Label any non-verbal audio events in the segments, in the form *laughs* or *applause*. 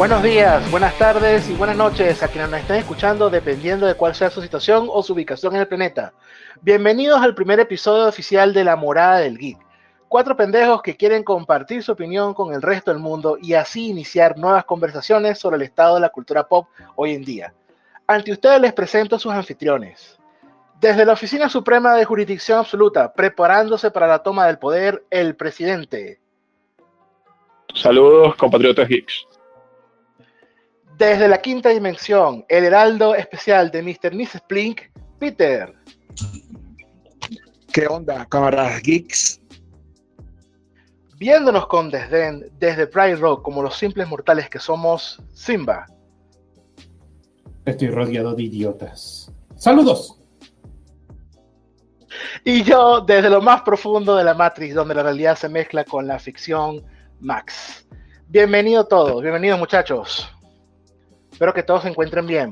Buenos días, buenas tardes y buenas noches a quienes nos estén escuchando dependiendo de cuál sea su situación o su ubicación en el planeta. Bienvenidos al primer episodio oficial de La Morada del Geek. Cuatro pendejos que quieren compartir su opinión con el resto del mundo y así iniciar nuevas conversaciones sobre el estado de la cultura pop hoy en día. Ante ustedes les presento a sus anfitriones. Desde la Oficina Suprema de Jurisdicción Absoluta, preparándose para la toma del poder, el presidente. Saludos, compatriotas geeks. Desde la quinta dimensión, el heraldo especial de Mr. Mrs. Plink, Peter. ¿Qué onda, camaradas geeks? Viéndonos con desdén desde Pride Rock como los simples mortales que somos, Simba. Estoy rodeado de idiotas. ¡Saludos! Y yo, desde lo más profundo de la Matrix, donde la realidad se mezcla con la ficción, Max. Bienvenido todos, bienvenidos muchachos. Espero que todos se encuentren bien.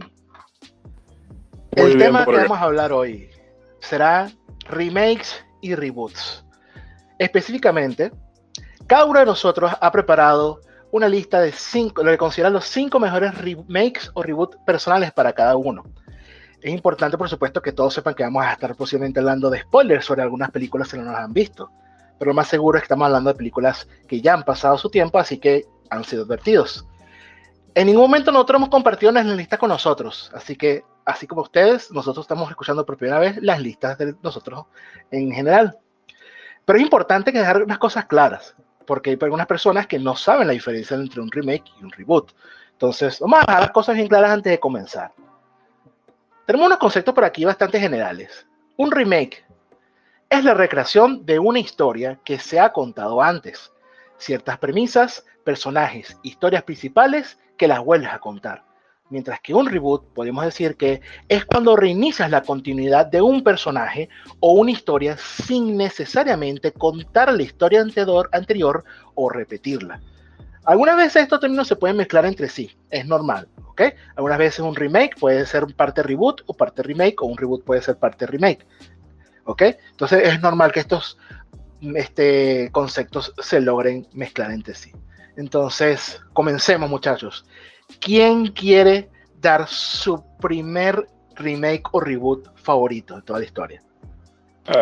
El tema que vamos a hablar hoy será remakes y reboots. Específicamente, cada uno de nosotros ha preparado una lista de cinco, lo que consideran los cinco mejores remakes o reboots personales para cada uno. Es importante, por supuesto, que todos sepan que vamos a estar posiblemente hablando de spoilers sobre algunas películas que no nos han visto. Pero lo más seguro es que estamos hablando de películas que ya han pasado su tiempo, así que han sido advertidos. En ningún momento nosotros hemos compartido las listas con nosotros, así que, así como ustedes, nosotros estamos escuchando por primera vez las listas de nosotros en general. Pero es importante que dejar unas cosas claras, porque hay algunas personas que no saben la diferencia entre un remake y un reboot. Entonces, vamos a dejar las cosas bien claras antes de comenzar. Tenemos unos conceptos por aquí bastante generales. Un remake es la recreación de una historia que se ha contado antes. Ciertas premisas, personajes, historias principales que las vuelves a contar. Mientras que un reboot, podemos decir que es cuando reinicias la continuidad de un personaje o una historia sin necesariamente contar la historia anterior, o repetirla. Algunas veces estos términos se pueden mezclar entre sí, es normal, ¿ok? Algunas veces un remake puede ser parte reboot o parte remake, o un reboot puede ser parte remake, ¿ok? Entonces es normal que estos este, conceptos se logren mezclar entre sí. Entonces, comencemos muchachos. ¿Quién quiere dar su primer remake o reboot favorito de toda la historia?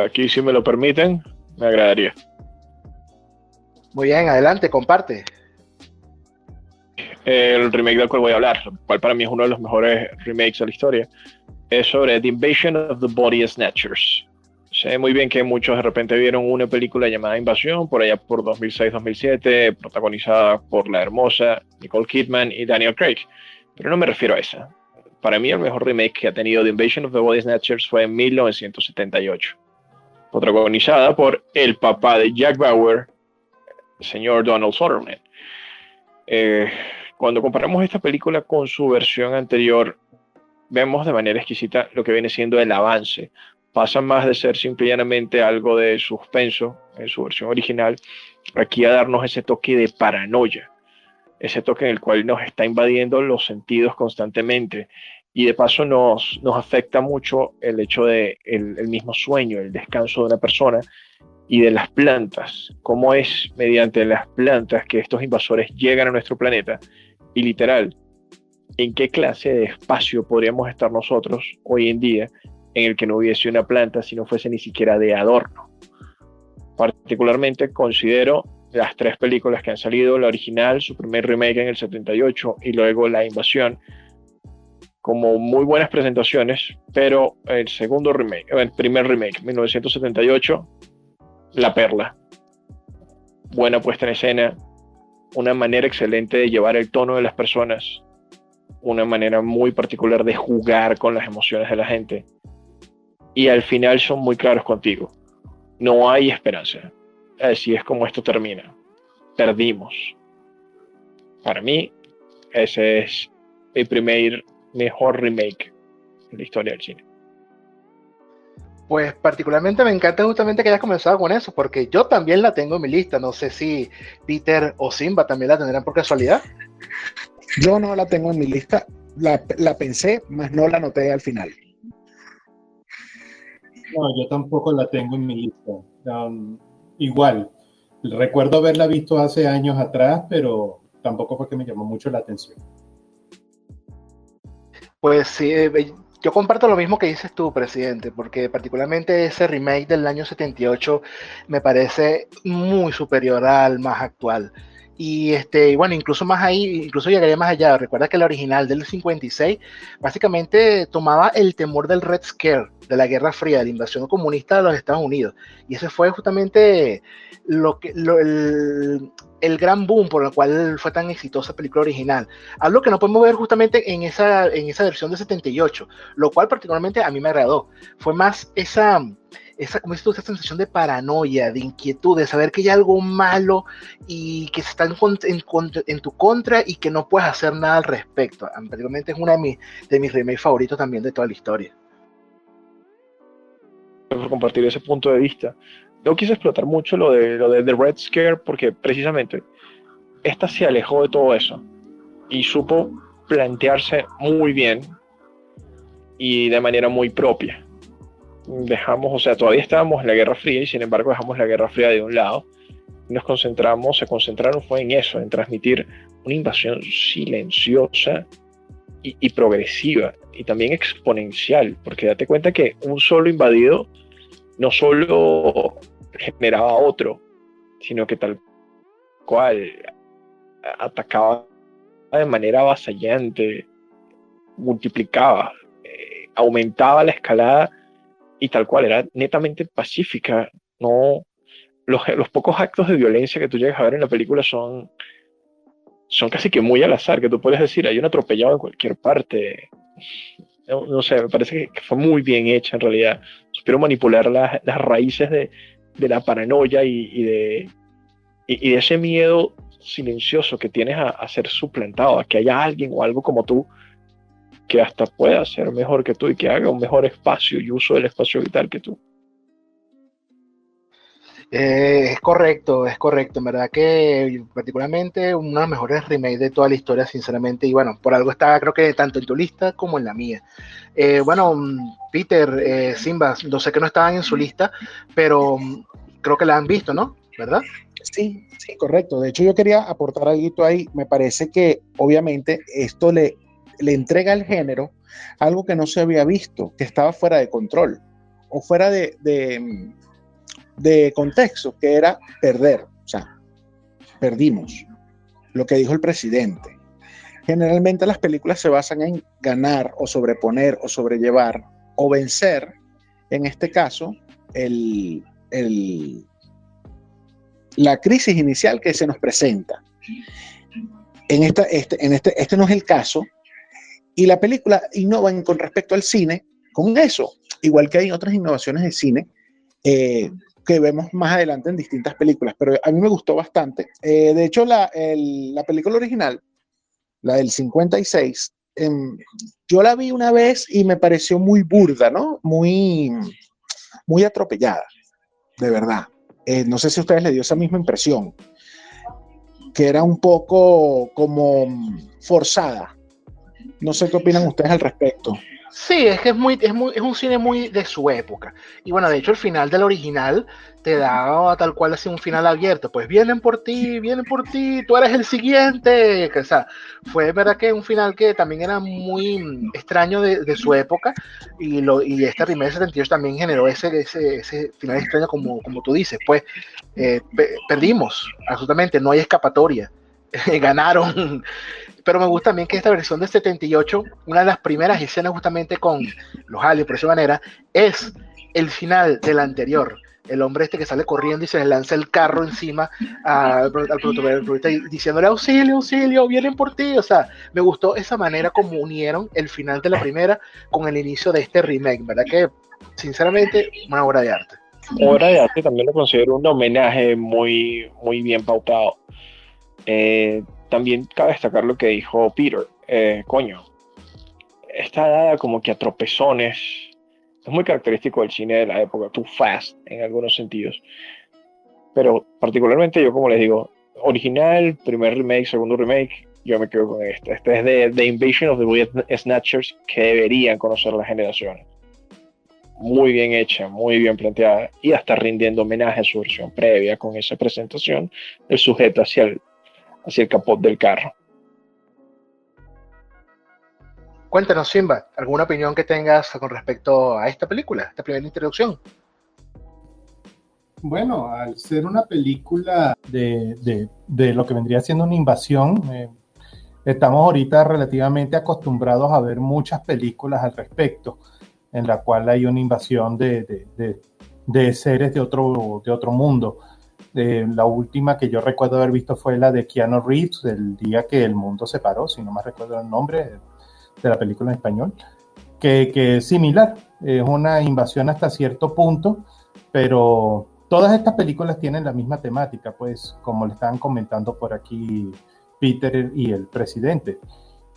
Aquí, si me lo permiten, me agradaría. Muy bien, adelante, comparte el remake del cual voy a hablar, cual para mí es uno de los mejores remakes de la historia, es sobre The Invasion of the Body Snatchers. Sé muy bien que muchos de repente vieron una película llamada Invasión, por allá por 2006-2007, protagonizada por la hermosa Nicole Kidman y Daniel Craig, pero no me refiero a esa. Para mí el mejor remake que ha tenido The Invasion of the Body Snatchers fue en 1978, protagonizada por el papá de Jack Bauer, el señor Donald Sutherland. Eh, cuando comparamos esta película con su versión anterior, vemos de manera exquisita lo que viene siendo el avance. Pasa más de ser simplemente algo de suspenso en su versión original, aquí a darnos ese toque de paranoia, ese toque en el cual nos está invadiendo los sentidos constantemente. Y de paso nos, nos afecta mucho el hecho de el mismo sueño, el descanso de una persona y de las plantas, cómo es mediante las plantas que estos invasores llegan a nuestro planeta y literal, ¿en qué clase de espacio podríamos estar nosotros hoy en día en el que no hubiese una planta si no fuese ni siquiera de adorno? Particularmente considero las tres películas que han salido, la original, su primer remake en el 78 y luego La Invasión, como muy buenas presentaciones, pero el segundo remake, el primer remake, 1978, la Perla. Buena puesta en escena, una manera excelente de llevar el tono de las personas, una manera muy particular de jugar con las emociones de la gente. Y al final son muy claros contigo. No hay esperanza. Así es como esto termina. Perdimos. Para mí, ese es el primer mejor remake de la historia del cine. Pues particularmente me encanta justamente que hayas comenzado con eso, porque yo también la tengo en mi lista. No sé si Peter o Simba también la tendrán por casualidad. Yo no la tengo en mi lista, la, pensé, mas no la anoté al final. No, yo tampoco la tengo en mi lista. Um, igual, recuerdo haberla visto hace años atrás, pero tampoco fue que me llamó mucho la atención. Pues sí, eh, yo comparto lo mismo que dices tú, presidente, porque particularmente ese remake del año 78 me parece muy superior al más actual. Y este, bueno, incluso más ahí, incluso llegaría más allá. Recuerda que la original del 56 básicamente tomaba el temor del Red Scare, de la Guerra Fría, de la invasión comunista de los Estados Unidos. Y ese fue justamente lo que, el, el, gran boom por el cual fue tan exitosa la película original. Algo que no podemos ver justamente en esa, en esa versión de 78, lo cual particularmente a mí me agradó. Fue más esa esa, como esa sensación de paranoia, de inquietud, de saber que hay algo malo y que está en, en, tu contra y que no puedes hacer nada al respecto. Anteriormente es uno de, mis, de mis remakes favoritos también de toda la historia. Por compartir ese punto de vista. Yo quise explotar mucho lo de, lo de The Red Scare porque precisamente esta se alejó de todo eso y supo plantearse muy bien y de manera muy propia dejamos, o sea, todavía estábamos en la Guerra Fría y sin embargo dejamos la Guerra Fría de un lado. Y nos concentramos, se concentraron fue en eso, en transmitir una invasión silenciosa y, progresiva y también exponencial, porque date cuenta que un solo invadido no solo generaba otro, sino que tal cual atacaba de manera avasallante, multiplicaba, eh, aumentaba la escalada y tal cual, era netamente pacífica. No, los, los, pocos actos de violencia que tú llegas a ver en la película son, son casi que muy al azar, que tú puedes decir, hay un atropellado en cualquier parte. No, sé, me parece que, fue muy bien hecha en realidad. Supieron manipular las, las raíces de, de, la paranoia y, y de, y, de ese miedo silencioso que tienes a, a, ser suplantado, a que haya alguien o algo como tú que hasta pueda ser mejor que tú y que haga un mejor espacio y uso del espacio vital que tú. Eh, es correcto, es correcto. En verdad que particularmente uno de los mejores remakes de toda la historia, sinceramente. Y bueno, por algo está, creo que tanto en tu lista como en la mía. Eh, bueno, Peter, eh, Simba, no sé que no estaban en su lista, pero mm, creo que la han visto, ¿no? ¿Verdad? Sí, sí, correcto. De hecho, yo quería aportar algo ahí. Me parece que obviamente esto le le entrega al género algo que no se había visto, que estaba fuera de control o fuera de, de, contexto, que era perder. O sea, perdimos. Lo que dijo el presidente. Generalmente las películas se basan en ganar o sobreponer o sobrellevar o vencer, en este caso, el, la crisis inicial que se nos presenta. En esta, este, en este, este no es el caso, y la película innova con respecto al cine con eso, igual que hay otras innovaciones de cine eh, que vemos más adelante en distintas películas, pero a mí me gustó bastante. Eh, de hecho, la, la, película original, la del 56, em, yo la vi una vez y me pareció muy burda, ¿no? Muy, muy atropellada, de verdad. Eh, no sé si a ustedes les dio esa misma impresión, que era un poco como forzada no sé qué opinan ustedes al respecto. Sí, es que es muy, es muy, es un cine muy de su época. Y bueno, de hecho, el final del original te da tal cual así un final abierto. Pues vienen por ti, vienen por ti, tú eres el siguiente. O sea, fue verdad que un final que también era muy extraño de, su época. Y, lo, y este remake 78 también generó ese, ese, ese, final extraño, como, como tú dices. Pues eh, perdimos, absolutamente, no hay escapatoria. *laughs* Ganaron pero me gusta también que esta versión de 78, una de las primeras escenas justamente con los aliens, por esa manera, es el final del anterior. El hombre este que sale corriendo y se le lanza el carro encima al, protagonista diciéndole auxilio, auxilio, vienen por ti. O sea, me gustó esa manera como unieron el final de la primera con el inicio de este remake, ¿verdad? Que, sinceramente, una obra de arte. Obra de arte también lo considero un homenaje muy, muy bien pautado. Eh, también cabe destacar lo que dijo Peter. Eh, coño, está dada como que a tropezones. Es muy característico del cine de la época, too fast en algunos sentidos. Pero particularmente yo, como les digo, original, primer remake, segundo remake, yo me quedo con este. Este es de The Invasion of the Snatchers que deberían conocer las generaciones. Muy bien hecha, muy bien planteada y hasta rindiendo homenaje a su versión previa con esa presentación del sujeto hacia el hacia el capot del carro. Cuéntanos, Simba, ¿alguna opinión que tengas con respecto a esta película, esta primera introducción? Bueno, al ser una película de, lo que vendría siendo una invasión, eh, estamos ahorita relativamente acostumbrados a ver muchas películas al respecto, en la cual hay una invasión de, seres de otro, de otro mundo. Eh, la última que yo recuerdo haber visto fue la de Keanu Reeves, el día que el mundo se paró, si no me recuerdo el nombre de la película en español, que, que es similar, es una invasión hasta cierto punto, pero todas estas películas tienen la misma temática, pues como le estaban comentando por aquí Peter y el presidente,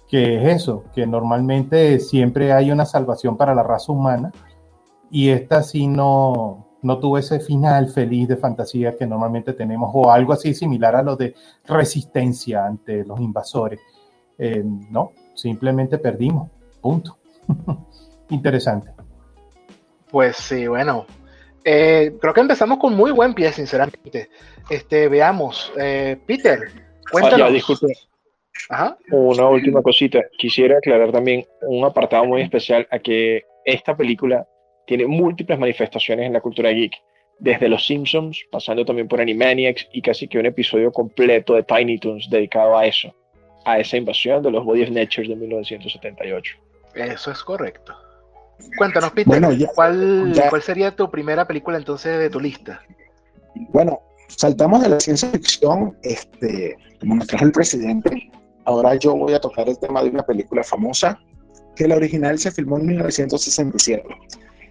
que es eso, que normalmente siempre hay una salvación para la raza humana y esta sí no, no tuvo ese final feliz de fantasía que normalmente tenemos o algo así similar a lo de resistencia ante los invasores. Eh, no, simplemente perdimos, punto. *laughs* Interesante. Pues sí, bueno, eh, creo que empezamos con muy buen pie, sinceramente. Este, veamos, eh, Peter, cuéntanos. Ah, disculpe. Una última cosita. Quisiera aclarar también un apartado muy especial a que esta película tiene múltiples manifestaciones en la cultura geek, desde Los Simpsons, pasando también por Animaniacs y casi que un episodio completo de Tiny Toons dedicado a eso, a esa invasión de los Body Snatchers de 1978. Eso es correcto. Cuéntanos, Peter, ¿cuál, ¿cuál sería tu primera película entonces de tu lista? Bueno, saltamos de la ciencia ficción, este, como nos trajo el presidente, ahora yo voy a tocar el tema de una película famosa, que la original se filmó en 1967.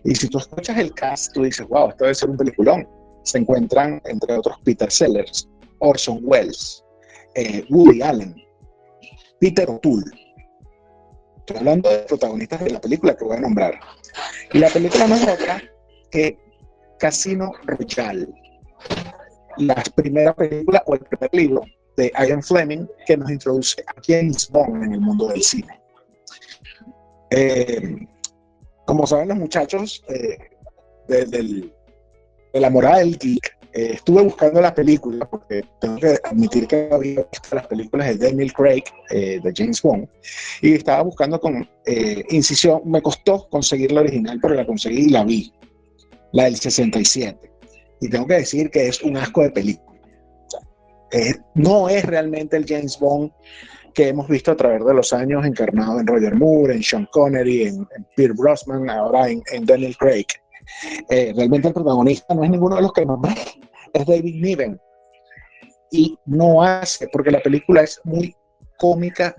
Y si tú escuchas el cast, tú dices, wow, esto debe ser un peliculón. Se encuentran, entre otros, Peter Sellers, Orson Welles, eh, Woody Allen, Peter O'Toole. Estoy hablando de protagonistas de la película que voy a nombrar. Y la película no es otra que Casino Royale. La primera película o el primer libro de Ian Fleming que nos introduce a James Bond en el mundo del cine. Eh, como saben los muchachos, eh, de, la morada del geek, eh, estuve buscando la película, porque tengo que admitir que había visto las películas de Daniel Craig, eh, de James Bond, y estaba buscando con eh, incisión, me costó conseguir la original, pero la conseguí y la vi, la del 67. Y tengo que decir que es un asco de película. no es realmente el James Bond que hemos visto a través de los años encarnado en Roger Moore, en Sean Connery, en, en Pierre Brosnan, ahora en, Daniel Craig. Eh, realmente el protagonista no es ninguno de los que nombré, es David Niven. Y no hace, porque la película es muy cómica,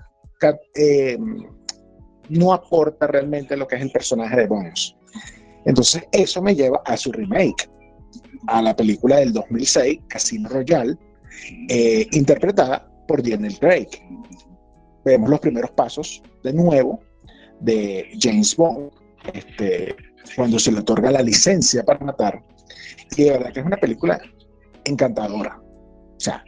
eh, no aporta realmente lo que es el personaje de Bones. Entonces, eso me lleva a su remake, a la película del 2006, Casino Royale, eh, interpretada por Daniel Craig. Vemos los primeros pasos de nuevo de James Bond, este, cuando se le otorga la licencia para matar. Y de verdad que es una película encantadora. O sea,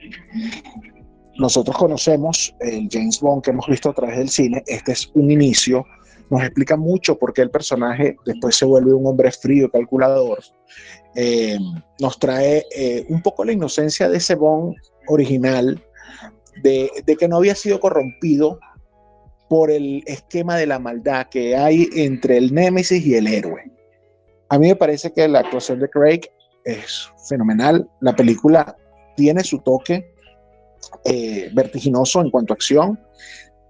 nosotros conocemos el James Bond que hemos visto a través del cine. Este es un inicio. Nos explica mucho por qué el personaje después se vuelve un hombre frío, calculador. Eh, nos trae eh, un poco la inocencia de ese Bond original, de, que no había sido corrompido por el esquema de la maldad que hay entre el némesis y el héroe. A mí me parece que la actuación de Craig es fenomenal. La película tiene su toque eh, vertiginoso en cuanto a acción.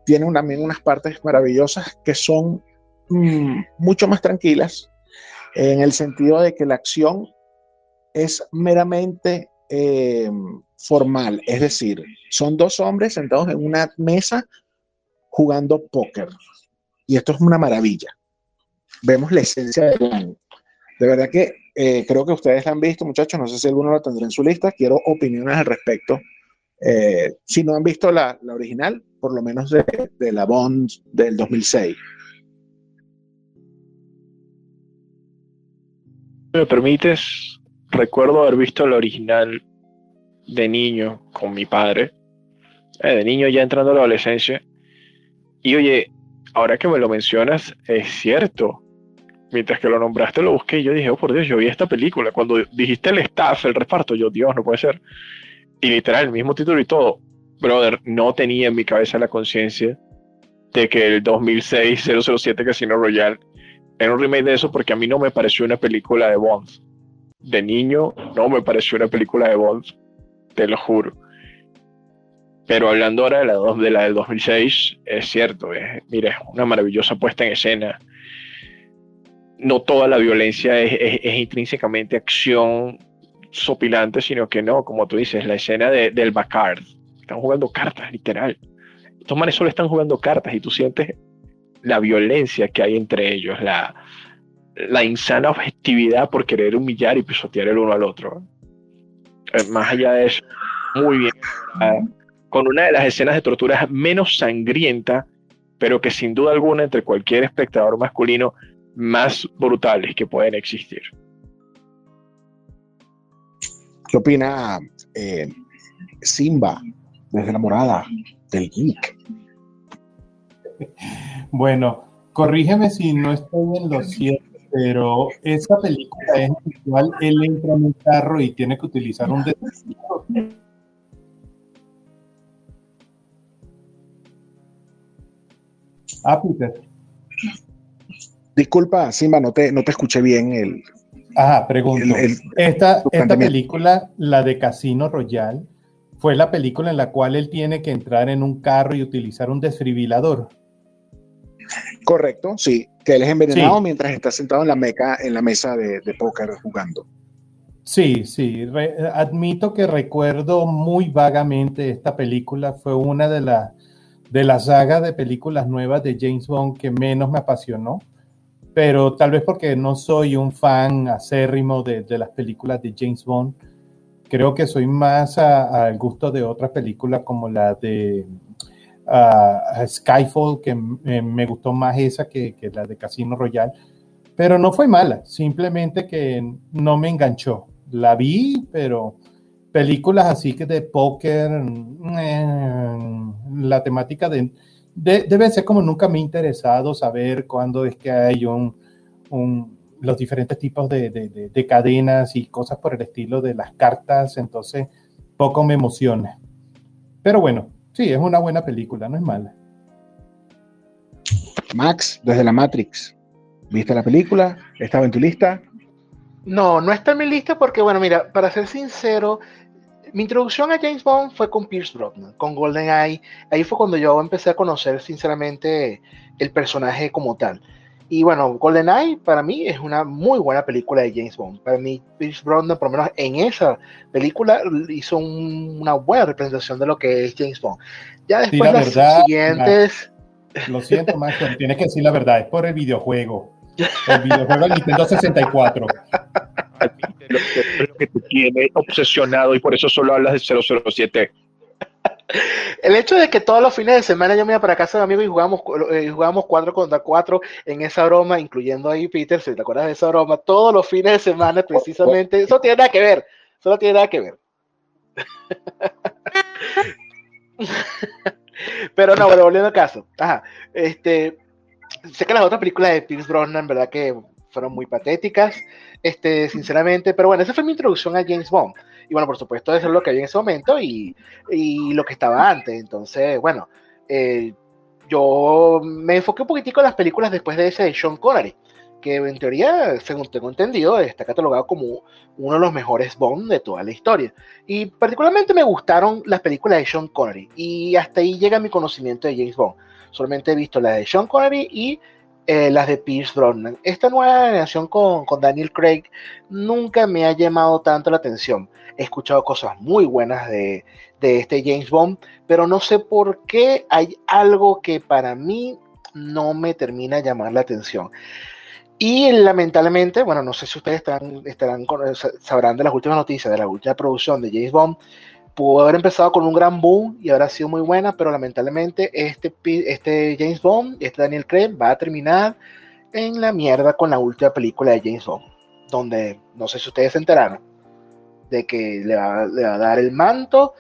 Tiene también unas partes maravillosas que son mm, mucho más tranquilas en el sentido de que la acción es meramente eh, formal, es decir, son dos hombres sentados en una mesa jugando póker. Y esto es una maravilla. Vemos la esencia del año. De verdad que eh, creo que ustedes la han visto, muchachos. No sé si alguno lo tendrá en su lista. Quiero opiniones al respecto. Eh, si no han visto la, la original, por lo menos de, de, la Bond del 2006. ¿Me permites? Recuerdo haber visto la original de niño con mi padre. Eh, de niño ya entrando a la adolescencia. Y oye, ahora que me lo mencionas, es cierto. Mientras que lo nombraste, lo busqué y yo dije, oh por Dios, yo vi esta película. Cuando dijiste el staff, el reparto, yo, Dios, no puede ser. Y literal, el mismo título y todo. brother, no tenía en mi cabeza la conciencia de que el 2006 007 Casino Royale era un remake de eso porque a mí no me pareció una película de Bond. De niño no me pareció una película de Bond, te lo juro. Pero hablando ahora de la, de la del 2006, es cierto, es, una maravillosa puesta en escena. No toda la violencia es, es, intrínsecamente acción sopilante, sino que no, como tú dices, la escena de, del Bacard. Están jugando cartas, literal. Estos manes solo están jugando cartas y tú sientes la violencia que hay entre ellos, la, la insana objetividad por querer humillar y pisotear el uno al otro. Eh, más allá de eso, muy bien. Con una de las escenas de tortura menos sangrienta, pero que sin duda alguna entre cualquier espectador masculino más brutales que pueden existir. ¿Qué opina eh, Simba desde la morada del geek? Bueno, corrígeme si no estoy en lo cierto, pero esa película es igual, él entra en un carro y tiene que utilizar un Ah, Peter. Disculpa, Simba, no te, no te escuché bien el. Ajá, pregunto. esta, esta película, la de Casino Royale, fue la película en la cual él tiene que entrar en un carro y utilizar un desfibrilador. Correcto, sí, que él es envenenado mientras está sentado en la, meca, en la mesa de, póker jugando. Sí, sí, admito que recuerdo muy vagamente esta película, fue una de, la, de la saga de películas nuevas de James Bond que menos me apasionó, pero tal vez porque no soy un fan acérrimo de, de las películas de James Bond, creo que soy más al gusto de otras películas como la de Skyfall, que me gustó más esa que, la de Casino Royale, pero no fue mala, simplemente que no me enganchó. La vi, pero películas así que de póker, eh, la temática de, debe ser como nunca me ha interesado saber cuándo es que hay un, los diferentes tipos de, de, cadenas y cosas por el estilo de las cartas, entonces poco me emociona. Pero bueno, Sí, es una buena película, no es mala. Max, desde la Matrix, ¿viste la película? ¿Estaba en tu lista? No, no está en mi lista porque, bueno, mira, para ser sincero, mi introducción a James Bond fue con Pierce Brosnan, con GoldenEye. Ahí fue cuando yo empecé a conocer, sinceramente, el personaje como tal. Y bueno, GoldenEye para mí es una muy buena película de James Bond. Para mí, Pierce Brosnan, por lo menos en esa película, hizo una buena representación de lo que es James Bond. Ya después las siguientes. lo siento, Max, pero tienes que decir la verdad, es por el videojuego. El videojuego del Nintendo 64. lo que te tiene obsesionado y por eso solo hablas de 007. El hecho de que todos los fines de semana yo me iba para casa de amigos y jugamos, eh, jugamos 4 contra 4 en esa broma, incluyendo ahí Peter, si te acuerdas de esa broma, todos los fines de semana precisamente, eso tiene nada que ver, eso no tiene nada que ver. *laughs* Pero no, bueno, volviendo al caso. Este, sé que las otras películas de Pierce Brosnan, verdad que fueron muy patéticas, este, sinceramente, pero bueno, esa fue mi introducción a James Bond. Y bueno, por supuesto, eso es lo que había en ese momento y, y lo que estaba antes. Entonces, bueno, eh, yo me enfoqué un poquitico en las películas después de ese de Sean Connery, que en teoría, según tengo entendido, está catalogado como uno de los mejores Bond de toda la historia. Y particularmente me gustaron las películas de Sean Connery y hasta ahí llega mi conocimiento de James Bond. Solamente he visto las de Sean Connery y eh, las de Pierce Brosnan. Esta nueva generación con, con, Daniel Craig nunca me ha llamado tanto la atención. He escuchado cosas muy buenas de, de este James Bond, pero no sé por qué hay algo que para mí no me termina llamar la atención. Y lamentablemente, bueno, no sé si ustedes estarán, estarán, sabrán de las últimas noticias de la última producción de James Bond, pudo haber empezado con un gran boom y habrá sido muy buena, pero lamentablemente este, este James Bond, este Daniel Craig, va a terminar en la mierda con la última película de James Bond, donde no sé si ustedes se enteraron de que le va, a dar el manto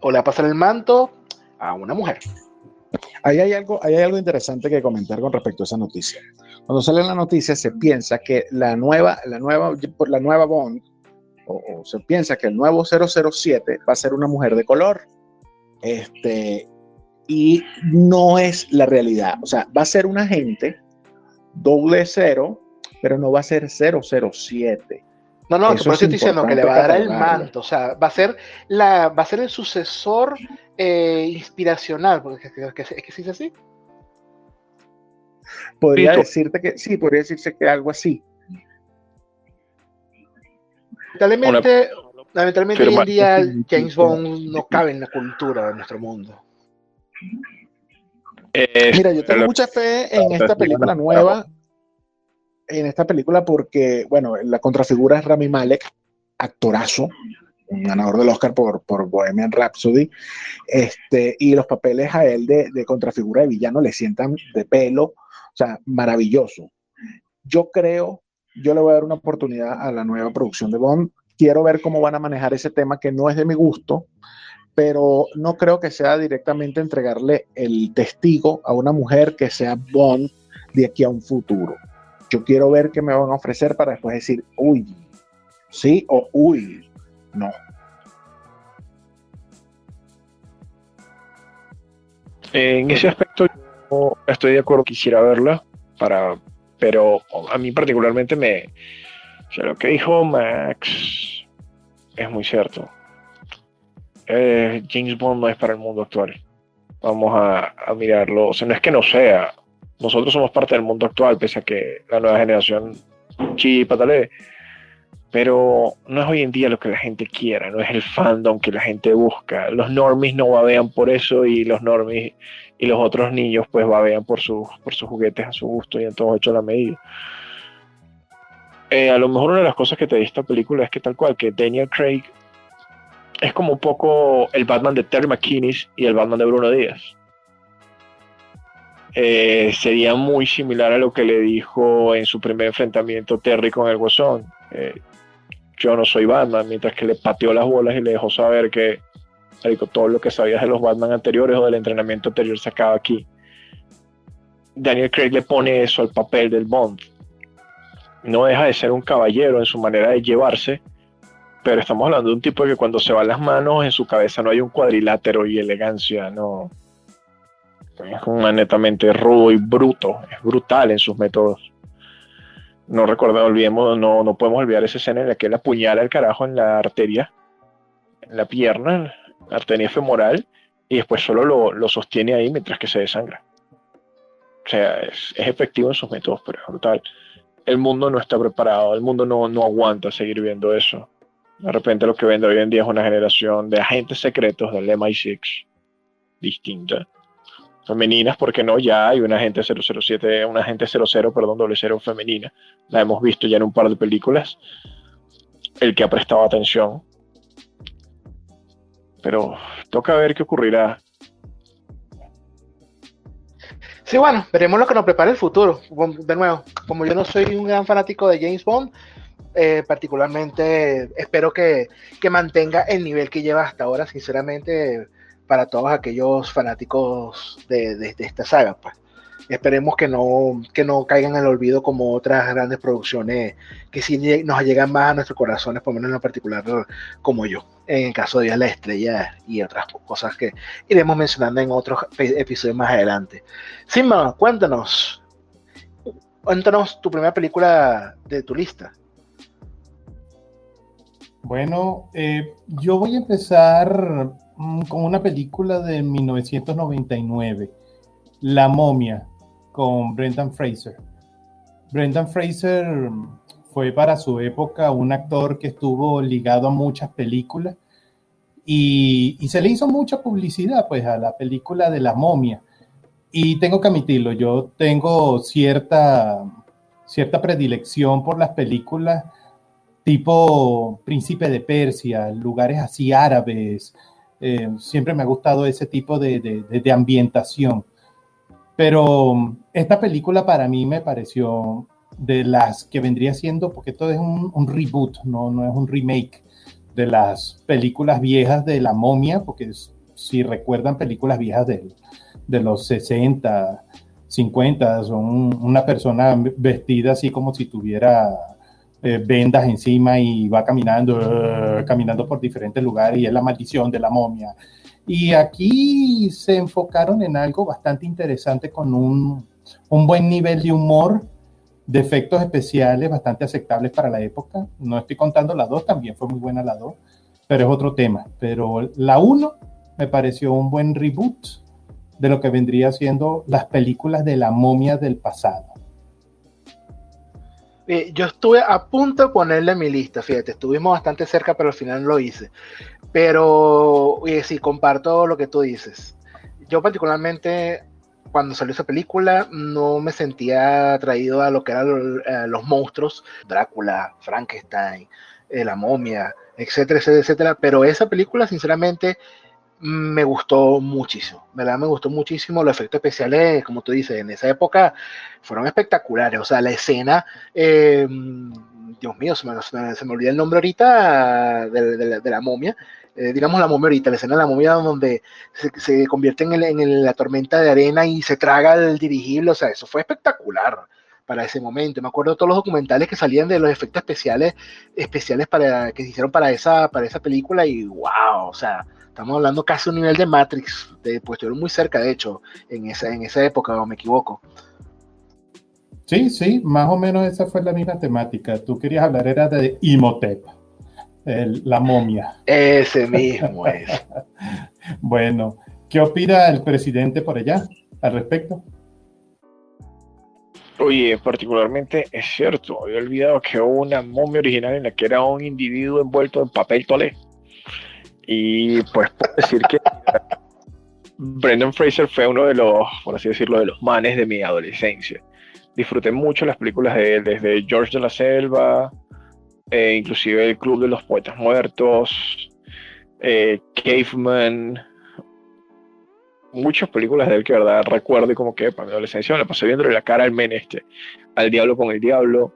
o le va a pasar el manto a una mujer. Ahí hay, algo, ahí hay algo interesante que comentar con respecto a esa noticia. Cuando sale la noticia se piensa que la nueva, la nueva, la nueva Bond o, se piensa que el nuevo 007 va a ser una mujer de color. Este, y no es la realidad. O sea, va a ser un agente doble cero, pero no va a ser 007. No, no, por eso estoy diciendo que le va a dar el manto, o sea, va a ser, la, va a ser el sucesor eh, inspiracional, porque es que, es que se dice así. Podría decirte que sí, podría decirse que algo así. Lamentablemente, lamentablemente hoy en día James Bond no cabe en la cultura de nuestro mundo. Eh, Mira, yo tengo mucha fe en esta película nueva, en esta película porque, bueno, la contrafigura es Rami Malek, actorazo, un ganador del Oscar por, por Bohemian Rhapsody, este, y los papeles a él de, de contrafigura de villano le sientan de pelo, o sea, maravilloso. Yo creo, yo le voy a dar una oportunidad a la nueva producción de Bond. Quiero ver cómo van a manejar ese tema que no es de mi gusto, pero no creo que sea directamente entregarle el testigo a una mujer que sea Bond de aquí a un futuro. Yo quiero ver qué me van a ofrecer para después decir, uy, sí o uy, no. En ese aspecto yo estoy de acuerdo, quisiera verla, para, pero a mí particularmente me... Lo que dijo Max es muy cierto eh, James Bond no es para el mundo actual. Vamos a, mirarlo. O sea, no es que no sea. Nosotros somos parte del mundo actual, pese a que la nueva generación chi patale. Pero no es hoy en día lo que la gente quiera, no es el fandom que la gente busca. Los normies no babean por eso y los normies y los otros niños pues babean por sus, por sus juguetes a su gusto y en todo hecho a la medida. Eh, a lo mejor una de las cosas que te di esta película es que tal cual, que Daniel Craig es como un poco el Batman de Terry McKinnis y el Batman de Bruno Díaz. Eh, sería muy similar a lo que le dijo en su primer enfrentamiento Terry con el Guasón. Eh, yo no soy Batman, mientras que le pateó las bolas y le dejó saber que todo lo que sabías de los Batman anteriores o del entrenamiento anterior se acaba aquí. Daniel Craig le pone eso al papel del Bond. No deja de ser un caballero en su manera de llevarse, pero estamos hablando de un tipo que cuando se va las manos en su cabeza no hay un cuadrilátero y elegancia, no. Es un netamente rudo y bruto, es brutal en sus métodos. No recordemos, olvidemos, no, no podemos olvidar esa escena en la que él apuñala el carajo en la arteria, en la pierna, la arteria femoral, y después solo lo, sostiene ahí mientras que se desangra. O sea, es, efectivo en sus métodos, pero es brutal. El mundo no está preparado, el mundo no, no aguanta seguir viendo eso. De repente lo que vende hoy en día es una generación de agentes secretos del MI6 distinta. Femeninas, porque no, ya hay una agente 007, una agente 00, perdón, doble cero femenina. La hemos visto ya en un par de películas. El que ha prestado atención. Pero toca ver qué ocurrirá. Sí, bueno, veremos lo que nos prepara el futuro. De nuevo, como yo no soy un gran fanático de James Bond, eh, particularmente espero que, mantenga el nivel que lleva hasta ahora, sinceramente, para todos aquellos fanáticos de, esta saga. Pues. Esperemos que no, que no caigan el olvido como otras grandes producciones que sí nos llegan más a nuestros corazones, por lo menos en lo particular como yo, en el caso de La Estrella y otras cosas que iremos mencionando en otros episodios más adelante. Simba, cuéntanos, cuéntanos tu primera película de tu lista. Bueno, eh, yo voy a empezar con una película de 1999, La momia, con Brendan Fraser. Brendan Fraser fue para su época un actor que estuvo ligado a muchas películas y, y, se le hizo mucha publicidad pues a la película de La momia. Y tengo que admitirlo, yo tengo cierta, cierta predilección por las películas tipo Príncipe de Persia, lugares así árabes. Eh, siempre me ha gustado ese tipo de, ambientación. Pero mm, esta película para mí me pareció de las que vendría siendo, porque esto es un, reboot, no, no es un remake de las películas viejas de la momia, porque si recuerdan películas viejas de, de los 60, 50, son una persona vestida así como si tuviera eh, vendas encima y va caminando, eh, caminando por diferentes lugares y es la maldición de la momia. Y aquí se enfocaron en algo bastante interesante con un, un buen nivel de humor, de efectos especiales bastante aceptables para la época. No estoy contando la 2, también fue muy buena la 2, pero es otro tema. Pero la 1 me pareció un buen reboot de lo que vendría siendo las películas de la momia del pasado. Eh, yo estuve a punto de ponerle mi lista, fíjate, estuvimos bastante cerca, pero al final no lo hice. Pero eh, sí, comparto lo que tú dices. Yo particularmente, cuando salió esa película, no me sentía atraído a lo que eran eh, los monstruos, Drácula, Frankenstein, la momia, etcétera, etcétera, etcétera. Pero esa película, sinceramente, me gustó muchísimo, ¿verdad? Me gustó muchísimo los efectos especiales, como tú dices, en esa época fueron espectaculares, o sea, la escena, eh, Dios mío, se me, se me, olvida el nombre ahorita de, de, de la momia, eh, digamos la momia ahorita, la escena de la momia donde se, se convierte en, el, en, la tormenta de arena y se traga el dirigible, o sea, eso fue espectacular para ese momento. Me acuerdo de todos los documentales que salían de los efectos especiales, especiales para, que se hicieron para esa, para esa película y wow, o sea, Estamos hablando casi un nivel de Matrix, de, pues estuvieron muy cerca, de hecho, en esa, en esa época, o me equivoco. Sí, sí, más o menos esa fue la misma temática. Tú querías hablar, era de Imhotep, el, la momia. Ese mismo es. *laughs* bueno, ¿qué opina el presidente por allá al respecto? Oye, particularmente es cierto, había olvidado que hubo una momia original en la que era un individuo envuelto en papel toalé. Y pues puedo decir que Brendan Fraser fue uno de los, por así decirlo, de los manes de mi adolescencia. Disfruté mucho las películas de él, desde George de la Selva, eh, inclusive El Club de los Poetas Muertos, eh, Caveman, muchas películas de él que verdad recuerdo y como que para mi adolescencia me la pasé viendo la cara al men este, al diablo con el diablo.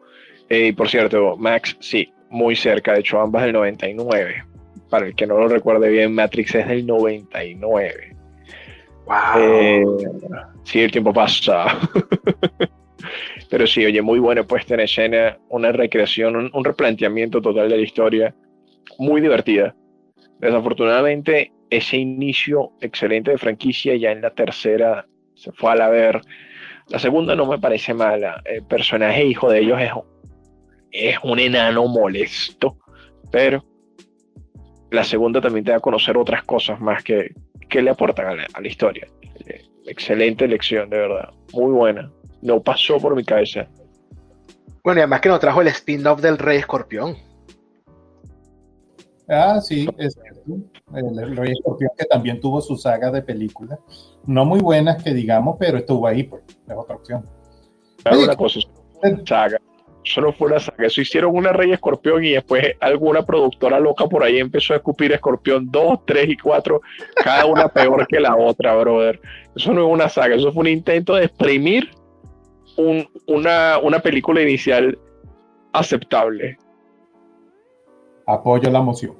Eh, y por cierto, Max, sí, muy cerca, de hecho ambas del 99 para el que no lo recuerde bien, Matrix es del 99. Wow. Eh, sí, el tiempo pasa. *laughs* Pero sí, oye, muy buena puesta en escena, una recreación, un, un, replanteamiento total de la historia, muy divertida. Desafortunadamente, ese inicio excelente de franquicia ya en la tercera se fue a la ver. La segunda no me parece mala. El personaje hijo de ellos es, es un enano molesto, pero la segunda también te da a conocer otras cosas más que, que le aportan a la, a la, historia. Excelente elección, de verdad. Muy buena. No pasó por mi cabeza. Bueno, y además que nos trajo el spin-off del Rey Escorpión. Ah, sí, es cierto. El, el, Rey Escorpión que también tuvo su saga de películas. No muy buenas que digamos, pero estuvo ahí, pues, es otra opción. Oye, una cosa, saga solo fue una saga. Eso hicieron una Rey Escorpión y después alguna productora loca por ahí empezó a escupir Escorpión 2, 3 y 4, cada una peor que la otra, brother. Eso no es una saga, eso fue un intento de exprimir un, una, una película inicial aceptable. Apoyo la moción.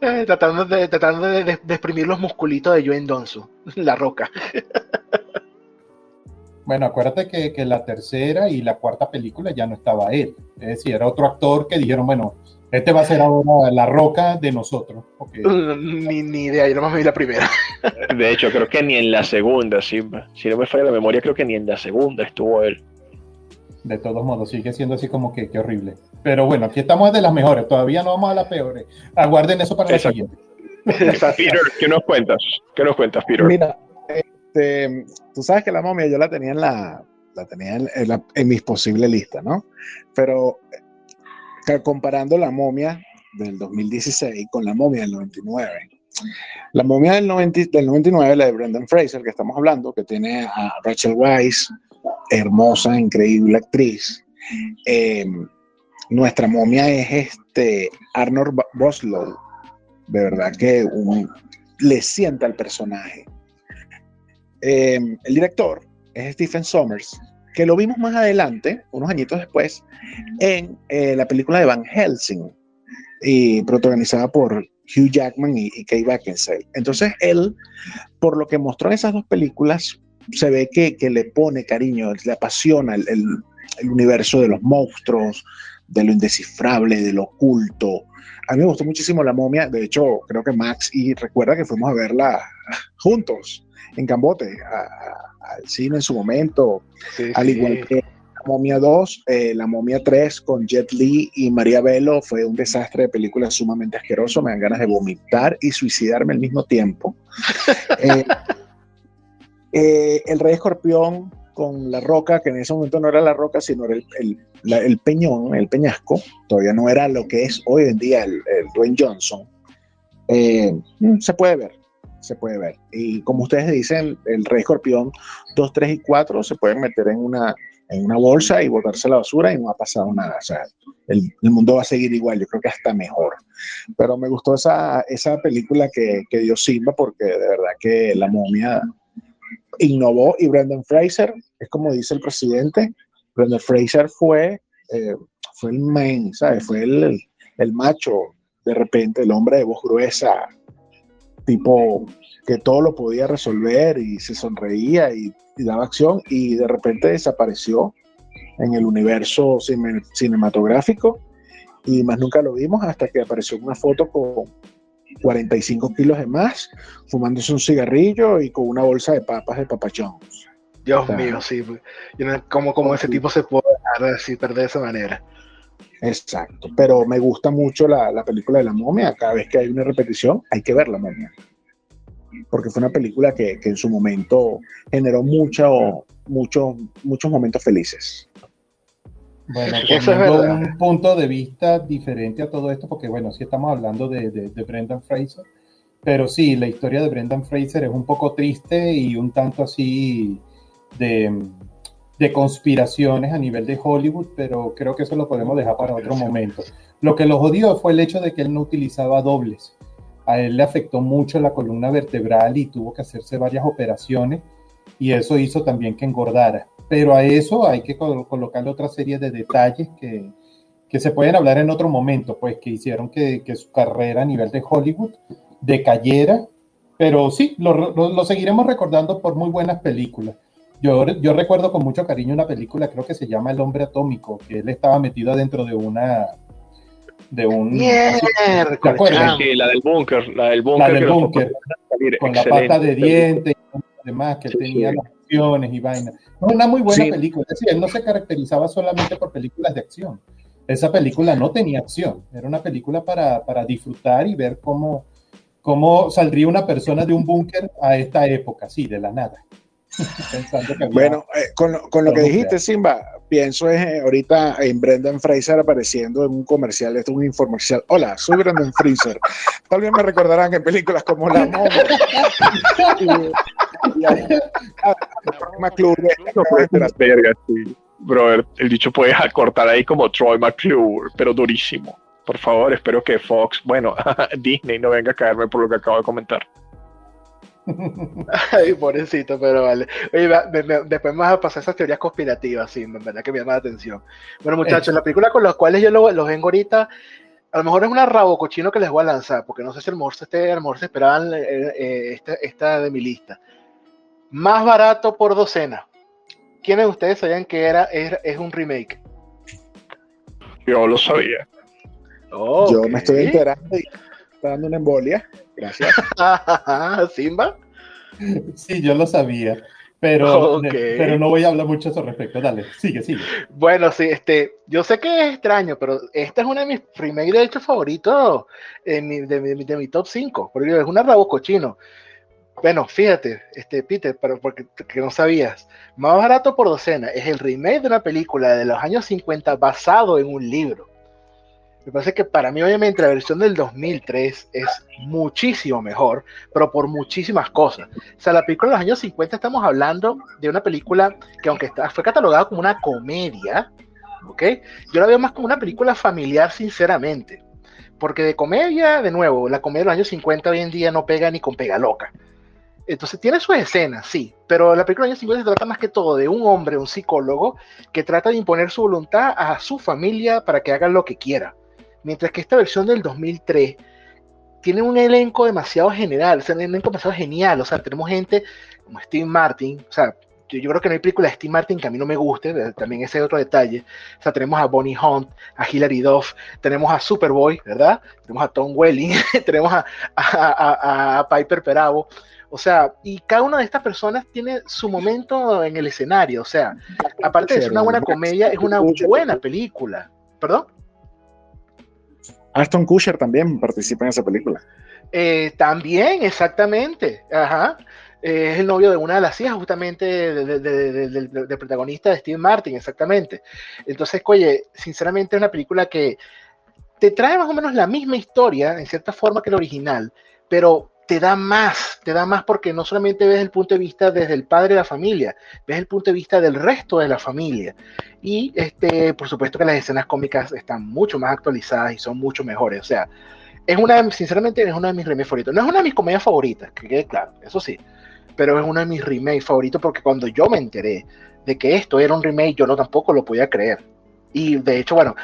Eh, tratando de, tratando de, de, de, exprimir los musculitos de Joen Donzo, *laughs* la roca. *laughs* Bueno, acuérdate que, que, la tercera y la cuarta película ya no estaba él. Es decir, era otro actor que dijeron, bueno, este va a ser ahora la roca de nosotros. Okay. *laughs* Ni, ni idea, yo nomás vi la primera. *laughs* De hecho, creo que ni en la segunda, si, si no me falla la memoria, creo que ni en la segunda estuvo él. De todos modos, sigue siendo así como que, que horrible. Pero bueno, aquí estamos de las mejores, todavía no vamos a las peores. Aguarden eso para Exacto. la siguiente. *laughs* Peter, ¿qué nos cuentas? ¿Qué nos cuentas, Peter? Mira, este, tú sabes que la momia yo la tenía en la, la tenía en, mis posibles listas, ¿no? Pero comparando la momia del 2016 con la momia del 99, la momia del, 90, del 99, la de Brendan Fraser, que estamos hablando, que tiene a Rachel Weisz, hermosa, increíble actriz. Eh, nuestra momia es este Arnold Boslow, de verdad que le sienta al personaje. Eh, el director es Stephen Sommers, que lo vimos más adelante, unos añitos después, en eh, la película de Van Helsing, y protagonizada por Hugh Jackman y, y Kate Beckinsale. Entonces él, por lo que mostró en esas dos películas, se ve que, que le pone cariño, le apasiona el, el, el universo de los monstruos, de lo indescifrable, de lo oculto. A mí me gustó muchísimo La momia, de hecho creo que Max y recuerda que fuimos a verla juntos en Cambote, al cine en su momento, al igual que La momia 2, eh, La momia 3 con Jet Li y María Velo fue un desastre de película sumamente asqueroso, me dan ganas de vomitar y suicidarme al mismo tiempo. *laughs* Eh, eh, el Rey Escorpión con La Roca, que en ese momento no era La Roca, sino era el, Peñón, el Peñasco, todavía no era lo que es hoy en día el, Dwayne Johnson, eh, mm, se puede ver, se puede ver. Y como ustedes dicen, el Rey Escorpión 2, 3 y 4 se pueden meter en una, en una bolsa y botarse a la basura y no ha pasado nada. O sea, el, mundo va a seguir igual, yo creo que hasta mejor. Pero me gustó esa, esa película que, que dio Simba porque de verdad que la momia innovó y Brendan Fraser, es como dice el presidente, Brendan Fraser fue, eh, fue el main. Fue el, el, macho, de repente, el hombre de voz gruesa, tipo que todo lo podía resolver y se sonreía y, daba acción y de repente desapareció en el universo cinematográfico y más nunca lo vimos hasta que apareció una foto con, 45 kilos de más, fumándose un cigarrillo y con una bolsa de papas de papachón. Dios mío, sí. ¿Cómo, cómo ese tipo se puede dejar así perder de esa manera? Exacto, pero me gusta mucho la, la, película de la momia. Cada vez que hay una repetición, hay que ver la momia. Porque fue una película que, que en su momento generó mucho, mucho, muchos momentos felices. Bueno, eso es un punto de vista diferente a todo esto, porque bueno, sí estamos hablando de, de, Brendan Fraser, pero sí, la historia de Brendan Fraser es un poco triste y un tanto así de, de conspiraciones a nivel de Hollywood, pero creo que eso lo podemos dejar para otro momento. Lo que lo jodió fue el hecho de que él no utilizaba dobles. A él le afectó mucho la columna vertebral y tuvo que hacerse varias operaciones y eso hizo también que engordara pero a eso hay que colocarle otra serie de detalles que, que, se pueden hablar en otro momento, pues que hicieron que, que su carrera a nivel de Hollywood decayera, pero sí, lo, lo, seguiremos recordando por muy buenas películas. Yo, yo, recuerdo con mucho cariño una película, creo que se llama El hombre atómico, que él estaba metido dentro de una... De un... ¿Te acuerdas? Sí, la del búnker, la del búnker. La del búnker, con la pata de diente y demás, que tenía y vainas. Una muy buena película. Es decir, él no se caracterizaba solamente por películas de acción. Esa película no tenía acción. Era una película para, para disfrutar y ver cómo, cómo saldría una persona de un búnker a esta época, sí, de la nada. Bueno, eh, con, con, lo que dijiste, Simba, pienso es eh, ahorita en Brendan Fraser apareciendo en un comercial, esto es un infomercial. Hola, soy Brendan Fraser. Tal vez me recordarán en películas como La Momia. Brother, el dicho puede cortar ahí como Troy McClure, pero durísimo. Por favor, espero que Fox, bueno, *laughs* Disney no venga a caerme por lo que acabo de comentar. Ay, pobrecito, pero vale. Oye, después vas a pasar esas teorías conspirativas, sí, en verdad que me llama la atención. Bueno, muchachos, la película con las cuales yo los vengo ahorita, a lo mejor es una rabo cochino que les voy a lanzar, porque no sé si el mejor se, esté, a lo mejor se esperaban eh, eh, esta, esta, de mi lista. Más barato por docena. ¿Quiénes de ustedes sabían que era, es, un remake? Yo lo sabía. Yo me estoy enterando y está dando una embolia. Gracias. *laughs* ¿Simba? Sí, yo lo sabía. Pero, pero no voy a hablar mucho al respecto. Dale, sigue, sigue. Bueno, sí, este, yo sé que es extraño, pero esta es una de mis remakes de hecho favoritos de, mi, top 5. Porque es una rabo cochino. Bueno, fíjate, este Peter, pero porque que no sabías, más barato por docena es el remake de una película de los años 50 basado en un libro. Me parece que para mí, obviamente, la versión del 2003 es muchísimo mejor, pero por muchísimas cosas. O sea, la película de los años 50 estamos hablando de una película que, aunque fue catalogada como una comedia, ¿ok? Yo la veo más como una película familiar, sinceramente. Porque de comedia, de nuevo, la comedia de los años 50 hoy en día no pega ni con pega loca. Entonces tiene sus escenas, sí, pero la película de los años 50 se trata más que todo de un hombre, un psicólogo, que trata de imponer su voluntad a su familia para que hagan lo que quiera. Mientras que esta versión del 2003 tiene un elenco demasiado general, un elenco demasiado genial, o sea, tenemos gente como Steve Martin, o sea, yo creo que no hay película de Steve Martin que a mí no me guste, eh, también ese es otro detalle. O sea, tenemos a Bonnie Hunt, a Hilary Duff, tenemos a Superboy, ¿verdad? Tenemos a Tom Welling, *laughs* tenemos a, a, a, Piper Perabo. O sea, y cada una de estas personas tiene su momento en el escenario. O sea, aparte de ser una buena comedia, es una buena película. ¿Perdón? Aston Kutcher también participa en esa película. Eh, también, exactamente. Ajá. Eh, es el novio de una de las hijas, justamente del protagonista de Steve Martin, exactamente. Entonces, oye, sinceramente es una película que te trae más o menos la misma historia, en cierta forma, que la original, pero te da más, te da más porque no solamente ves el punto de vista desde el padre de la familia, ves el punto de vista del resto de la familia. Y este, por supuesto que las escenas cómicas están mucho más actualizadas y son mucho mejores. O sea, es una, sinceramente, es una de mis remakes favoritos. No es una de mis comedias favoritas, que quede claro, eso sí, pero es uno de mis remakes favoritos porque cuando yo me enteré de que esto era un remake, yo no tampoco lo podía creer. Y de hecho, bueno,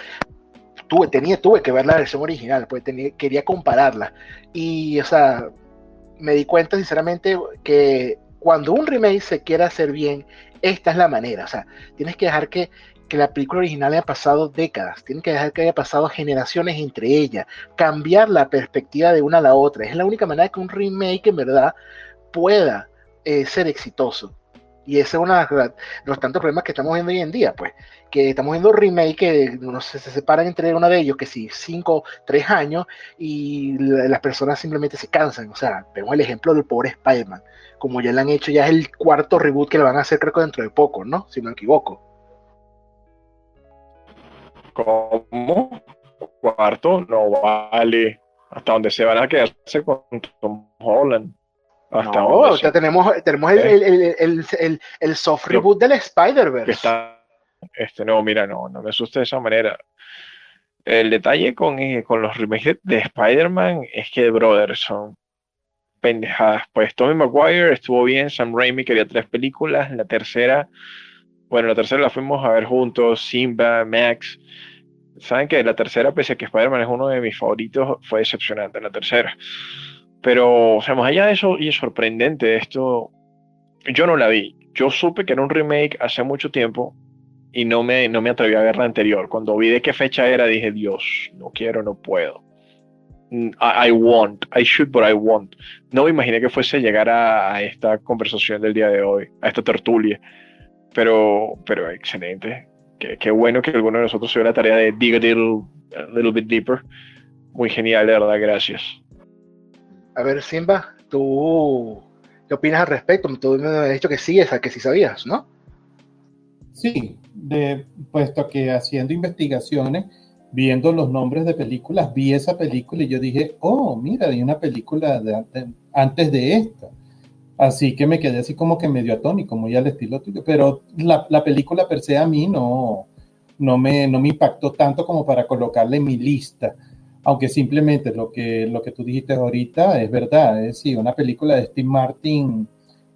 tuve, tenía, tuve que ver la versión original, pues tenía, quería compararla. Y, o sea, me di cuenta sinceramente que cuando un remake se quiere hacer bien, esta es la manera. O sea, tienes que dejar que, que la película original haya pasado décadas, tienes que dejar que haya pasado generaciones entre ellas, cambiar la perspectiva de una a la otra. Es la única manera que un remake en verdad pueda eh, ser exitoso. Y ese es uno de los tantos problemas que estamos viendo hoy en día, pues, que estamos viendo remake que no se, se separan entre uno de ellos, que si cinco, tres años, y las personas simplemente se cansan. O sea, vemos el ejemplo del pobre Spider-Man, como ya le han hecho, ya es el cuarto reboot que le van a hacer, creo que dentro de poco, ¿no? Si no me equivoco. ¿Cómo? Cuarto, no vale. Hasta donde se van a quedarse con Tom Holland. Hasta no, ya tenemos, tenemos el, el, el, el, soft reboot del Spider-Verse. Este, no, mira, no, no me asuste de esa manera. El detalle con, eh, con los remakes de Spider-Man es que, brother, son pendejadas. Pues Tommy Maguire estuvo bien, Sam Raimi quería tres películas, la tercera, bueno, la tercera la fuimos a ver juntos, Simba, Max. Saben que la tercera, pese a que Spider-Man es uno de mis favoritos, fue decepcionante la tercera. Pero, o sea, más allá de eso, y es sorprendente esto, yo no la vi. Yo supe que era un remake hace mucho tiempo y no me, no me atreví a ver la anterior. Cuando vi de qué fecha era, dije, Dios, no quiero, no puedo. Mm, I, want, I should, but I want. No me imaginé que fuese llegar a, esta conversación del día de hoy, a esta tertulia. Pero, pero excelente. Qué, qué bueno que alguno de nosotros se dio la tarea de dig a little, a little bit deeper. Muy genial, de verdad, gracias. A ver, Simba, tú, ¿qué opinas al respecto? Tú me has dicho que sí, esa que sí sabías, ¿no? Sí, de, puesto que haciendo investigaciones, viendo los nombres de películas, vi esa película y yo dije, oh, mira, hay una película antes de esta. Así que me quedé así como que medio atónico, muy al estilo tuyo. Pero la, la película per se a mí no, no, me, no me impactó tanto como para colocarla en mi lista aunque simplemente lo que, lo que tú dijiste ahorita es verdad, es decir, una película de Steve Martin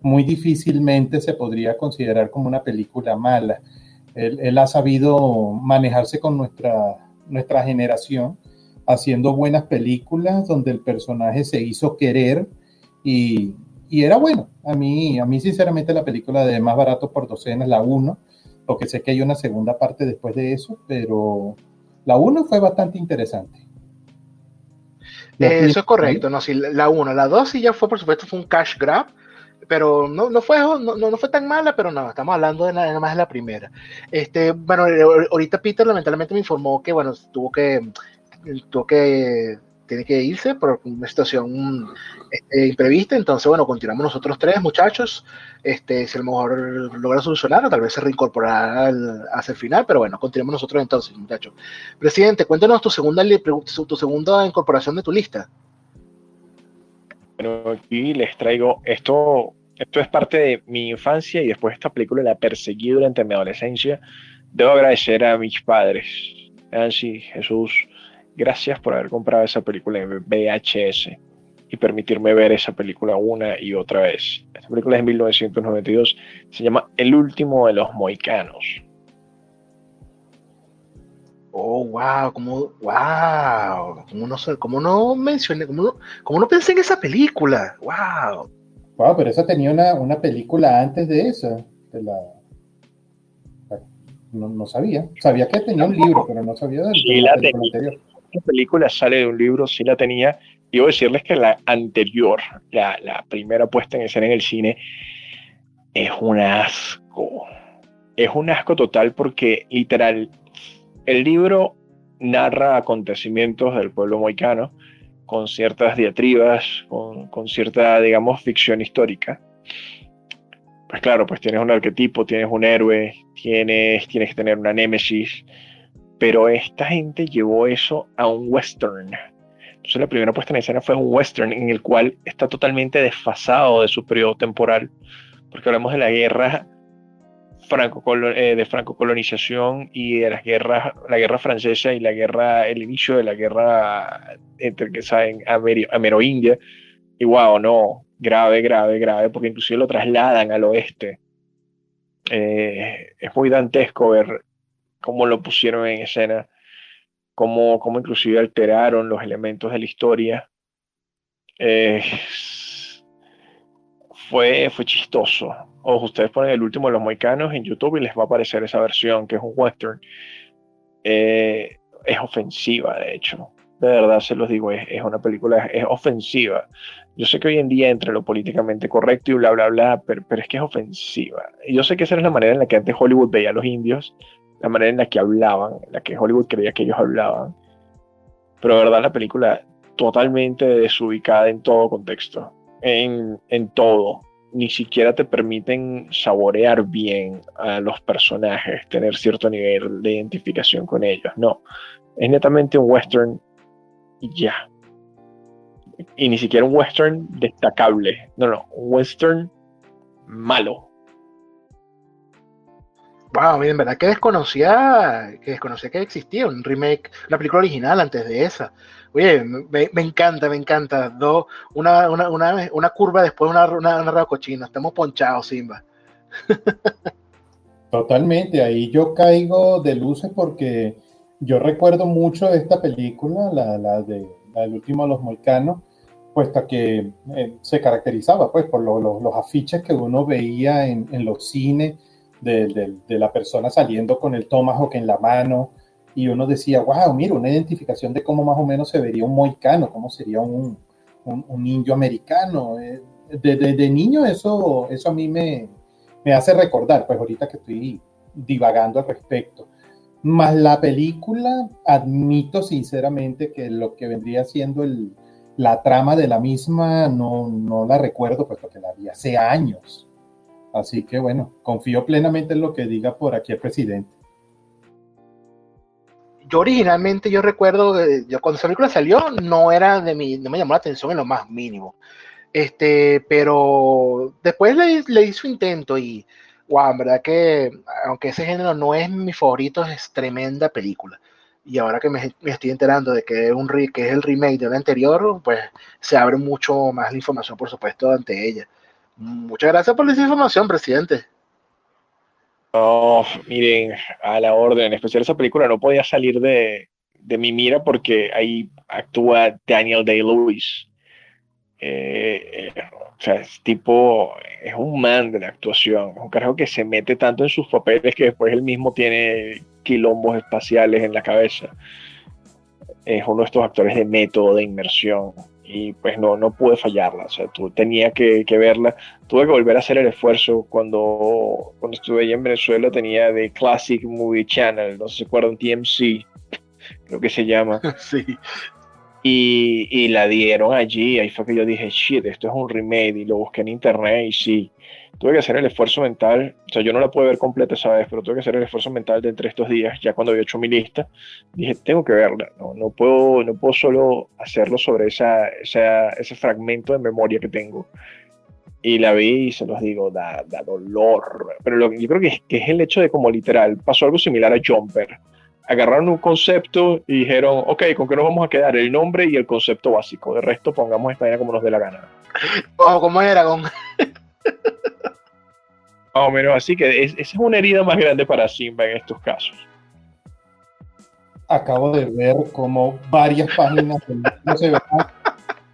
muy difícilmente se podría considerar como una película mala. Él, ha sabido manejarse con nuestra, nuestra generación, haciendo buenas películas donde el personaje se hizo querer y, y, era bueno. A mí, a mí, sinceramente, la película de Más Barato por Docenas, la 1, porque sé que hay una segunda parte después de eso, pero la 1 fue bastante interesante. Eso es correcto, no, sí, la 1, la 2 sí ya fue, por supuesto, fue un cash grab, pero no, no, fue, no, no fue tan mala, pero no, estamos hablando de nada más de la primera. Este, bueno, ahorita Peter lamentablemente me informó que, bueno, tuvo que, tuvo que tiene que irse por una situación este, imprevista. Entonces, bueno, continuamos nosotros tres, muchachos. Este, si a lo mejor logra solucionar, tal vez se reincorporará hacia el final, pero bueno, continuamos nosotros entonces, muchachos. Presidente, cuéntanos tu segunda, tu segunda incorporación de tu lista. Bueno, aquí les traigo esto. Esto es parte de mi infancia y después esta película la perseguí durante mi adolescencia. Debo agradecer a mis padres, Nancy, Jesús, Gracias por haber comprado esa película en VHS y permitirme ver esa película una y otra vez. Esta película es de 1992, se llama El último de los moicanos. Oh, wow, como, wow, como no, como no mencioné, como no, como no pensé en esa película, wow. Wow, pero esa tenía una, una película antes de esa. la, no, sabía. Sabía que tenía un libro, pero no sabía del sí, la, película anterior. La película sale de un libro, sí la tenía. Debo decirles que la anterior, la, primera puesta en escena en el cine, es un asco. Es un asco total porque literal, el libro narra acontecimientos del pueblo moicano con ciertas diatribas, con, con cierta, digamos, ficción histórica pues claro, pues tienes un arquetipo, tienes un héroe, tienes, tienes que tener una némesis, pero esta gente llevó eso a un western. Entonces la primera puesta en escena fue un western en el cual está totalmente desfasado de su periodo temporal, porque hablamos de la guerra franco eh, de francocolonización y de las guerras, la guerra francesa y la guerra, el inicio de la guerra entre que saben Amero-India. Y wow, no, grave, grave, grave, porque inclusive lo trasladan al oeste. Eh, es muy dantesco ver cómo lo pusieron en escena, cómo, cómo inclusive alteraron los elementos de la historia. Eh, fue, fue chistoso. O ustedes ponen el último de los moicanos en YouTube y les va a aparecer esa versión, que es un western. Eh, es ofensiva, de hecho. De verdad se los digo, es, es una película, es ofensiva. Yo sé que hoy en día entre lo políticamente correcto y bla, bla, bla, pero, es que es ofensiva. Y yo sé que esa era la manera en la que antes Hollywood veía a los indios, la manera en la que hablaban, en la que Hollywood creía que ellos hablaban. Pero de verdad la película totalmente desubicada en todo contexto, en, en todo. Ni siquiera te permiten saborear bien a los personajes, tener cierto nivel de identificación con ellos. No, es netamente un western y ya y ni siquiera un western destacable. No, no, un western malo. Wow, miren, verdad que desconocía que desconocía que existía un remake, una película original antes de esa. Oye, me, encanta, me encanta. Do, una, una, una, una, curva después una, una, una cochina. Estamos ponchados, Simba. *laughs* Totalmente, ahí yo caigo de luces porque yo recuerdo mucho esta película, la, la de la del último de los Molcanos, puesto que eh, se caracterizaba pues, por los afiches que uno veía en, en los cines de, la persona saliendo con el tomahawk en la mano y uno decía, wow, mira, una identificación de cómo más o menos se vería un moicano, cómo sería un, un, indio americano. Eh, de, de, niño eso, eso a mí me, me hace recordar, pues ahorita que estoy divagando al respecto. Más la película, admito sinceramente que lo que vendría siendo el, la trama de la misma no, no la recuerdo, puesto que la vi hace años. Así que bueno, confío plenamente en lo que diga por aquí el presidente. Yo originalmente, yo recuerdo, yo cuando esa película salió, no era de mi, no me llamó la atención en lo más mínimo. Este, pero después le, le hizo intento y, wow, verdad que, aunque ese género no es mi favorito, es tremenda película y ahora que me, estoy enterando de que es, un que es el remake de la anterior, pues se abre mucho más la información, por supuesto, ante ella. Muchas gracias por esa información, presidente. Oh, miren, a la orden, en especial esa película no podía salir de, de mi mira porque ahí actúa Daniel Day-Lewis. Eh, eh, o sea, es tipo, es un man de la actuación, es un carajo que se mete tanto en sus papeles que después él mismo tiene quilombos espaciales en la cabeza. Es uno de estos actores de método, de inmersión. Y pues no, no pude fallarla. O sea, tú, tenía que, verla. Tuve que volver a hacer el esfuerzo cuando, cuando estuve allá en Venezuela. Tenía de Classic Movie Channel, no sé si se acuerdan, TMC, creo que se llama. *laughs* Sí. Y, y, la dieron allí. Ahí fue que yo dije, shit, esto es un remake. Y lo busqué en internet y sí tuve que hacer el esfuerzo mental, o sea, yo no la pude ver completa esa vez, pero tuve que hacer el esfuerzo mental de entre estos días, ya cuando había hecho mi lista, dije, tengo que verla, no, no, puedo, no puedo solo hacerlo sobre esa, esa, ese fragmento de memoria que tengo. Y la vi y se los digo, da, da dolor. Pero lo yo creo que es, que es el hecho de como literal, pasó algo similar a Jumper. Agarraron un concepto y dijeron, ok, ¿con qué nos vamos a quedar? El nombre y el concepto básico. De resto, pongamos esta idea como nos dé la gana. O como era, con... *laughs* Más o menos así que esa es una herida más grande para Simba en estos casos. Acabo de ver como varias páginas no se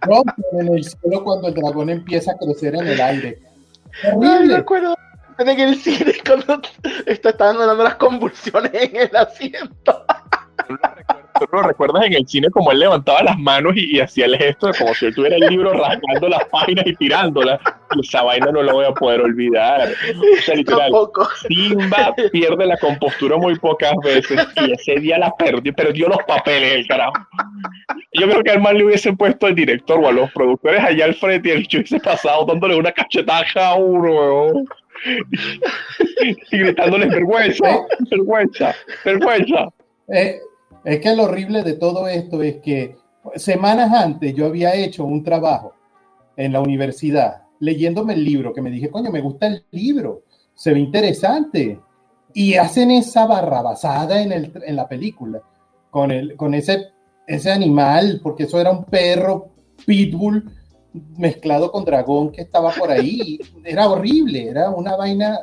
rompen en el cielo cuando el dragón empieza a crecer en el aire. Horrible. recuerdo, en el cine cuando está, dando las convulsiones en el asiento. ¿Tú lo recuerdas en el cine como él levantaba las manos y, hacía el gesto de como si él tuviera el libro rasgando las páginas y tirándolas? Esa vaina no lo voy a poder olvidar. O sea, literal, Simba pierde la compostura muy pocas veces y ese día la perdió, perdió los papeles, el carajo. Yo creo que al mal le hubiesen puesto al director o a los productores allá al frente y el hubiese pasado dándole una cachetaja a uno, y gritándoles vergüenza, vergüenza, vergüenza. Eh, es que lo horrible de todo esto es que semanas antes yo había hecho un trabajo en la universidad leyéndome el libro que me dije, coño, me gusta el libro, se ve interesante. Y hacen esa barrabasada en, el, en la película con, el, con ese, ese animal, porque eso era un perro pitbull mezclado con dragón que estaba por ahí. Era horrible, era una vaina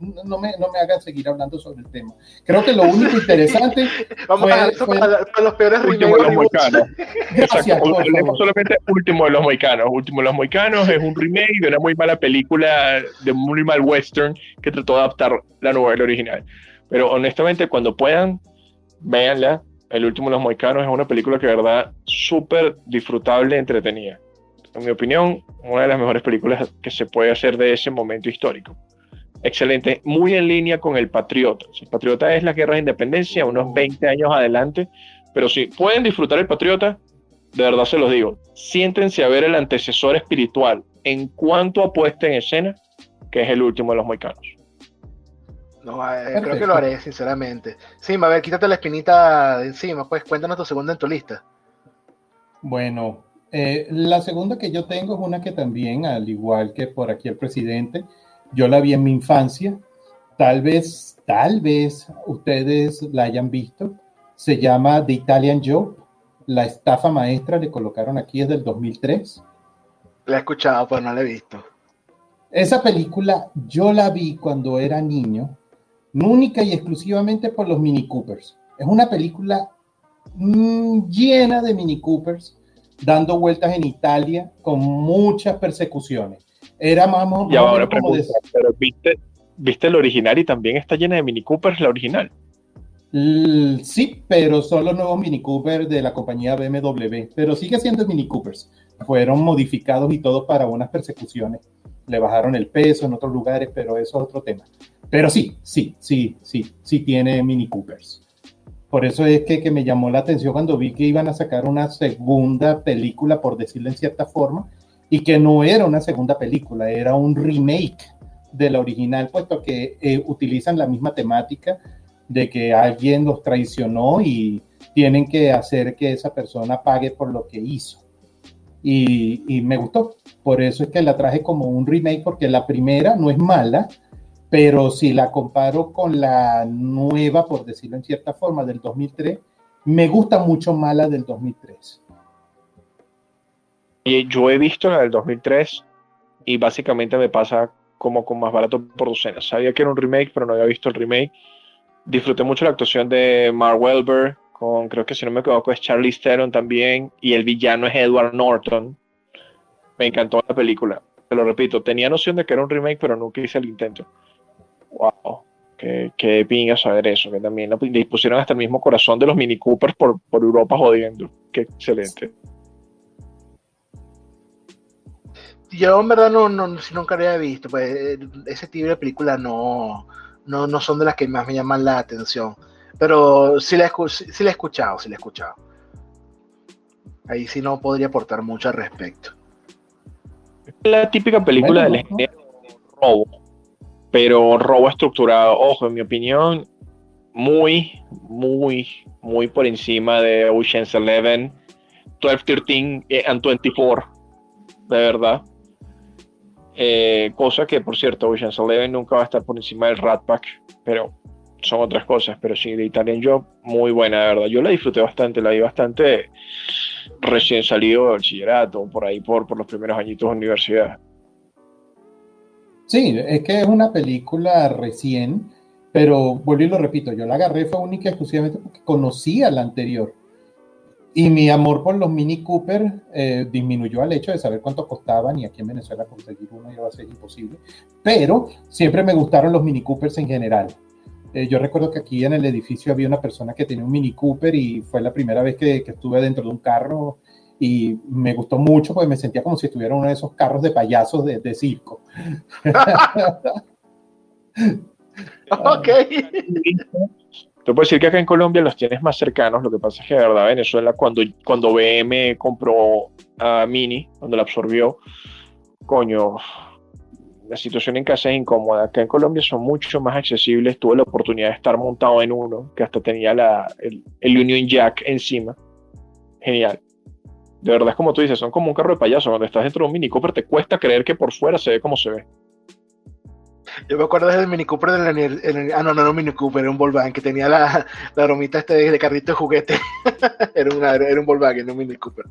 no me, no me hagan seguir hablando sobre el tema. Creo que lo único interesante. *laughs* Vamos a, fue, los peores último de los moicanos. *laughs* solamente último de los moicanos. Último de los moicanos es un remake de una muy mala película, de muy mal western, que trató de adaptar la novela original. Pero honestamente, cuando puedan, véanla. El último de los moicanos es una película que, de verdad, súper disfrutable y entretenida. En mi opinión, una de las mejores películas que se puede hacer de ese momento histórico. Excelente, muy en línea con el Patriota. El Patriota es la guerra de independencia, unos 20 años adelante, pero si pueden disfrutar el Patriota, de verdad se los digo, siéntense a ver el antecesor espiritual en cuanto a puesta en escena, que es el último de los moicanos. No, eh, creo que lo haré, sinceramente. Sí, a ver, quítate la espinita de encima, pues cuéntanos tu segunda en tu lista. Bueno, eh, la segunda que yo tengo es una que también, al igual que por aquí el presidente, yo la vi en mi infancia. Tal vez, tal vez ustedes la hayan visto. Se llama The Italian Job. La estafa maestra le colocaron aquí desde el 2003. La he escuchado, pero no la he visto. Esa película yo la vi cuando era niño, única y exclusivamente por los Mini Coopers. Es una película mm, llena de Mini Coopers dando vueltas en Italia con muchas persecuciones. Era más, y ahora pero ¿viste, ¿viste el original y también está llena de Mini Coopers la original? Sí, pero son los nuevos Mini Cooper de la compañía BMW, pero sigue siendo Mini Coopers. Fueron modificados y todo para unas persecuciones. Le bajaron el peso en otros lugares, pero eso es otro tema. Pero sí, sí, sí, sí, sí tiene Mini Coopers. Por eso es que, que me llamó la atención cuando vi que iban a sacar una segunda película, por decirlo en cierta forma, y que no era una segunda película, era un remake de la original, puesto que eh, utilizan la misma temática de que alguien los traicionó y tienen que hacer que esa persona pague por lo que hizo. Y, y, me gustó, por eso es que la traje como un remake, porque la primera no es mala, pero si la comparo con la nueva, por decirlo en cierta forma, del 2003, me gusta mucho más la del 2003 yo he visto la del 2003 y básicamente me pasa como con más barato por docena. Sabía que era un remake, pero no había visto el remake. Disfruté mucho la actuación de Mark Welber, con creo que si no me equivoco es Charlie Theron también, y el villano es Edward Norton. Me encantó la película. Te lo repito, tenía noción de que era un remake, pero nunca hice el intento. Wow, qué, qué pinga saber eso, que también le pusieron hasta el mismo corazón de los Mini Coopers por, por Europa jodiendo. Qué excelente. yo en verdad no, no nunca había visto, pues ese tipo de películas no, no, no, son de las que más me llaman la atención. Pero sí la, he, sí la he escuchado, sí la he escuchado. Ahí sí no podría aportar mucho al respecto. La típica película del robo, pero robo estructurado. Ojo, en mi opinión, muy, muy, muy por encima de Ocean's Eleven, 12, 13 and 24. De verdad. Eh, cosa que, por cierto, Ocean's Eleven nunca va a estar por encima del Rat Pack, pero son otras cosas. Pero sí, de Italian Job, muy buena, de verdad. Yo la disfruté bastante, la vi bastante recién salido del bachillerato, por ahí, por, por los primeros añitos de universidad. Sí, es que es una película recién, pero vuelvo y lo repito, yo la agarré fue única y exclusivamente porque conocía la anterior. y mi amor por los Mini Cooper eh, disminuyó al hecho de saber cuánto costaban y aquí en Venezuela conseguir uno iba a ser imposible. Pero siempre me gustaron los Mini Coopers en general. Eh, yo recuerdo que aquí en el edificio había una persona que tenía un Mini Cooper y fue la primera vez que, que estuve dentro de un carro y me gustó mucho porque me sentía como si estuviera uno de esos carros de payasos de, de circo. *laughs* ok. Te puedo decir que acá en Colombia los tienes más cercanos. Lo que pasa es que de verdad Venezuela, cuando, cuando BM compró a Mini, cuando la absorbió, coño, la situación en casa es incómoda. Acá en Colombia son mucho más accesibles. Tuve la oportunidad de estar montado en uno que hasta tenía la, el, el Union Jack encima. Genial. De verdad es como tú dices, son como un carro de payaso. Cuando estás dentro de un Mini Cooper te cuesta creer que por fuera se ve como se ve. Yo me acuerdo del Mini Cooper del ah no, no era un Mini Cooper, era un Volkswagen que tenía la, la bromita este de, carrito de juguete. *laughs* era, una, era un Volkswagen, no un Mini Cooper.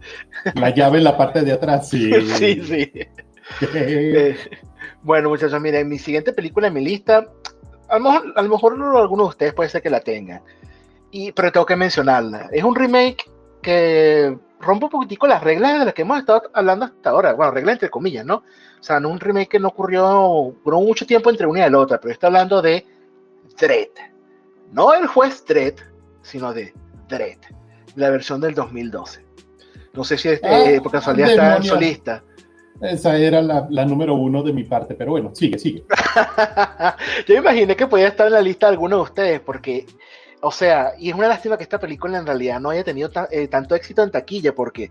la llave en la parte de atrás, sí. *laughs* sí, sí. *laughs* eh, bueno, muchachos, miren, mi siguiente película en mi lista, a lo mejor, a lo mejor alguno de ustedes puede ser que la tengan, y, pero tengo que mencionarla. Es un remake que rompe un poquitico las reglas de las que hemos estado hablando hasta ahora. Bueno, reglas entre comillas, ¿no? O sea, no un remake que no ocurrió, duró mucho tiempo entre una y la otra, pero está hablando de Dredd. No el juez Dredd, sino de Dredd, la versión del 2012. No sé si este, ah, por casualidad está en su lista. Esa era la, la, número uno de mi parte, pero bueno, sigue, sigue. *laughs* Yo imaginé que podía estar en la lista de alguno de ustedes, porque, o sea, y es una lástima que esta película en realidad no haya tenido eh, tanto éxito en taquilla, porque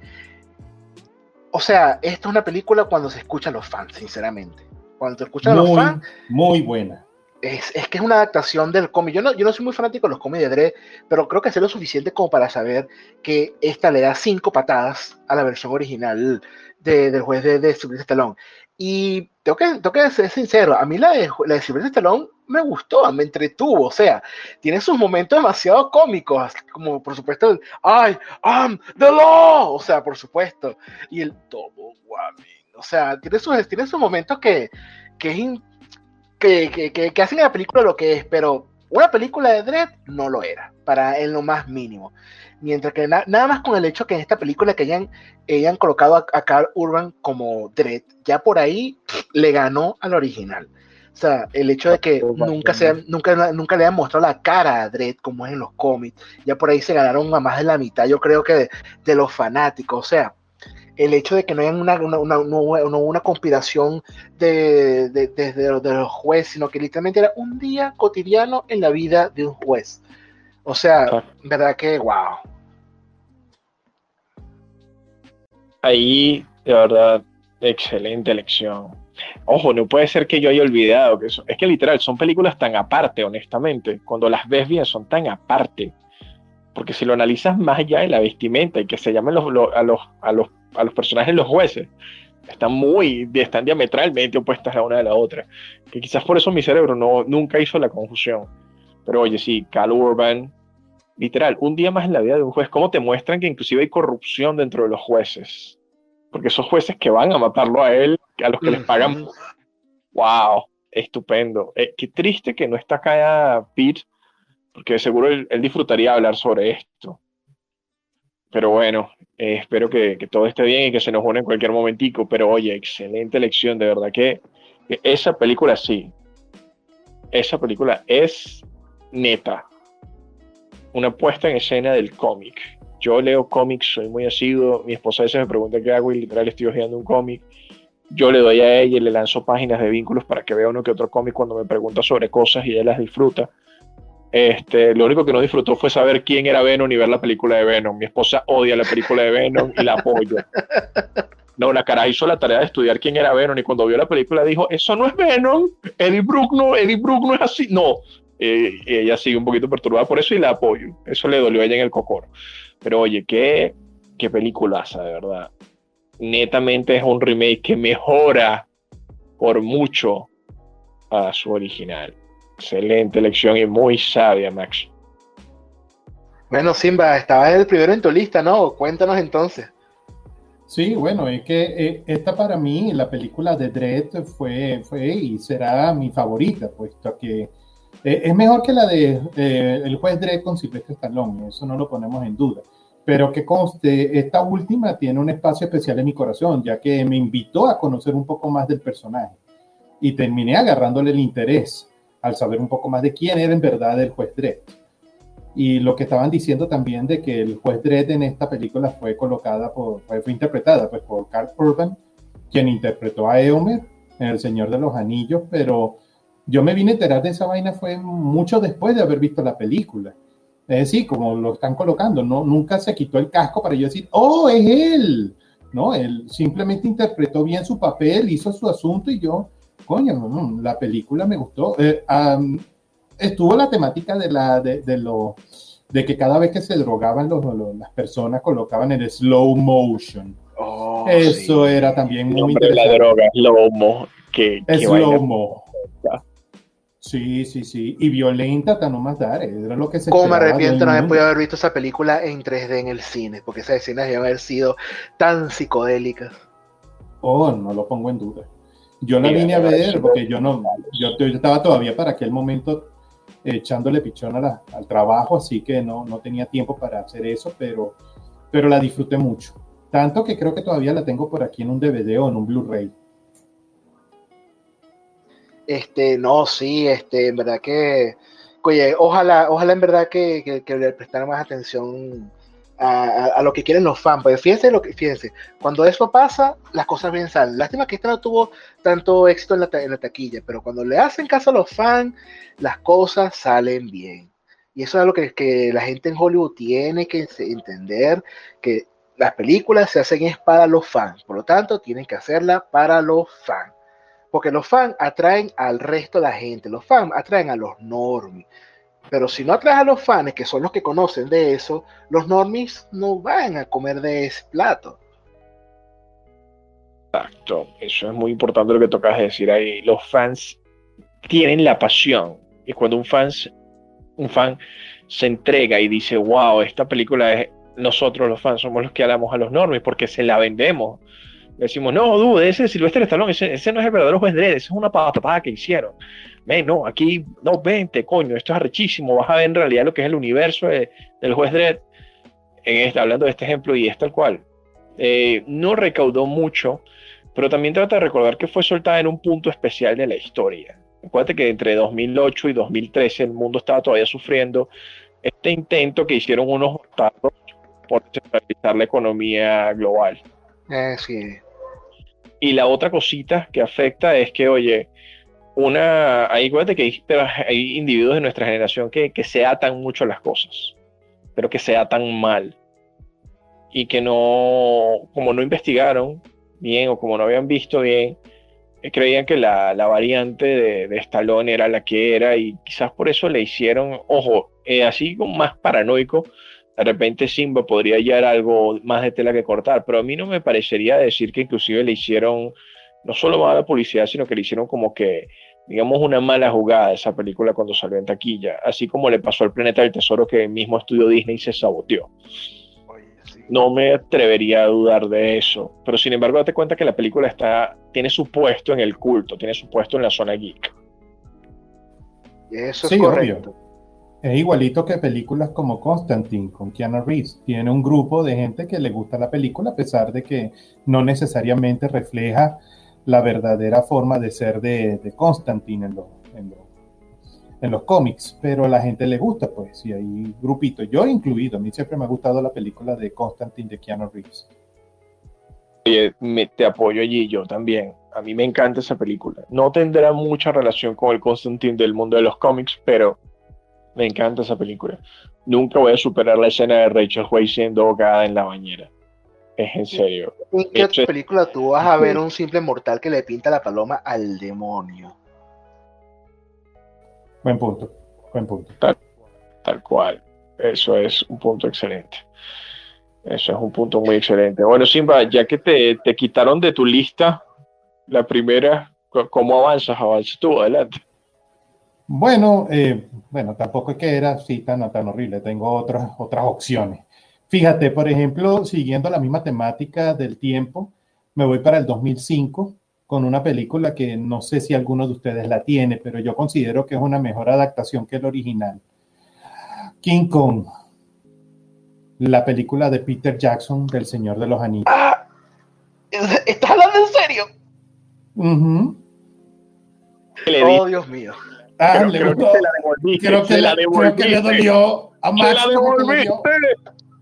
o sea, esta es una película cuando se escuchan los fans, sinceramente. Cuando se escuchan muy, los fans. Muy buena. Es, es, que es una adaptación del cómic. Yo no, yo no soy muy fanático de los cómics de Dre, pero creo que es lo suficiente como para saber que esta le da cinco patadas a la versión original de, del juez de, de Sylvester Stallone. Y tengo que, ser sincero, a mí la de, la de Sylvester Stallone me gustó, me entretuvo, o sea, tiene sus momentos demasiado cómicos, como por supuesto el I am the law, o sea, por supuesto, y el double whammy, o sea, tiene sus, tiene sus momentos que, que, que hacen a la película lo que es, pero una película de Dredd no lo era, para en lo más mínimo. Mientras que na nada más con el hecho que en esta película que hayan, hayan colocado a, a Carl Urban como Dredd, ya por ahí le ganó al original. O sea, el hecho de que nunca, se, nunca, nunca le hayan mostrado la cara a Dredd como es en los cómics, ya por ahí se ganaron a más de la mitad, yo creo que de, de los fanáticos. O sea, el hecho de que no haya una, una, una, una, una conspiración de, de, de, de, los jueces, sino que literalmente era un día cotidiano en la vida de un juez. O sea, ah. verdad que, wow. Ahí, de verdad, excelente elección. Ojo, no puede ser que yo haya olvidado que eso. Es que literal, son películas tan aparte, honestamente. Cuando las ves bien, son tan aparte. Porque si lo analizas más allá de la vestimenta y que se llamen los, los, a, los, a, los, a los personajes los jueces, están muy, están diametralmente opuestas la una de la otra. Que quizás por eso mi cerebro no, nunca hizo la confusión. Pero oye, sí, Cal Urban, literal, un día más en la vida de un juez, ¿cómo te muestran que inclusive hay corrupción dentro de los jueces? Porque esos jueces que van a matarlo a él, a los que les pagan, wow, estupendo. Eh, qué triste que no está acá Pete, porque seguro él, él disfrutaría hablar sobre esto. Pero bueno, eh, espero que, que, todo esté bien y que se nos une en cualquier momentico. Pero oye, excelente elección, de verdad que, que esa película sí, esa película es neta, una puesta en escena del cómic. Yo leo cómics, soy muy asiduo. Mi esposa a veces me pregunta qué hago y literal estoy hojeando un cómic. Yo le doy a ella y le lanzo páginas de vínculos para que vea uno que otro cómic cuando me pregunta sobre cosas y ella las disfruta. Este, lo único que no disfrutó fue saber quién era Venom y ver la película de Venom. Mi esposa odia la película de Venom y la apoyo. No, la cara hizo la tarea de estudiar quién era Venom y cuando vio la película dijo, eso no es Venom, Eddie Brooke no, Eddie Brooke no es así. No, eh, ella sigue un poquito perturbada por eso y la apoyo. Eso le dolió a ella en el cocoro. Pero oye, qué, qué peliculaza, de verdad. Netamente es un remake que mejora por mucho a su original. Excelente elección y muy sabia, Max. Bueno, Simba, estaba el primero en tu lista, ¿no? Cuéntanos entonces. Sí, bueno, es que eh, esta para mí, la película de Dredd fue, fue y será mi favorita, puesto que eh, es mejor que la de El juez Dredd con Silvestre Stallone, eso no lo ponemos en duda. Pero que conste, esta última tiene un espacio especial en mi corazón, ya que me invitó a conocer un poco más del personaje y terminé agarrándole el interés al saber un poco más de quién era en verdad el juez Dredd. Y lo que estaban diciendo también de que el juez Dredd en esta película fue colocada por, fue, interpretada pues, por Carl Urban, quien interpretó a Eomer en El Señor de los Anillos, pero yo me vine a enterar de esa vaina fue mucho después de haber visto la película. Es decir, como lo están colocando, no, nunca se quitó el casco para yo decir, oh, es él. No, él simplemente interpretó bien su papel, hizo su asunto y yo, coño, la película me gustó. Eh, estuvo la temática de, la, de, lo, de que cada vez que se drogaban los, las personas colocaban el slow motion. Oh, Eso era también muy interesante. La droga, slow mo. Que, slow mo. Sí, sí, sí. Y violenta hasta no más dar. Era lo que se ¿Cómo me arrepiento no haber podido haber visto esa película en 3D en el cine? Porque esas escenas deben haber sido tan psicodélicas. Oh, no lo pongo en duda. Yo la vine a ver porque yo no, yo, estaba todavía para aquel momento echándole pichón al trabajo, así que no, no tenía tiempo para hacer eso, pero, pero la disfruté mucho. Tanto que creo que todavía la tengo por aquí en un DVD o en un Blu-ray. Este, no, sí, este, en verdad que, oye, ojalá, ojalá en verdad que, que, prestaran más atención a, lo que quieren los fans. Porque fíjense lo que, fíjense, cuando eso pasa, las cosas bien salen. Lástima que esta no tuvo tanto éxito en la, en la taquilla, pero cuando le hacen caso a los fans, las cosas salen bien. Y eso es lo que, que la gente en Hollywood tiene que entender, que las películas se hacen es para los fans, por lo tanto tienen que hacerla para los fans. Porque los fans atraen al resto de la gente, los fans atraen a los normies. Pero si no atraes a los fans, que son los que conocen de eso, los normies no van a comer de ese plato. Exacto, eso es muy importante lo que tocas de decir ahí. Los fans tienen la pasión. Y cuando un fan, un fan se entrega y dice, wow, esta película es, nosotros los fans somos los que hablamos a los normies porque se la vendemos decimos, no, dude, ese es Silvestre Stallone, ese, ese, no es el verdadero juez Dredd, ese es una patada que hicieron. Ven, no, aquí, no, vente, coño, esto es arrechísimo, vas a ver en realidad lo que es el universo del juez Dredd, en este, hablando de este ejemplo, y es tal cual. Eh, no recaudó mucho, pero también trata de recordar que fue soltada en un punto especial de la historia. Acuérdate que entre 2008 y 2013 el mundo estaba todavía sufriendo este intento que hicieron unos estados por centralizar la economía global. Sí. Y la otra cosita que afecta es que, oye, una, hay, que hay, individuos de nuestra generación que, que se atan mucho a las cosas, pero que se atan mal. Y que no, como no investigaron bien o como no habían visto bien, eh, creían que la, la variante de, de, Stallone era la que era y quizás por eso le hicieron, ojo, eh, así como más paranoico, de repente Simba podría hallar algo más de tela que cortar, pero a mí no me parecería decir que inclusive le hicieron no solo mala publicidad, sino que le hicieron como que, digamos, una mala jugada a esa película cuando salió en taquilla, así como le pasó al Planeta del Tesoro que el mismo estudio Disney se saboteó. No me atrevería a dudar de eso, pero sin embargo date cuenta que la película está, tiene su puesto en el culto, tiene su puesto en la zona geek. Eso es correcto. Es igualito que películas como Constantine con Keanu Reeves. Tiene un grupo de gente que le gusta la película a pesar de que no necesariamente refleja la verdadera forma de ser de, Constantine en, en, los cómics, pero a la gente le gusta, pues, y hay grupitos, yo incluido, a mí siempre me ha gustado la película de Constantine de Keanu Reeves. Oye, me, te apoyo allí, yo también. A mí me encanta esa película. No tendrá mucha relación con el Constantine del mundo de los cómics, pero me encanta esa película. Nunca voy a superar la escena de Rachel Weisz siendo ahogada en la bañera. Es en serio. ¿En qué película tú vas a ver un simple mortal que le pinta la paloma al demonio? Buen punto. Buen punto. Tal, cual. Eso es un punto excelente. Eso es un punto muy excelente. Bueno, Simba, ya que te, te quitaron de tu lista la primera, ¿cómo avanzas? Avanzas tú, adelante. Bueno, eh, bueno, tampoco es que era así tan, tan horrible, tengo otras, otras opciones. Fíjate, por ejemplo, siguiendo la misma temática del tiempo, me voy para el 2005 con una película que no sé si alguno de ustedes la tiene, pero yo considero que es una mejor adaptación que el original. King Kong. la película de Peter Jackson del Señor de los Anillos. Ah, ¿Estás hablando en serio? Oh, Dios mío. Ah, Creo- le creo gustó. que se la devolviste, Creo que, se la creo que le dolió a ¡Se Max. la le dolió. devolviste!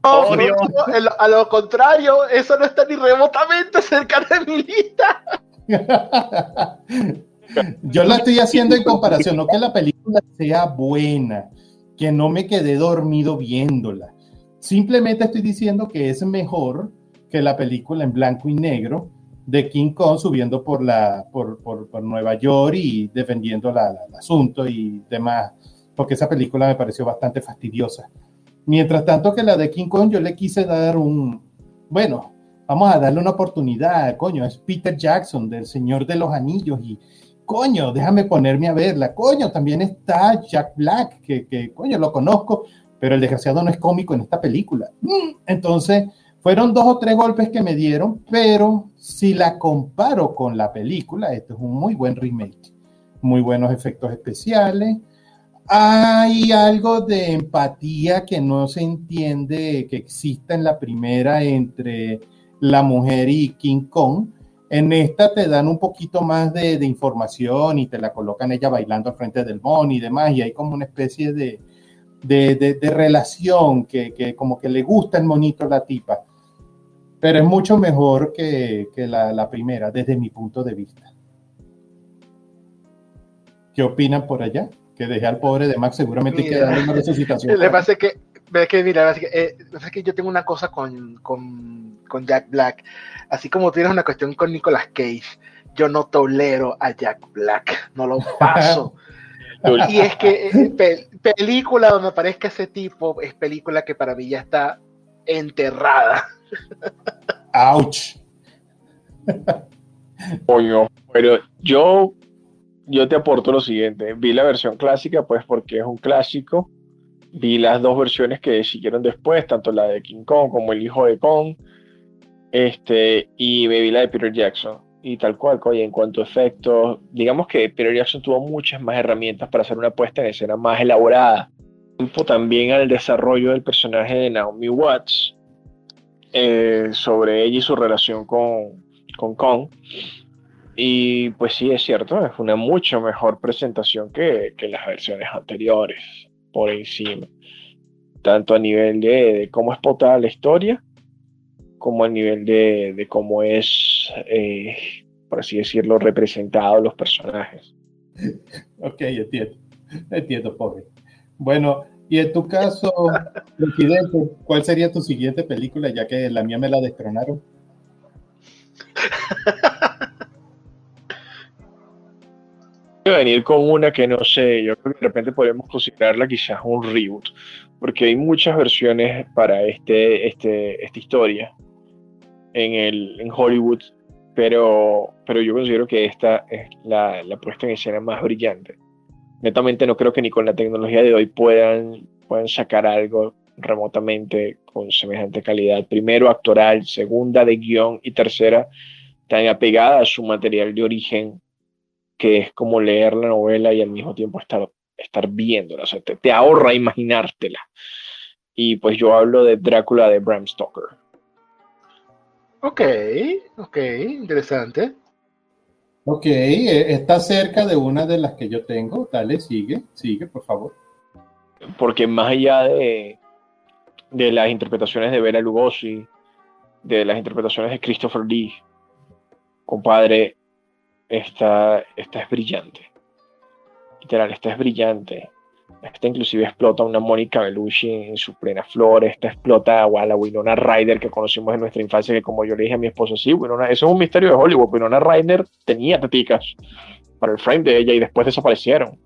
Oh, Oh, Dios. no, el- a lo contrario, eso no está ni remotamente cerca de mi lista. *laughs* Yo la estoy haciendo en comparación, no que la película sea buena, que no me quedé dormido viéndola. Simplemente estoy diciendo que es mejor que la película en blanco y negro de King Kong subiendo por, la, por, por- por Nueva York y defendiendo la- el asunto y demás, porque esa película me pareció bastante fastidiosa. Mientras tanto que la de King Kong yo le quise dar un, bueno, vamos a darle una oportunidad, coño, es Peter Jackson del Señor de los Anillos y coño, déjame ponerme a verla, coño, también está Jack Black, que, que coño, lo conozco, pero el desgraciado no es cómico en esta película. Mm, Entonces, fueron dos o tres golpes que me dieron, pero si la comparo con la película, esto es un muy buen remake, muy buenos efectos especiales. Hay algo de empatía que no se entiende que exista en la primera entre la mujer y King Kong. En esta te dan un poquito más de, de información y te la colocan ella bailando al frente del mon y demás, y hay como una especie de, de, de- de relación que, que como que le gusta el monito a la tipa. Pero es mucho mejor que, que la, la primera, desde mi punto de vista. ¿Qué opinan por allá? Que dejé al pobre de Max seguramente Mira. darle una resucitación. *laughs* Le pasa que, ve que mira, es que, eh, es que yo tengo una cosa con, con, con Jack Black. Así como tienes una cuestión con Nicolas Cage, yo no tolero a Jack Black, no lo *laughs* paso. y es que eh, pe- película donde aparezca ese tipo es película que para mí ya está enterrada. Ouch. Coño, pero yo, yo te aporto lo siguiente. Vi la versión clásica, pues porque es un clásico. Vi las dos versiones que siguieron después, tanto la de King Kong como el hijo de Kong. Este, y me vi la de Peter Jackson. Y tal cual, en cuanto a efectos, digamos que Peter Jackson tuvo muchas más herramientas para hacer una puesta en escena más elaborada. También al desarrollo del personaje de Naomi Watts, eh, sobre ella y su relación con, con Kong. Y pues sí, es cierto, es una mucho mejor presentación que, que las versiones anteriores, por encima. Tanto a nivel de, de cómo es potada la historia, como a nivel de, de cómo es, eh, por así decirlo, representado los personajes. Ok, entiendo. Entiendo, pobre. Bueno, y en tu caso, *laughs* Presidente, ¿cuál sería tu siguiente película, ya que la mía me la destronaron? Voy a venir con una que no sé, yo creo que de repente podemos considerarla quizás un reboot, porque hay muchas versiones para este, este, esta historia en, el, en Hollywood, pero, pero yo considero que esta es la, la puesta en escena más brillante. Netamente no creo que ni con la tecnología de hoy puedan, puedan sacar algo remotamente con semejante calidad. Primero actoral, segunda de guion y tercera tan apegada a su material de origen que es como leer la novela y al mismo tiempo estar, estar viéndola, o sea, te, te ahorra imaginártela. Y pues yo hablo de Drácula de Bram Stoker. Ok, ok, interesante. Ok, eh, está cerca de una de las que yo tengo. Dale, sigue, sigue, por favor. Porque más allá de, de las interpretaciones de Bela Lugosi, de las interpretaciones de Christopher Lee, compadre, esta, esta es brillante. Literal, esta es brillante. Esta inclusive explota una Mónica Bellucci en su plena flor. Esta explota a la Winona Ryder que conocimos en nuestra infancia, que como yo le dije a mi esposo, sí, Winona, eso es un misterio de Hollywood. Winona Ryder tenía teticas para el frame de ella y después desaparecieron.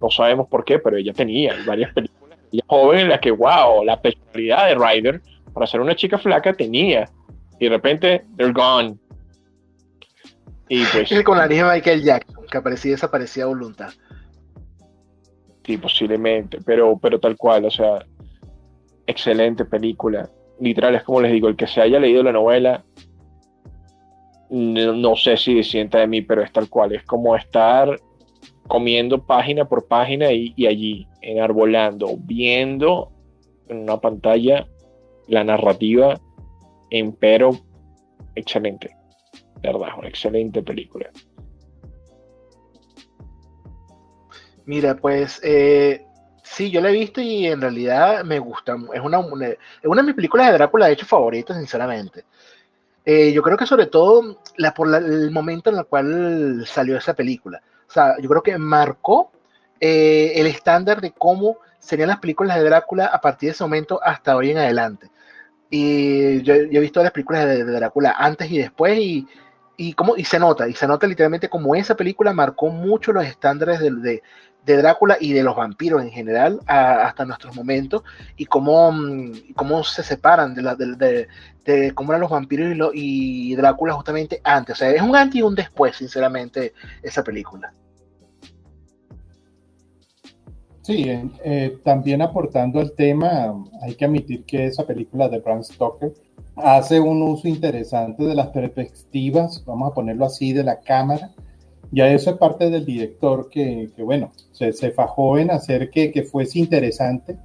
No sabemos por qué, pero ella tenía y varias películas. Ella joven en las que, wow, la personalidad de Ryder para ser una chica flaca tenía. Y de repente, they're gone. Y pues, Es *laughs* con la de Michael Jackson, que aparecía y desaparecía a voluntad. Sí, posiblemente, pero, pero tal cual, o sea, excelente película. Literal, es como les digo, el que se haya leído la novela, no, no sé si sienta de mí, pero es tal cual, es como estar comiendo página por página y, y allí, enarbolando, viendo en una pantalla la narrativa, empero, excelente. ¿Verdad? Una excelente película. Mira, pues eh, sí, yo la he visto y en realidad me gusta. Es una, es una de mis películas de Drácula, de hecho, favoritas, sinceramente. Eh, yo creo que sobre todo la, por el momento en el cual salió esa película. O sea, yo creo que marcó eh, el estándar de cómo serían las películas de Drácula a partir de ese momento hasta hoy en adelante. Y yo, he visto las películas de, Drácula antes y después y, y, como, y se nota, y se nota literalmente como esa película marcó mucho los estándares de, de Drácula y de los vampiros en general hasta nuestros momentos y cómo, mm, cómo se separan de, la, de, de, cómo eran los vampiros y, lo, Drácula justamente antes. O sea, es un antes y un después, sinceramente, esa película. Sí, eh, también aportando el tema, hay que admitir que esa película de Bram Stoker hace un uso interesante de las perspectivas, vamos a ponerlo así, de la cámara. Ya eso es parte del director que, que bueno, se, se, fajó en hacer que, que fuese interesante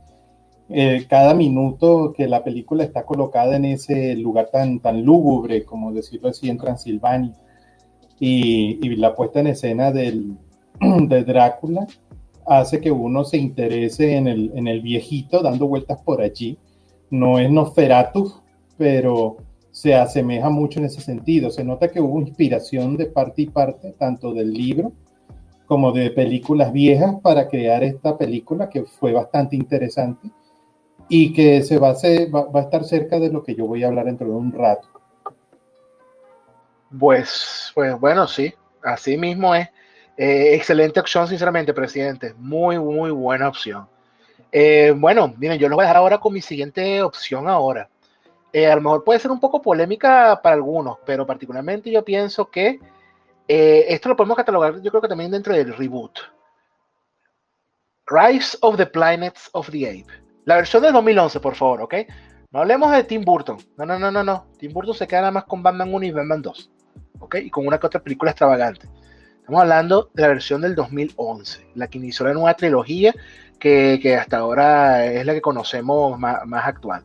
eh, cada minuto que la película está colocada en ese lugar tan, tan lúgubre, como decirlo así, en Transilvania. Y, y la puesta en escena del, *clears throat* de Drácula hace que uno se interese en el, en el viejito dando vueltas por allí. No es Nosferatu, pero se asemeja mucho en ese sentido. Se nota que hubo inspiración de parte y parte, tanto del libro como de películas viejas, para crear esta película que fue bastante interesante y que se va a, va, a estar cerca de lo que yo voy a hablar dentro de un rato. Pues, pues bueno, sí, así mismo es. Eh, excelente opción, sinceramente, presidente. Muy, muy buena opción. Eh, bueno, miren, yo lo voy a dejar ahora con mi siguiente opción ahora. Eh, a lo mejor puede ser un poco polémica para algunos, pero particularmente yo pienso que eh, esto lo podemos catalogar, yo creo que también dentro del reboot. Rise of the Planets of the Ape. La versión del 2011, por favor, ¿ok? No hablemos de Tim Burton. No, no, no, no, no. Tim Burton se queda nada más con Batman 1 y Batman 2. ¿Ok? Y con una que otra película extravagante. Estamos hablando de la versión del 2011, la que inició la nueva trilogía que, que hasta ahora es la que conocemos más, más actual.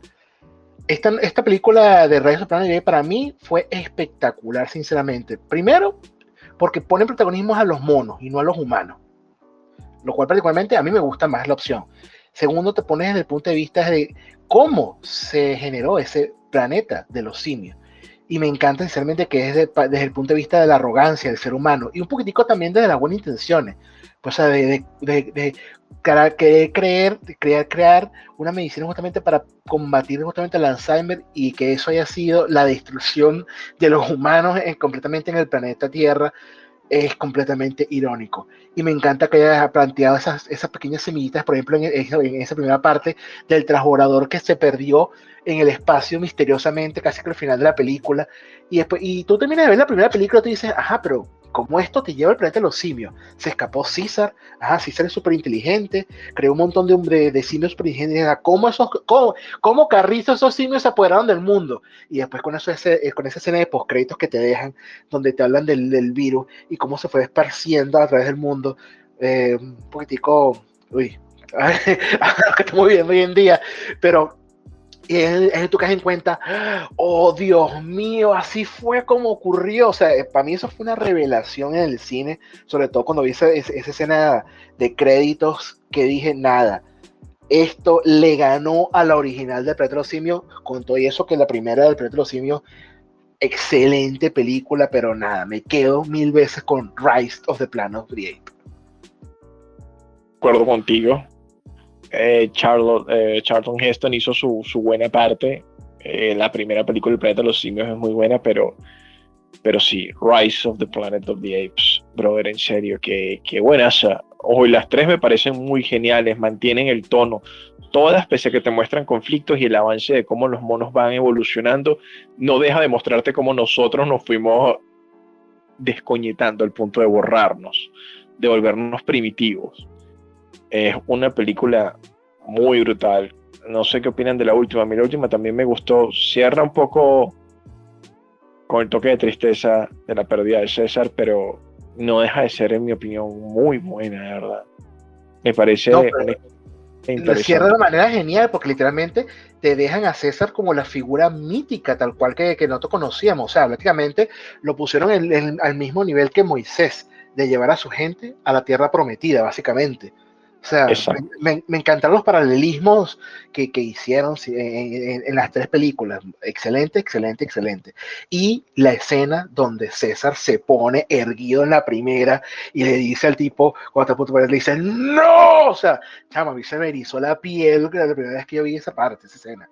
Esta, película de the Planet para mí fue espectacular, sinceramente. Primero, porque pone protagonismo a los monos y no a los humanos. Lo cual particularmente a mí me gusta más la opción. Segundo, te pones desde el punto de vista de cómo se generó ese planeta de los simios. Y me encanta sinceramente que es de, desde el punto de vista de la arrogancia del ser humano y un poquitico también desde las buenas intenciones. Pues, o sea, de, de querer creer, crear, crear una medicina justamente para combatir justamente el Alzheimer y que eso haya sido la destrucción de los humanos en, completamente en el planeta Tierra es completamente irónico. Y me encanta que haya planteado esas, esas pequeñas semillitas, por ejemplo, en, en, esa primera parte del transbordador que se perdió en el espacio misteriosamente, casi que al final de la película. Y, después, y tú terminas de ver la primera película y te dices, ajá, pero como esto te lleva al planeta de los simios. Se escapó César, ajá, César es súper inteligente, creó un montón de, de, de simios súper inteligentes. ¿Cómo, cómo, cómo carrizo esos simios se apoderaron del mundo? Y después con, eso, ese, con esa escena de postcréditos que te dejan, donde te hablan del, virus y cómo se fue esparciendo a través del mundo. Eh, poquitico, uy, *laughs* que estamos viviendo hoy en día, pero y es, tú caes en cuenta, oh Dios mío, así fue como ocurrió. O sea, para mí eso fue una revelación en el cine, sobre todo cuando vi esa, escena de créditos que dije, nada, esto le ganó a la original de los Simios, con todo eso que la primera de los Simios, excelente película, pero nada, me quedo mil veces con Rise of the Planet of the Ape. Acuerdo contigo, eh, eh, Charlton Heston hizo su, buena parte. Eh, la primera película del planeta de los simios es muy buena, pero, sí, Rise of the Planet of the Apes, brother, en serio, que, que buenas. Hoy las tres me parecen muy geniales, mantienen el tono. Todas, pese a que te muestran conflictos y el avance de cómo los monos van evolucionando, no deja de mostrarte cómo nosotros nos fuimos descoñetando al punto de borrarnos, de volvernos primitivos es una película muy brutal. No sé qué opinan de la última. A mí la última también me gustó. Cierra un poco con el toque de tristeza de la pérdida de César, pero no deja de ser, en mi opinión, muy buena, de verdad. Me parece. No, lo cierra de una manera genial porque literalmente te dejan a César como la figura mítica, tal cual que, que nosotros conocíamos. O sea, prácticamente lo pusieron al mismo nivel que Moisés, de llevar a su gente a la tierra prometida, básicamente. O sea, me, me, encantaron los paralelismos que, que hicieron en, las tres películas. Excelente, excelente, excelente. Y la escena donde César se pone erguido en la primera y le dice al tipo, cuando está a le dice, ¡No! O sea, chama, a mí se me erizó la piel la primera vez que yo vi esa parte, esa escena.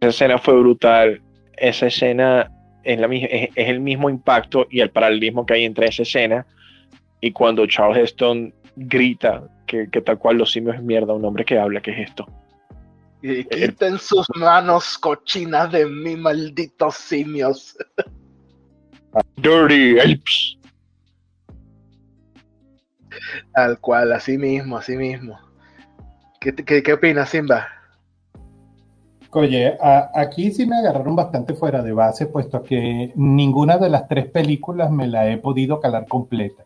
Esa escena fue brutal. Esa escena es, la, es, es el mismo impacto y el paralelismo que hay entre esa escena y cuando Charles Heston grita que, tal cual los simios es mierda, un hombre que habla, que es esto? Y quiten sus manos cochinas de mí, malditos simios. Dirty apes. Tal cual, así mismo, así mismo. ¿Qué, qué, qué opinas, Simba? Oye, aquí sí me agarraron bastante fuera de base, puesto que ninguna de las tres películas me la he podido calar completa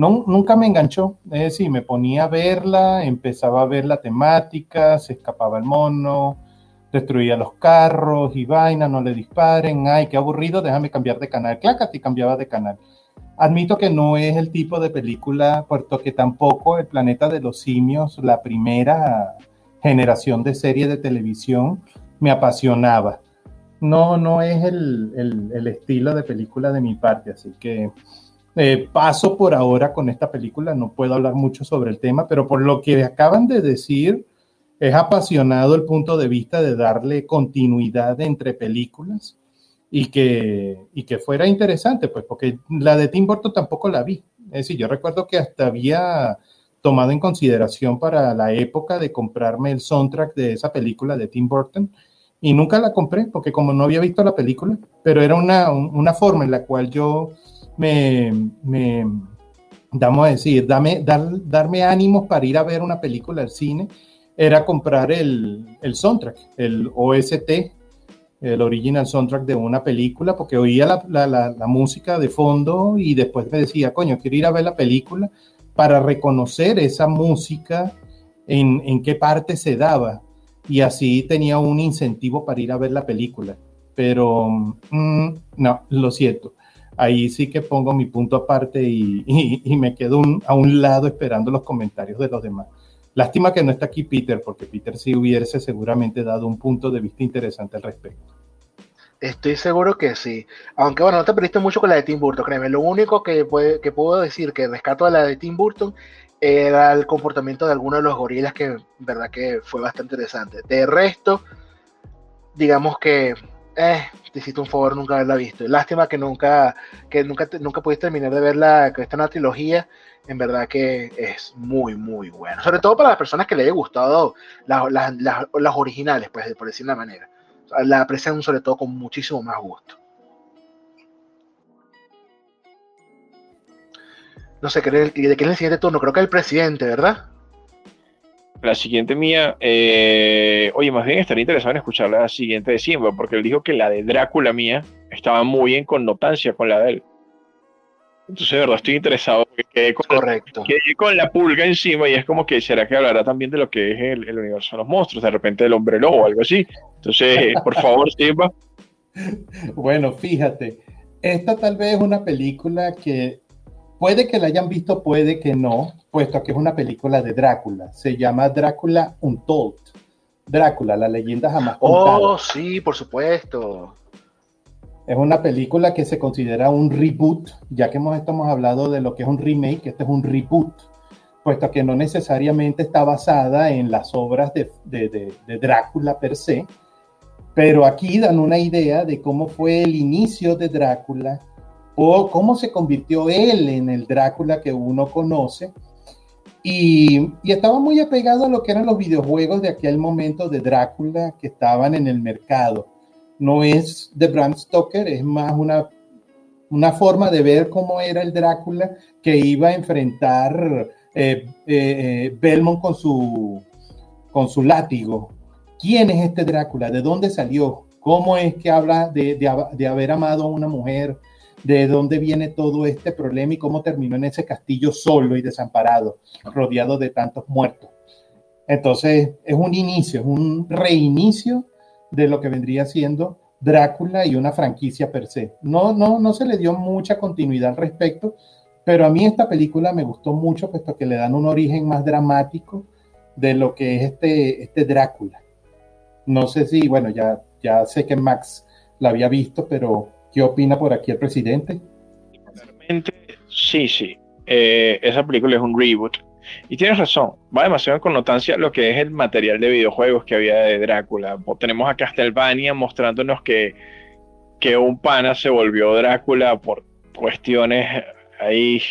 nunca me enganchó. Es decir, me ponía a verla, empezaba a ver la temática, se escapaba el mono, destruía los carros y vaina, no le disparen, ay, qué aburrido, déjame cambiar de canal. Clácate y cambiaba de canal. Admito que no es el tipo de película, puesto que tampoco El planeta de los simios, la primera generación de serie de televisión, me apasionaba. No, no es el, el estilo de película de mi parte, así que eh, paso por ahora con esta película, no puedo hablar mucho sobre el tema, pero por lo que acaban de decir, es apasionado el punto de vista de darle continuidad entre películas y que, y que fuera interesante, pues, porque la de Tim Burton tampoco la vi. Es decir, yo recuerdo que hasta había tomado en consideración para la época de comprarme el soundtrack de esa película de Tim Burton y nunca la compré porque como no había visto la película, pero era una, una forma en la cual yo me, me vamos a decir, dame, dar, darme ánimos para ir a ver una película al cine, era comprar el, el soundtrack, el OST, el original soundtrack de una película, porque oía la, la, la, música de fondo y después me decía, coño, quiero ir a ver la película para reconocer esa música, en, en qué parte se daba. Y así tenía un incentivo para ir a ver la película. Pero mm, no, lo siento ahí sí que pongo mi punto aparte y, me quedo a un lado esperando los comentarios de los demás. Lástima que no está aquí Peter, porque Peter sí hubiese seguramente dado un punto de vista interesante al respecto. Estoy seguro que sí. Aunque bueno, no te perdiste mucho con la de Tim Burton, créeme. Lo único que, puedo decir que rescato a la de Tim Burton era el comportamiento de algunos de los gorilas que, verdad, que fue bastante interesante. De resto, digamos que eh, te hiciste un favor nunca haberla visto. Lástima que nunca, que nunca, nunca pudiste terminar de verla, que está en una trilogía. En verdad que es muy, muy bueno. Sobre todo para las personas que le haya gustado las, originales, pues, por decir una manera. La aprecian sobre todo con muchísimo más gusto. No sé, ¿de qué es el siguiente turno? Creo que el presidente, ¿verdad? La siguiente mía, eh, oye, más bien estaría interesado en escuchar la siguiente de Simba, porque él dijo que la de Drácula mía estaba muy en connotancia con la de él. Entonces, de verdad, estoy interesado porque quedé con, Correcto. con la pulga encima y es como que, ¿será que hablará también de lo que es el, universo de los monstruos? De repente del hombre lobo o algo así. Entonces, por favor, *laughs* Simba. Bueno, fíjate, esta tal vez es una película que puede que la hayan visto, puede que no, puesto que es una película de Drácula. Se llama Drácula Untold. Drácula, la leyenda jamás contada. Oh, sí, por supuesto. Es una película que se considera un reboot, ya que hemos, estamos hablando de lo que es un remake, este es un reboot, puesto que no necesariamente está basada en las obras de, de Drácula per se, pero aquí dan una idea de cómo fue el inicio de Drácula o cómo se convirtió él en el Drácula que uno conoce y, estaba muy apegado a lo que eran los videojuegos de aquel momento de Drácula que estaban en el mercado. No es de Bram Stoker, es más una, una forma de ver cómo era el Drácula que iba a enfrentar eh, eh, eh, Belmont con su, con su látigo. ¿Quién es este Drácula? ¿De dónde salió? ¿Cómo es que habla de, de, de haber amado a una mujer? De dónde viene todo este problema y cómo terminó en ese castillo solo y desamparado, rodeado de tantos muertos. Entonces es un inicio, es un reinicio de lo que vendría siendo Drácula y una franquicia per se. No, no, no se le dio mucha continuidad al respecto, pero a mí esta película me gustó mucho, puesto que le dan un origen más dramático de lo que es este, este Drácula. No sé si, bueno, ya, ya sé que Max la había visto, pero ¿qué opina por aquí el presidente? Sí, sí. Eh, esa película es un reboot. Y tienes razón, va demasiado en connotancia lo que es el material de videojuegos que había de Drácula. Tenemos a Castlevania mostrándonos que, que un pana se volvió Drácula por cuestiones ahí.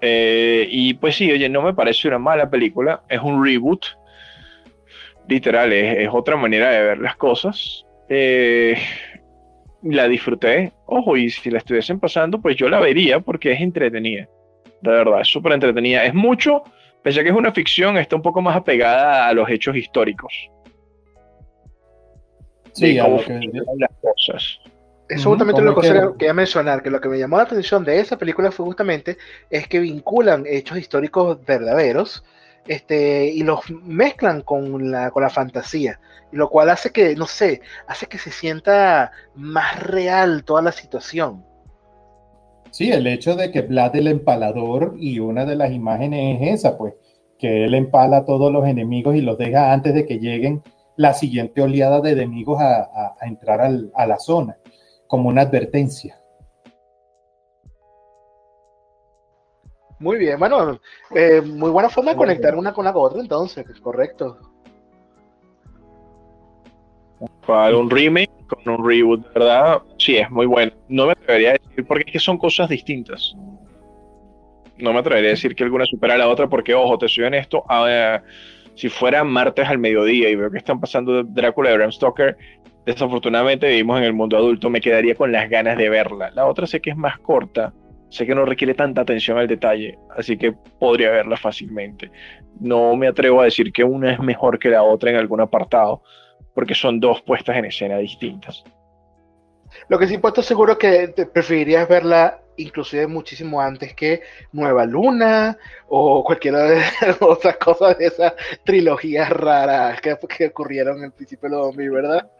Eh, y pues sí, oye, no me parece una mala película, es un reboot. Literal, es, otra manera de ver las cosas. Eh, la disfruté. Ojo, y si la estuviesen pasando, pues yo la vería porque es entretenida. De verdad, es súper entretenida. Es mucho, pese a que es una ficción, está un poco más apegada a los hechos históricos. Sí, a lo que... las cosas. Eso justamente lo que quería mencionar, que lo que me llamó la atención de esa película fue justamente es que vinculan hechos históricos verdaderos este, y los mezclan con la, con la fantasía, lo cual hace que, no sé, hace que se sienta más real toda la situación. Sí, el hecho de que Vlad el empalador y una de las imágenes es esa, pues, que él empala a todos los enemigos y los deja antes de que lleguen la siguiente oleada de enemigos a, entrar a la zona como una advertencia. Muy bien, bueno, eh, muy buena forma de conectar una con la otra, entonces, correcto. Para un remake con un reboot, ¿verdad? Sí, es muy bueno. No me atrevería a decir, porque es que son cosas distintas. No me atrevería a decir que alguna supera a la otra, porque, ojo, te soy honesto, a, si fuera martes al mediodía y veo que están pasando Drácula de Bram Stoker, desafortunadamente vivimos en el mundo adulto, me quedaría con las ganas de verla. La otra sé que es más corta, sé que no requiere tanta atención al detalle, así que podría verla fácilmente. No me atrevo a decir que una es mejor que la otra en algún apartado, porque son dos puestas en escena distintas. Lo que sí puesto seguro que preferirías verla inclusive muchísimo antes que Nueva Luna o cualquiera de *laughs* otras cosas de esas trilogías raras que, que ocurrieron en el principio de los 2000, ¿verdad?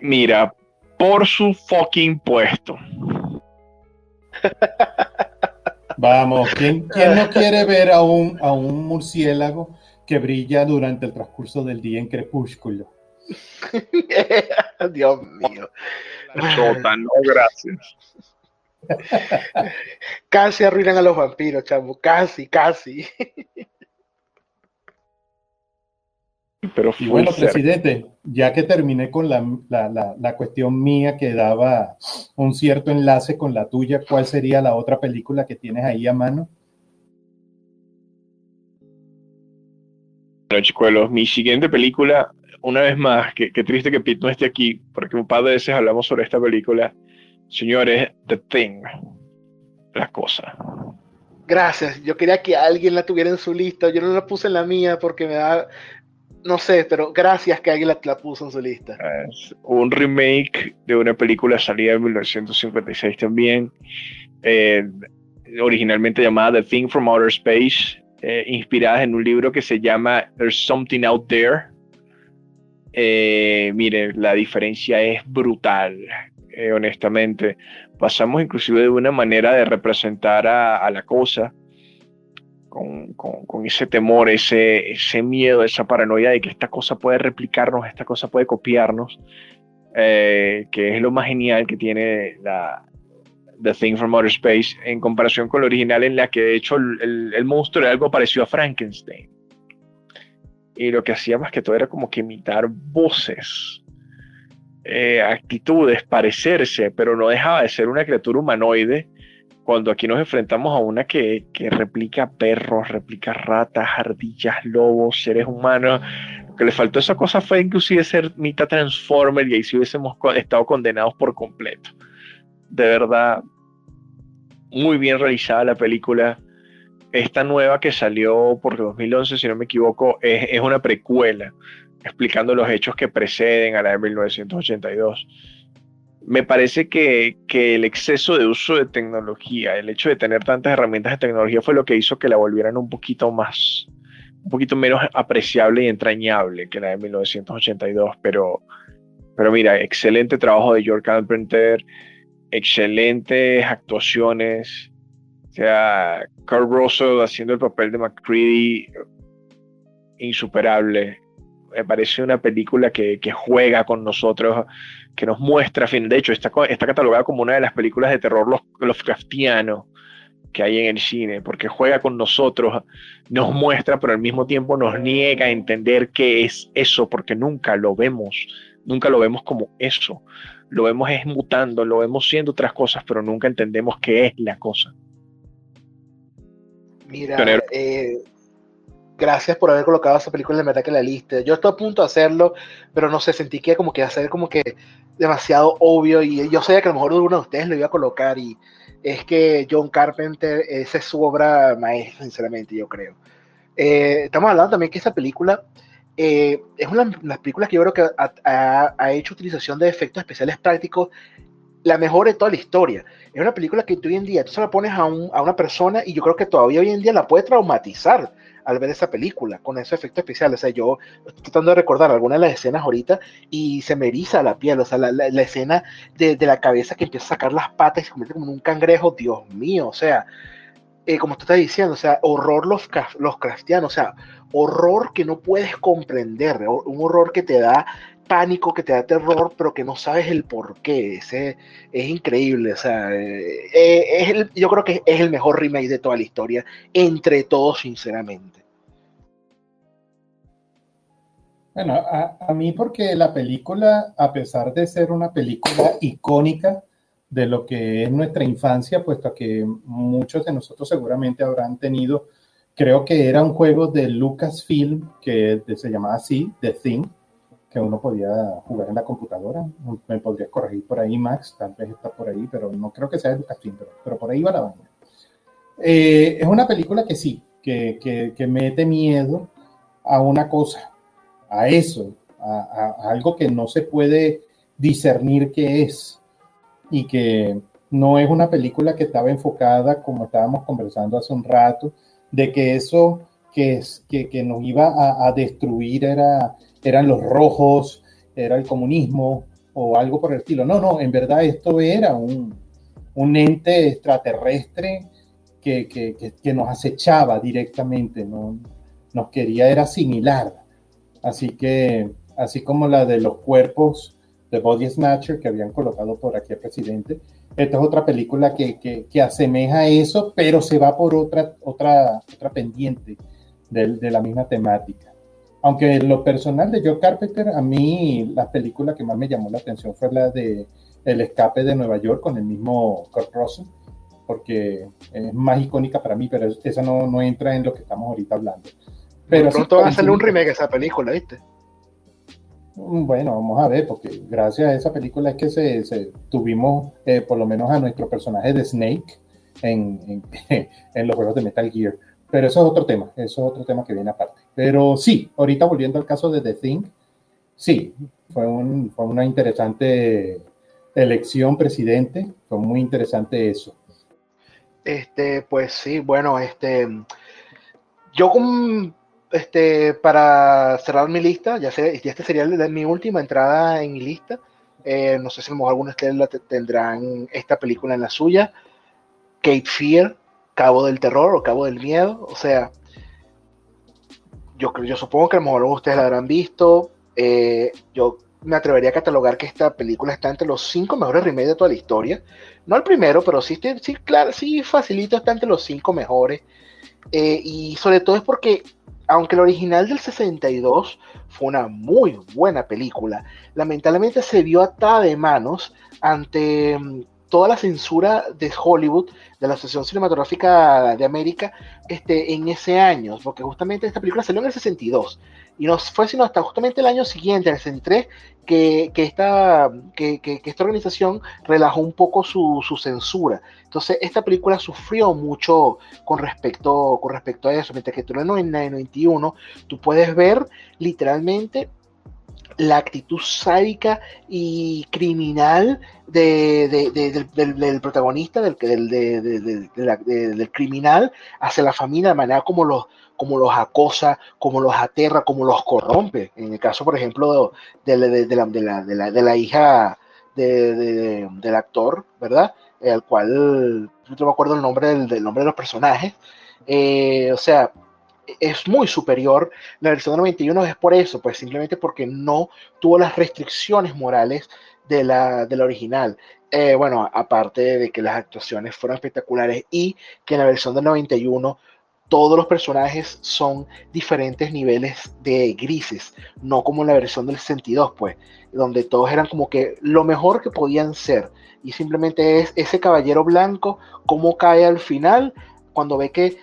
Mira, por su fucking puesto. Vamos, ¿quién, no quiere ver a un, a un murciélago que brilla durante el transcurso del día en crepúsculo? *laughs* Dios mío. no, gracias. casi arruinan a los vampiros, chamo. Casi, casi. Pero y bueno, presidente, ya que terminé con la, la, la, cuestión mía que daba un cierto enlace con la tuya, ¿cuál sería la otra película que tienes ahí a mano? Bueno, chicuelos, mi siguiente película, una vez más, qué triste que Pete no esté aquí, porque un par de veces hablamos sobre esta película. Señores, The Thing, la cosa. Gracias, yo quería que alguien la tuviera en su lista, yo no la puse en la mía porque me da, no sé, pero gracias que alguien la, puso en su lista. Es un remake de una película salida en 1956 también, eh, originalmente llamada The Thing from Outer Space, eh, inspirada en un libro que se llama There's Something Out There. Eh, mire, la diferencia es brutal, honestamente. Pasamos inclusive de una manera de representar a la cosa con, ese temor, ese, ese miedo, esa paranoia de que esta cosa puede replicarnos, esta cosa puede copiarnos, eh, que es lo más genial que tiene la The Thing from Outer Space en comparación con la original en la que de hecho el, el, monstruo era algo parecido a Frankenstein. Y lo que hacía más que todo era como que imitar voces, eh, actitudes, parecerse, pero no dejaba de ser una criatura humanoide cuando aquí nos enfrentamos a una que, replica perros, replica ratas, ardillas, lobos, seres humanos. Lo que le faltó a esa cosa fue inclusive ser mitad Transformer y ahí sí hubiésemos estado condenados por completo. De verdad, muy bien realizada la película. Esta nueva que salió por 2011, si no me equivoco, es una precuela explicando los hechos que preceden a la de 1982 me parece que, el exceso de uso de tecnología, el hecho de tener tantas herramientas de tecnología fue lo que hizo que la volvieran un poquito más, un poquito menos apreciable y entrañable que la de 1982, pero, pero mira, excelente trabajo de George Carpenter, excelentes actuaciones, o sea, Carl Russell haciendo el papel de McCready, insuperable. Me parece una película que, juega con nosotros, que nos muestra, de hecho, está, está catalogada como una de las películas de terror los, Lovecraftianos que hay en el cine, porque juega con nosotros, nos muestra, pero al mismo tiempo nos niega a entender qué es eso, porque nunca lo vemos, nunca lo vemos como eso. Lo vemos es mutando, lo vemos siendo otras cosas, pero nunca entendemos qué es la cosa. Mira, eh, gracias por haber colocado esa película en verdad que la lista. Yo estoy a punto de hacerlo, pero no sé, sentí que como que hacer como que demasiado obvio y yo sabía que a lo mejor uno de ustedes lo iba a colocar y es que John Carpenter, esa es su obra maestra, sinceramente, yo creo. Eh, estamos hablando también que esa película eh, es una de las películas que yo creo que ha, hecho utilización de efectos especiales prácticos la mejor de toda la historia. Es una película que tú hoy en día, tú se la pones a, a una persona y yo creo que todavía hoy en día la puede traumatizar al ver esa película con ese efecto especial. O sea, yo estoy tratando de recordar algunas de las escenas ahorita y se me eriza la piel. O sea, la, escena de, la cabeza que empieza a sacar las patas y se convierte como en un cangrejo, Dios mío. O sea, eh, como tú estás diciendo, o sea, horror los, los cristianos, o sea, horror que no puedes comprender, un horror que te da pánico, que te da terror, pero que no sabes el por qué. Es increíble. O sea, eh, eh, es el, yo creo que es el mejor remake de toda la historia, entre todos, sinceramente. Bueno, a, a, mí porque la película, a pesar de ser una película icónica de lo que es nuestra infancia, puesto que muchos de nosotros seguramente habrán tenido, creo que era un juego de Lucasfilm que se llamaba así, The Thing, que uno podía jugar en la computadora. Me podrías corregir por ahí, Max, tal vez está por ahí, pero no creo que sea Lucasfilm, pero, pero por ahí va la banda. Eh, es una película que sí, que, que, que mete miedo a una cosa, a eso, a, algo que no se puede discernir qué es y que no es una película que estaba enfocada, como estábamos conversando hace un rato, de que eso que, es, que, que nos iba a, a, destruir era, eran los rojos, era el comunismo o algo por el estilo. No, no, en verdad esto era un, un ente extraterrestre que, que, que, nos acechaba directamente, ¿no? nos quería era similar Así que, así como la de los cuerpos de Body Snatcher que habían colocado por aquí al presidente, esta es otra película que, asemeja eso, pero se va por otra, otra, otra pendiente de, de, la misma temática. Aunque en lo personal de Joe Carpenter, a mí la película que más me llamó la atención fue la de El escape de Nueva York con el mismo Kurt Russell, porque es más icónica para mí, pero esa no, no entra en lo que estamos ahorita hablando. Pero pronto va a salir un remake de esa película, ¿viste? Mm, bueno, vamos a ver, porque gracias a esa película es que se, tuvimos eh, por lo menos a nuestro personaje de Snake en, en, *laughs* los juegos de Metal Gear. Pero eso es otro tema, eso es otro tema que viene aparte. Pero sí, ahorita volviendo al caso de The Thing, sí, fue, un, fue una interesante elección presidente, fue muy interesante eso. Este, pues sí, bueno, este, yo con este, para cerrar mi lista, ya, sé, ya esta sería mi última entrada en mi lista. Eh, no sé si algunos de ustedes tendrán esta película en la suya. Kate Fear, Cabo del Terror o Cabo del Miedo. O sea, yo, yo supongo que a lo mejor ustedes la habrán visto. Eh, yo me atrevería a catalogar que esta película está entre los cinco mejores remakes de toda la historia. No el primero, pero sí, sí claro, sí facilito, está entre los cinco mejores. Eh, y sobre todo es porque aunque el original del 62 fue una muy buena película, lamentablemente se vio atada de manos ante mm, toda la censura de Hollywood, de la Asociación Cinematográfica de América, este, en ese año, porque justamente esta película salió en el 62 y no fue sino hasta justamente el año siguiente, en el 63, que, que, esta, que, que, esta organización relajó un poco su, su, censura. Entonces, esta película sufrió mucho con respecto, con respecto a eso, mientras que tú en el 91 tú puedes ver literalmente la actitud sádica y criminal del, protagonista, del, del, criminal, hacia la familia, de manera como los, como los acosa, como los aterra, como los corrompe. En el caso, por ejemplo, de, la, hija del actor, ¿verdad? Al cual no me acuerdo el nombre del, nombre de los personajes. Eh, o sea, es muy superior. La versión del 91 es por eso, pues simplemente porque no tuvo las restricciones morales de la, de la original. Eh, bueno, aparte de que las actuaciones fueron espectaculares y que en la versión del 91 todos los personajes son diferentes niveles de grises, no como en la versión del 62, pues, donde todos eran como que lo mejor que podían ser. Y simplemente es ese caballero blanco, cómo cae al final cuando ve que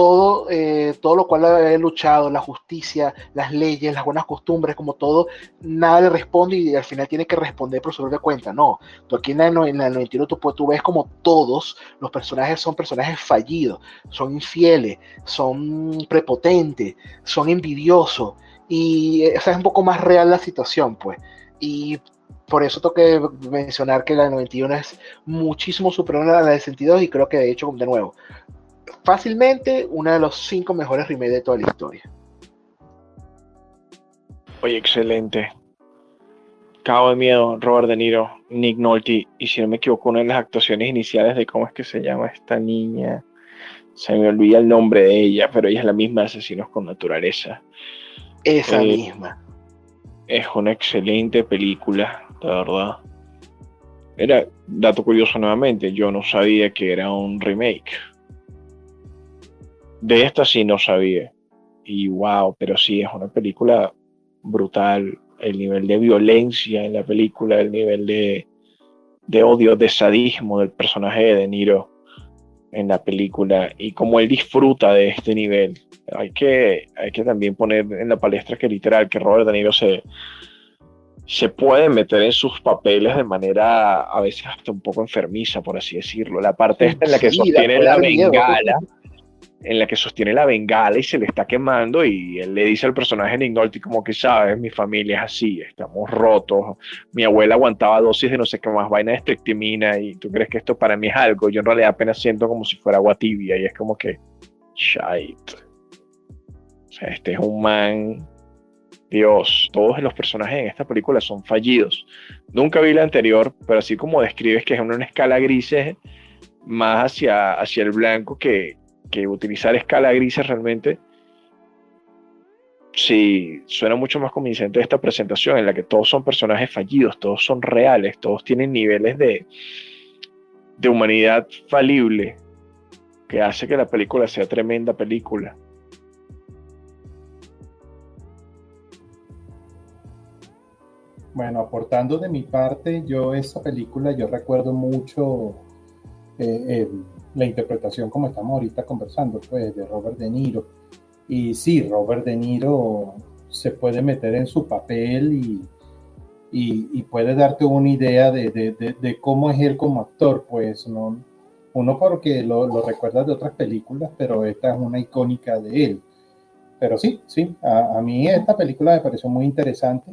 todo, eh, todo lo cual ha luchado, la justicia, las leyes, las buenas costumbres, como todo, nada le responde y al final tiene que responder por su propia cuenta. No, tú aquí en la, en la 91 tú, tú, ves como todos los personajes son personajes fallidos, son infieles, son prepotentes, son envidiosos y esa es un poco más real la situación, pues. Y por eso tengo que mencionar que la 91 es muchísimo superior a la de sentido y creo que de hecho, de nuevo, fácilmente uno de los cinco mejores remakes de toda la historia. Oye, excelente. Cabo de Miedo, Robert De Niro, Nick Nolte, y si no me equivoco, una de las actuaciones iniciales de cómo es que se llama esta niña. Se me olvida el nombre de ella, pero ella es la misma de Asesinos con Naturaleza. Esa eh, misma. Es una excelente película, de verdad. Era, dato curioso nuevamente, yo no sabía que era un remake. De esta sí no sabía. Y wow, pero sí, es una película brutal. El nivel de violencia en la película, el nivel de, de odio, de sadismo del personaje de De Niro en la película y cómo él disfruta de este nivel. Hay que, hay que también poner en la palestra que literal, que Robert De Niro se, se puede meter en sus papeles de manera a veces hasta un poco enfermiza, por así decirlo. La parte esta en la que sostiene la, la bengala en la que sostiene la bengala y se le está quemando y él le dice al personaje Nick Nolte como que sabes, mi familia es así, estamos rotos, mi abuela aguantaba dosis de no sé qué más vaina de estrictimina y tú crees que esto para mí es algo, yo en realidad apenas siento como si fuera agua tibia y es como que, shit. O sea, este es un man, Dios, todos los personajes en esta película son fallidos. Nunca vi la anterior, pero así como describes que es una, escala grises más hacia, hacia el blanco que, que utilizar escala grises realmente sí suena mucho más convincente esta presentación en la que todos son personajes fallidos, todos son reales, todos tienen niveles de, de humanidad falible que hace que la película sea tremenda película. Bueno, aportando de mi parte, yo esa película yo recuerdo mucho eh, eh, la interpretación como estamos ahorita conversando, pues de Robert De Niro. Y sí, Robert De Niro se puede meter en su papel y, y, puede darte una idea de, de, de, cómo es él como actor, pues no, uno porque lo, lo recuerda de otras películas, pero esta es una icónica de él. Pero sí, sí, a, a, mí esta película me pareció muy interesante,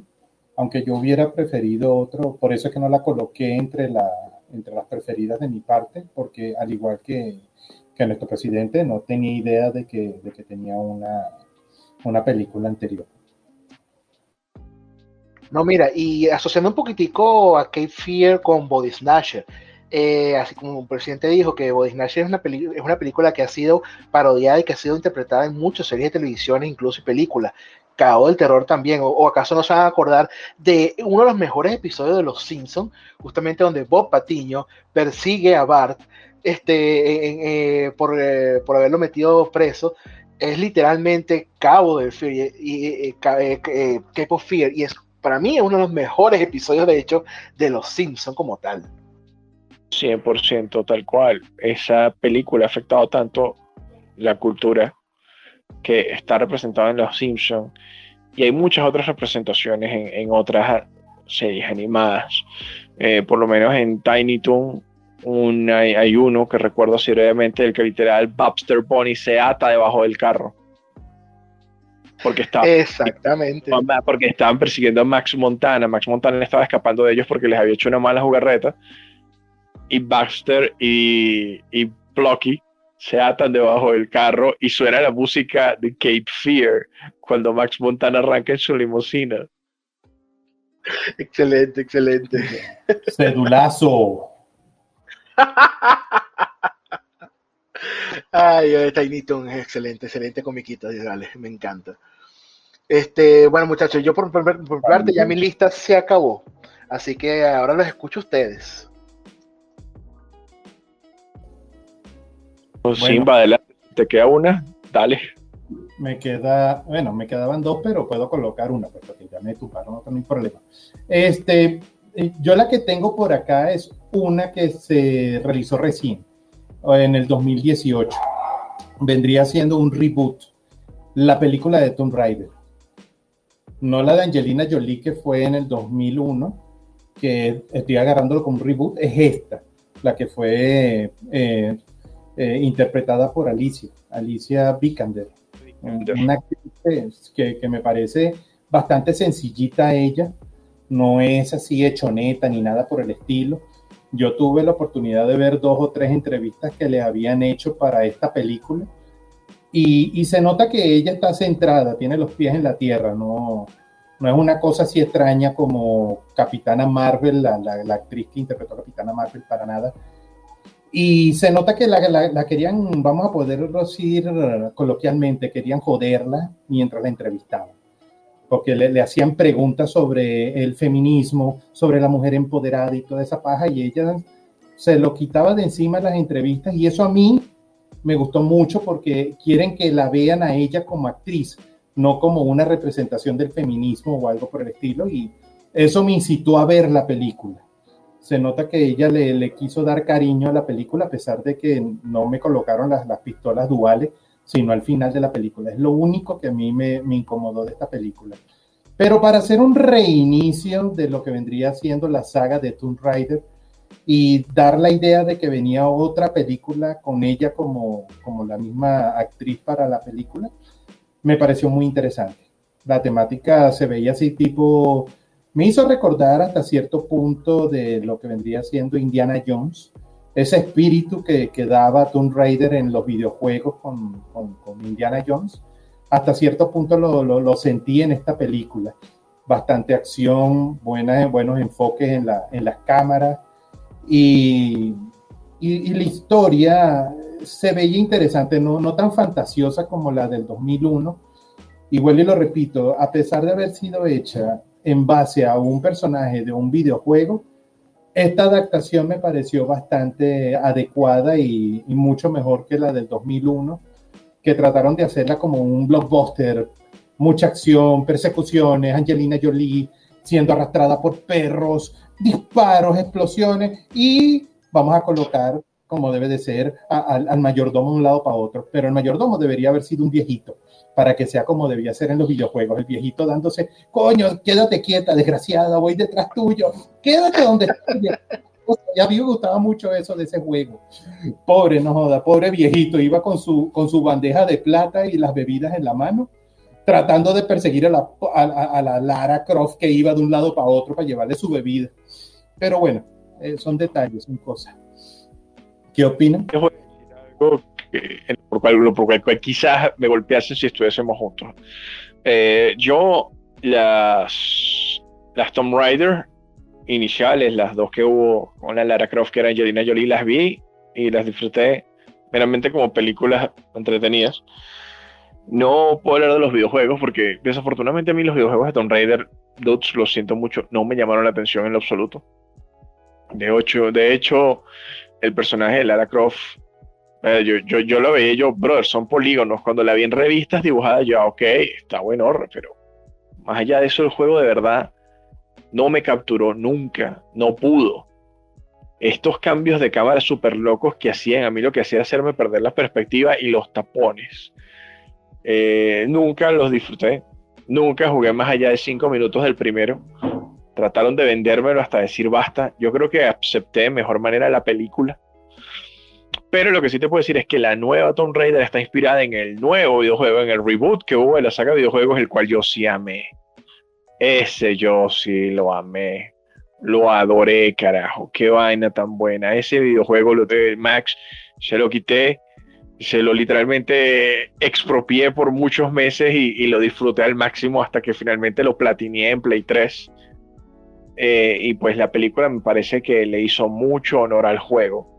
aunque yo hubiera preferido otro, por eso es que no la coloqué entre la, entre las preferidas de mi parte, porque al igual que, que nuestro presidente, no tenía idea de que, de que tenía una, una película anterior. No, mira, y asociando un poquitico a Cape Fear con Body Snatcher, eh, así como el presidente dijo que Body Snatcher es una, es una película que ha sido parodiada y que ha sido interpretada en muchas series de televisión, incluso películas. Cabo del Terror también, o, acaso no se van a acordar de uno de los mejores episodios de Los Simpsons, justamente donde Bob Patiño persigue a Bart este, eh, por, haberlo metido preso, es literalmente Cabo del Fear, y, Cape of Fear, y es para mí uno de los mejores episodios, de hecho, de Los Simpsons como tal. 100% tal cual. Esa película ha afectado tanto la cultura que está representado en Los Simpsons y hay muchas otras representaciones en, otras series animadas. Eh, por lo menos en Tiny Toon hay, uno que recuerdo así brevemente, el que literal Bobster Bunny se ata debajo del carro. porque Exactamente. porque estaban persiguiendo a Max Montana. Max Montana estaba escapando de ellos porque les había hecho una mala jugarreta. Y Baxter y, y Plucky se atan debajo del carro y suena la música de Cape Fear cuando Max Montana arranca en su limusina. Excelente, excelente. Cedulazo. Ay, Tiny Toon es excelente, excelente comiquita, dale, me encanta. Este, bueno, muchachos, yo por, por, parte ya mi lista se acabó. Así que ahora los escucho ustedes. Pues Simba, adelante. ¿Te queda una? Dale. Me queda, bueno, me quedaban dos, pero puedo colocar una, pues, porque ya me tuparon, no hay problema. Este, eh, yo la que tengo por acá es una que se realizó recién, en el 2018. Vendría siendo un reboot, la película de Tomb Raider. No la de Angelina Jolie que fue en el 2001, que estoy agarrándolo como un reboot, es esta, la que fue eh, eh, interpretada por Alicia, Alicia Vikander. Una actriz que, que, me parece bastante sencillita ella, no es así hechoneta ni nada por el estilo. Yo tuve la oportunidad de ver dos o tres entrevistas que le habían hecho para esta película. Y, y se nota que ella está centrada, tiene los pies en la tierra, no, no es una cosa así extraña como Capitana Marvel, la, la, la actriz que interpretó a Capitana Marvel para nada y se nota que la, querían, vamos a poder decir coloquialmente, querían joderla mientras la entrevistaban. Porque le, le, hacían preguntas sobre el feminismo, sobre la mujer empoderada y toda esa paja, y ella se lo quitaba de encima en las entrevistas. Y eso a mí me gustó mucho porque quieren que la vean a ella como actriz, no como una representación del feminismo o algo por el estilo. Y eso me incitó a ver la película se nota que ella le, quiso dar cariño a la película a pesar de que no me colocaron las, las pistolas duales, sino al final de la película. Es lo único que a mí me, me, incomodó de esta película. Pero para hacer un reinicio de lo que vendría siendo la saga de Tomb Raider y dar la idea de que venía otra película con ella como, como la misma actriz para la película, me pareció muy interesante. La temática se veía así tipo me hizo recordar hasta cierto punto de lo que vendría siendo Indiana Jones, ese espíritu que, que daba Tomb Raider en los videojuegos con, con, Indiana Jones. Hasta cierto punto lo, lo, lo, sentí en esta película. Bastante acción, buenas, buenos enfoques en, la, en las cámaras y, y, y, la historia se veía interesante, no, no tan fantasiosa como la del 2001. Igual y lo repito, a pesar de haber sido hecha en base a un personaje de un videojuego, esta adaptación me pareció bastante adecuada y, mucho mejor que la del 2001, que trataron de hacerla como un blockbuster, mucha acción, persecuciones, Angelina Jolie siendo arrastrada por perros, disparos, explosiones y vamos a colocar como debe de ser al mayordomo de un lado para otro, pero el mayordomo debería haber sido un viejito para que sea como debía ser en los videojuegos, el viejito dándose, coño, quédate quieta, desgraciada, voy detrás tuyo, quédate donde estés. Ya a mí me gustaba mucho eso de ese juego. Pobre, no joda, pobre viejito, iba con su, con su bandeja de plata y las bebidas en la mano, tratando de perseguir a la, a, la Lara Croft que iba de un lado para otro para llevarle su bebida. Pero bueno, eh, son detalles, son cosas. ¿Qué opinan? Por cual, por cual, quizás me golpease si estuviésemos juntos. Eh, yo, las, las Tomb Raider iniciales, las dos que hubo con la Lara Croft, que era Angelina Jolie, las vi y las disfruté meramente como películas entretenidas. No puedo hablar de los videojuegos porque desafortunadamente a mí los videojuegos de Tomb Raider, Dudes, lo siento mucho, no me llamaron la atención en lo absoluto. De hecho, de hecho el personaje de Lara Croft eh, yo, yo, yo, lo veía yo, brother, son polígonos. Cuando la vi en revistas dibujadas, yo, ok, está bueno, pero más allá de eso, el juego de verdad no me capturó nunca, no pudo. Estos cambios de cámara súper locos que hacían, a mí lo que hacía hacerme perder la perspectiva y los tapones. Eh, nunca los disfruté, nunca jugué más allá de cinco minutos del primero. Trataron de vendérmelo hasta decir basta. Yo creo que acepté de mejor manera la película Pero lo que sí te puedo decir es que la nueva Tomb Raider está inspirada en el nuevo videojuego, en el reboot que hubo de la saga de videojuegos, el cual yo sí amé. Ese yo sí lo amé. Lo adoré, carajo. Qué vaina tan buena. Ese videojuego, lo de Max, se lo quité, se lo literalmente expropié por muchos meses y, lo disfruté al máximo hasta que finalmente lo platiné en Play 3. Eh, y pues la película me parece que le hizo mucho honor al juego.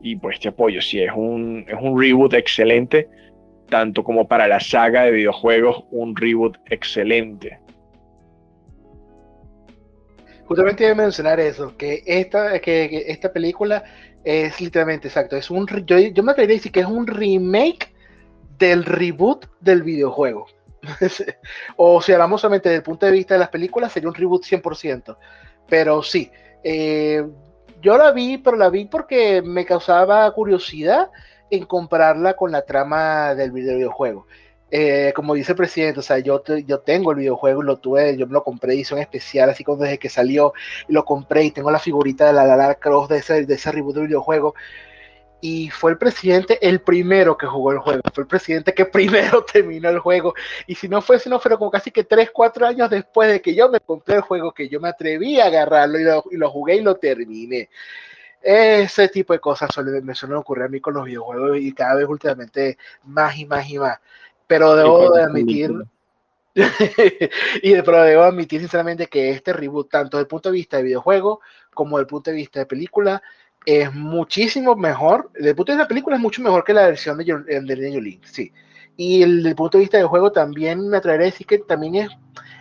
Y pues te apoyo, sí, es un, es un reboot excelente, tanto como para la saga de videojuegos, un reboot excelente justamente iba a mencionar eso, que esta, que, esta película es literalmente exacto, es un yo, yo me atrevería a decir que es un remake del reboot del videojuego. *laughs* o si hablamos solamente desde el punto de vista de las películas, sería un reboot 100%. Pero sí, eh, yo la vi, pero la vi porque me causaba curiosidad en compararla con la trama del videojuego. Eh, como dice el presidente, o sea, yo, yo tengo el videojuego, lo tuve, yo me lo compré edición especial, así como desde que salió, lo compré y tengo la figurita de la Lara Cross de ese, de ese reboot del videojuego. Y fue el presidente el primero que jugó el juego, fue el presidente que *laughs* primero terminó el juego. Y si no fue, si no fueron como casi que 3, 4 años después de que yo me compré el juego, que yo me atreví a agarrarlo y lo, y lo jugué y lo terminé. Ese tipo de cosas me suelen ocurrir a mí con los videojuegos y cada vez últimamente más y más y más. Pero debo de admitir, *laughs* y pero debo admitir sinceramente que este reboot, tanto desde el punto de vista de videojuego como desde el punto de vista de película, es muchísimo mejor. Desde el punto de vista de película es mucho mejor que la versión de, de Jolie, sí. Y desde el punto de vista de juego también me atreveré a decir que también es,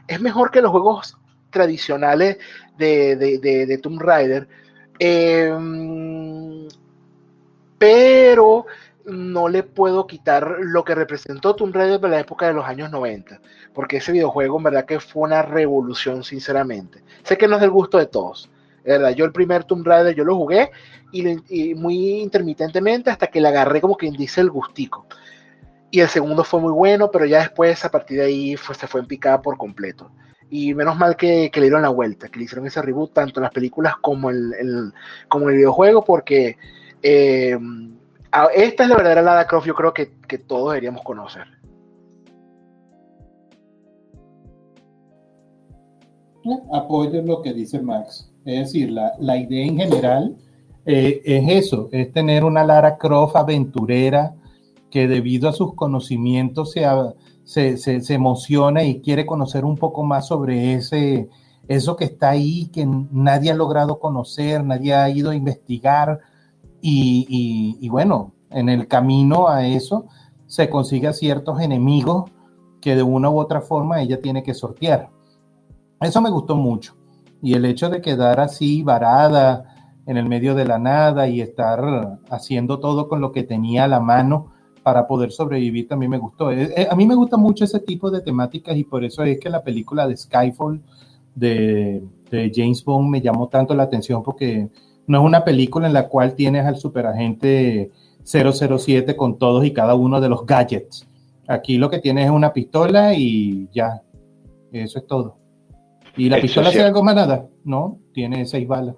es mejor que los juegos tradicionales de, de, de, Tomb Raider. Em, pero no le puedo quitar lo que representó Tomb Raider de la época de los años 90, porque ese videojuego en verdad que fue una revolución, sinceramente. Sé que no es del gusto de todos, ¿verdad? Yo el primer Tomb Raider yo lo jugué y, muy intermitentemente hasta que le agarré como quien dice el gustico. Y el segundo fue muy bueno, pero ya después a partir de ahí se fue en picada por completo. Y menos mal que, le dieron la vuelta, que le hicieron ese reboot tanto en las películas como en el, como el videojuego, porque... Eh, esta es la verdadera Lara Croft, yo creo que, todos deberíamos conocer. Apoyo lo que dice Max. Es decir, la, idea en general eh, es eso, es tener una Lara Croft aventurera que debido a sus conocimientos se, emociona y quiere conocer un poco más sobre ese, eso que está ahí, que nadie ha logrado conocer, nadie ha ido a investigar y, bueno, en el camino a eso se consigue a ciertos enemigos que de una u otra forma ella tiene que sortear. Eso me gustó mucho. Y el hecho de quedar así varada en el medio de la nada y estar haciendo todo con lo que tenía a la mano para poder sobrevivir también me gustó. Eh, eh, a mí me gusta mucho ese tipo de temáticas y por eso es que la película de Skyfall de, James Bond me llamó tanto la atención porque no es una película en la cual tienes al superagente 007 con todos y cada uno de los gadgets. Aquí lo que tienes es una pistola y ya. Eso es todo. ¿Y la pistola hace algo más nada? No, tiene seis balas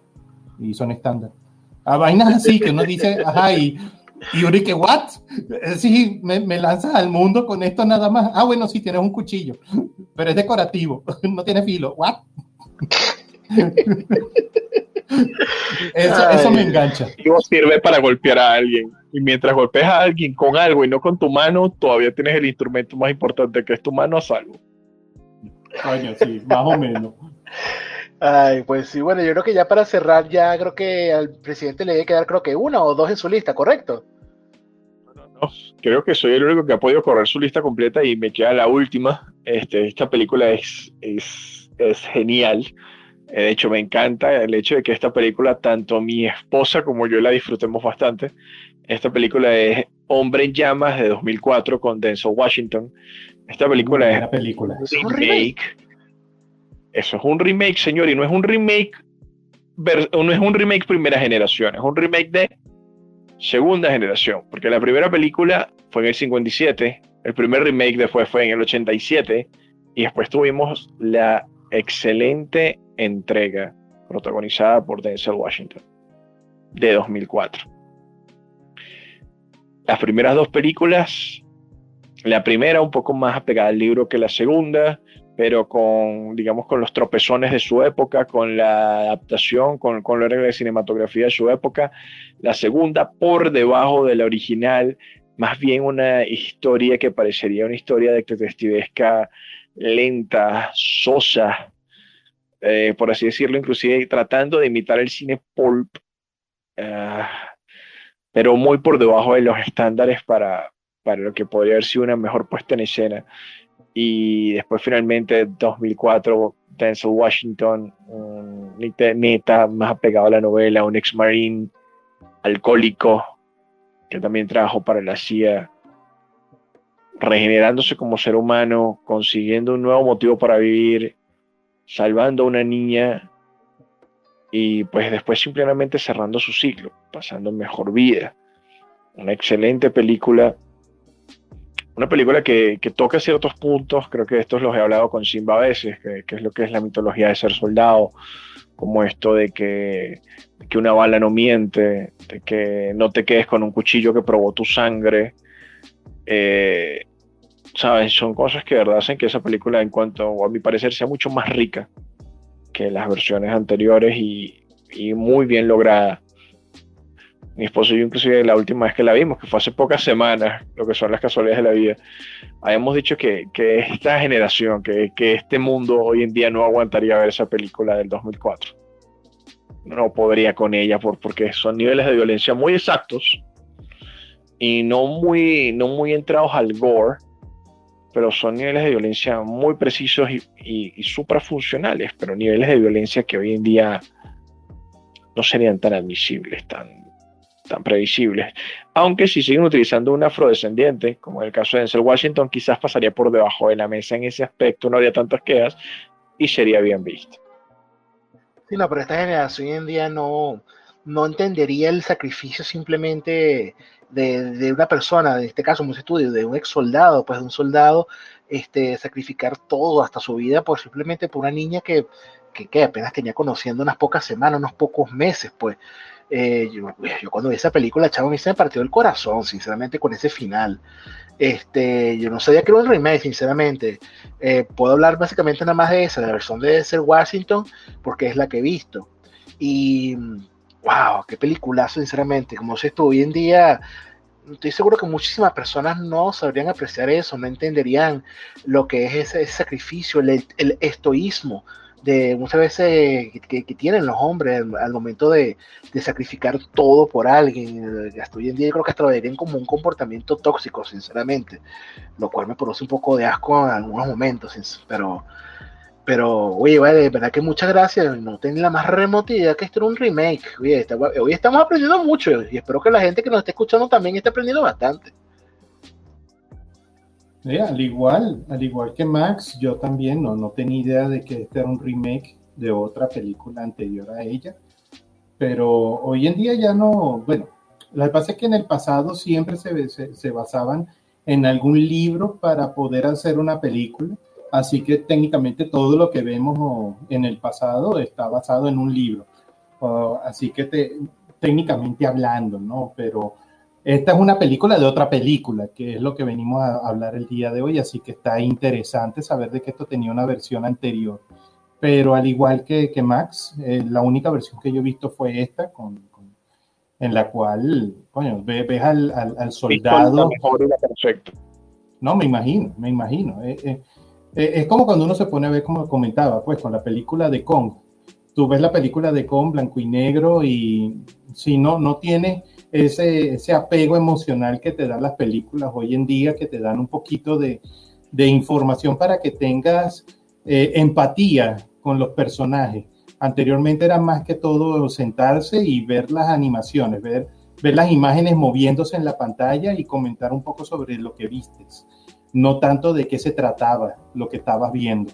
y son estándar. A vainas así que uno dice, *laughs* ajá, y, y uno dice, ¿what? Sí, me, me lanzas al mundo con esto nada más. Ah, bueno, sí, tienes un cuchillo, pero es decorativo, *laughs* no tiene filo. ¿What? *laughs* Eso, me engancha. Y sirve para golpear a alguien. Y mientras golpeas a alguien con algo y no con tu mano, todavía tienes el instrumento más importante que es tu mano a salvo. Coño, sí, más o menos. Ay, pues sí, bueno, yo creo que ya para cerrar, ya creo que al presidente le debe quedar creo que una o dos en su lista, ¿correcto? No, no, creo que soy el único que ha podido correr su lista completa y me queda la última. Este, esta película es, es, es genial. Eh, de hecho, me encanta el hecho de que esta película, tanto mi esposa como yo la disfrutemos bastante. Esta película es Hombre en Llamas de 2004 con Denzel Washington. Esta película es película. un remake. Eso es un remake, señor, y no es un remake, no es un remake primera generación, es un remake de segunda generación, porque la primera película fue en el 57, el primer remake después fue en el 87, y después tuvimos la excelente entrega protagonizada por Denzel Washington de 2004. Las primeras dos películas, la primera un poco más apegada al libro que la segunda, pero con, digamos, con los tropezones de su época, con la adaptación, con, con la de cinematografía de su época. La segunda, por debajo de la original, más bien una historia que parecería una historia detectivesca lenta, sosa, eh, por así decirlo, inclusive tratando de imitar el cine pulp, uh, pero muy por debajo de los estándares para, para lo que podría haber sido una mejor puesta en escena. Y después finalmente, 2004, Denzel Washington, un neta más apegado a la novela, un ex marine alcohólico que también trabajó para la CIA, regenerándose como ser humano, consiguiendo un nuevo motivo para vivir, salvando a una niña y pues después simplemente cerrando su ciclo, pasando mejor vida. Una excelente película una película que, toca ciertos puntos, creo que estos los he hablado con Simba a veces, que, es lo que es la mitología de ser soldado, como esto de que, que, una bala no miente, de que no te quedes con un cuchillo que probó tu sangre. Eh, ¿Sabes? Son cosas que de verdad hacen que esa película, en cuanto a mi parecer, sea mucho más rica que las versiones anteriores y, y muy bien lograda mi esposo y yo inclusive la última vez que la vimos, que fue hace pocas semanas, lo que son las casualidades de la vida, habíamos dicho que, que esta generación, que, que, este mundo hoy en día no aguantaría ver esa película del 2004. No podría con ella por, porque son niveles de violencia muy exactos y no muy, no muy entrados al gore, pero son niveles de violencia muy precisos y, y, y suprafuncionales, pero niveles de violencia que hoy en día no serían tan admisibles, tan, tan previsibles. Aunque si siguen utilizando un afrodescendiente, como en el caso de Denzel Washington, quizás pasaría por debajo de la mesa en ese aspecto, no habría tantas quejas y sería bien visto. Sí, no, pero esta generación hoy en día no, no entendería el sacrificio simplemente de, una persona, en este caso, un estudio, de un ex soldado, pues de un soldado, este, sacrificar todo hasta su vida por simplemente por una niña que, que, que apenas tenía conociendo unas pocas semanas, unos pocos meses, pues. Eh, yo, cuando vi esa película, chavo, mí se me partió el corazón, sinceramente, con ese final. Este, yo no sabía que era un remake, sinceramente. Eh, puedo hablar básicamente nada más de esa, de la versión de Ser Washington, porque es la que he visto. Y, wow, qué peliculazo, sinceramente. Como se esto hoy en día, estoy seguro que muchísimas personas no sabrían apreciar eso, no entenderían lo que es ese, sacrificio, el, el estoísmo de muchas veces que, tienen los hombres al, momento de, sacrificar todo por alguien. Hasta hoy en día yo creo que hasta lo verían como un comportamiento tóxico, sinceramente, lo cual me produce un poco de asco en algunos momentos, pero, pero oye, vale, de verdad que muchas gracias, no tengo la más remota idea que esto era un remake. hoy estamos aprendiendo mucho y espero que la gente que nos esté escuchando también esté aprendiendo bastante al igual, al igual que Max, yo también no, no tenía idea de que este era un remake de otra película anterior a ella. Pero hoy en día ya no, bueno, lo que pasa es que en el pasado siempre se, se, se basaban en algún libro para poder hacer una película. Así que técnicamente todo lo que vemos en el pasado está basado en un libro. así que te, técnicamente hablando, ¿no? Pero esta es una película de otra película, que es lo que venimos a hablar el día de hoy, así que está interesante saber de que esto tenía una versión anterior. Pero al igual que, que Max, eh, la única versión que yo he visto fue esta, con, en la cual, coño, ves, al, al, soldado. perfecto. No, me imagino, me imagino. Eh, eh, es como cuando uno se pone a ver, como comentaba, pues con la película de Kong. Tú ves la película de Kong blanco y negro y si no, no tiene ese, ese apego emocional que te dan las películas hoy en día, que te dan un poquito de, de información para que tengas eh, empatía con los personajes. Anteriormente era más que todo sentarse y ver las animaciones, ver, ver las imágenes moviéndose en la pantalla y comentar un poco sobre lo que vistes, no tanto de qué se trataba lo que estabas viendo.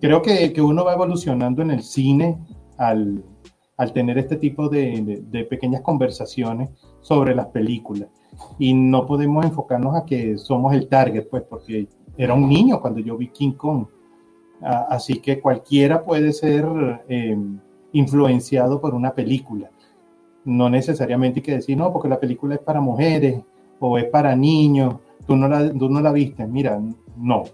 Creo que, que uno va evolucionando en el cine al, al tener este tipo de, de, pequeñas conversaciones sobre las películas. Y no podemos enfocarnos a que somos el target, pues, porque era un niño cuando yo vi King Kong. así que cualquiera puede ser em, influenciado por una película. No necesariamente hay que decir, no, porque la película es para mujeres o es para niños, tú no la, tú no la viste, mira, no.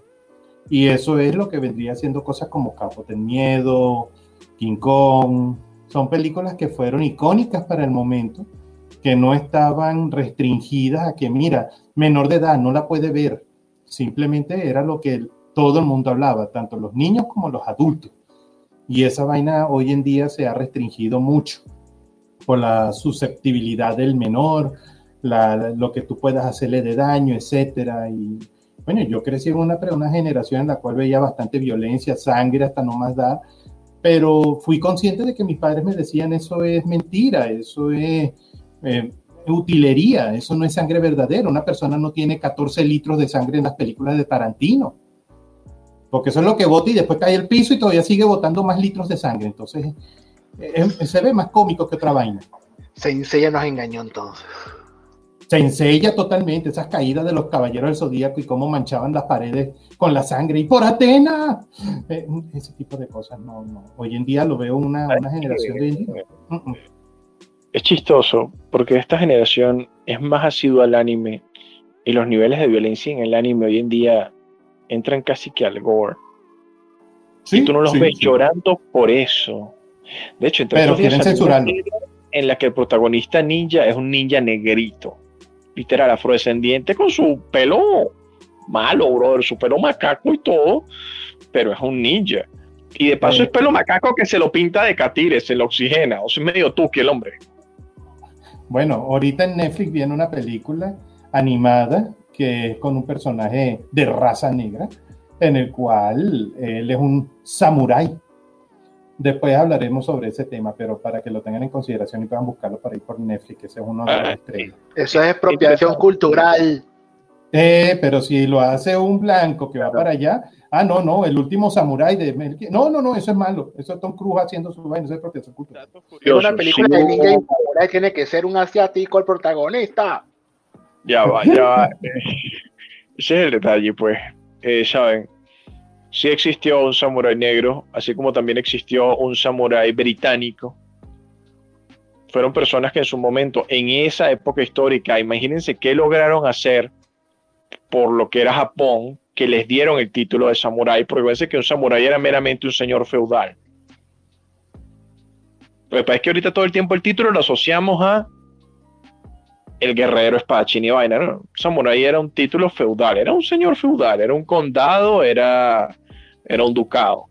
Y eso es lo que vendría siendo cosas como Capo del Miedo, King Kong, son películas que fueron icónicas para el momento, que no estaban restringidas a que, mira, menor de edad no la puede ver, simplemente era lo que todo el mundo hablaba, tanto los niños como los adultos. Y esa vaina hoy en día se ha restringido mucho por la susceptibilidad del menor, lo que tú puedas hacerle de daño, etcétera. Y bueno, yo crecí en una, una generación en la cual veía bastante violencia, sangre, hasta no más dar, pero fui consciente de que mis padres me decían eso es mentira, eso es eh, utilería, eso no es sangre verdadera. Una persona no tiene 14 litros de sangre en las películas de Tarantino. Porque eso es lo que bota y después cae el piso y todavía sigue botando más litros de sangre. Entonces, se ve más cómico que otra vaina. Se enseña nos engañó entonces. Se enseña totalmente esas caídas de los caballeros del zodíaco y cómo manchaban las paredes con la sangre y por Atena. Eh, ese tipo de cosas, no, no. Hoy en día lo veo una, una generación de es chistoso porque esta generación es más asidua al anime y los niveles de violencia en el anime hoy en día entran casi que al gore. y tú no los ves llorando por eso. De hecho, entre Pero quieren censurarlo. En la que el protagonista ninja es un ninja negrito, literal afrodescendiente con su pelo malo, brother, su pelo macaco y todo, pero es un ninja. Y de paso es pelo macaco que se lo pinta de catires, se lo oxigena, o sea, medio tuki el hombre. Bueno, ahorita en Netflix viene una película animada que es con un personaje de raza negra, en el cual él es un samurái. Después hablaremos sobre ese tema, pero para que lo tengan en consideración y puedan buscarlo para ir por Netflix, ese es uno de los ah, estrellas. Eso es expropiación cultural. Eh, pero si lo hace un blanco que va para allá, ah, no, no, el último samurái de No, no, no, eso es malo. Eso es Tom Cruise haciendo su vaina, eso es expropiación cultural. Una película de ninja y tiene que ser un asiático el protagonista. Ya va, ya va. *laughs* Ese es el detalle, pues. Eh, Saben, sí existió un samurái negro, así como también existió un samurái británico. Fueron personas que en su momento, en esa época histórica, imagínense qué lograron hacer por lo que era Japón, que les dieron el título de samurái, porque parece que un samurái era meramente un señor feudal. Lo que pasa es que ahorita todo el tiempo el título lo asociamos a el guerrero espadachín y vaina. ¿no? Samurai era un título feudal, era un señor feudal, era un condado, era, era un ducado.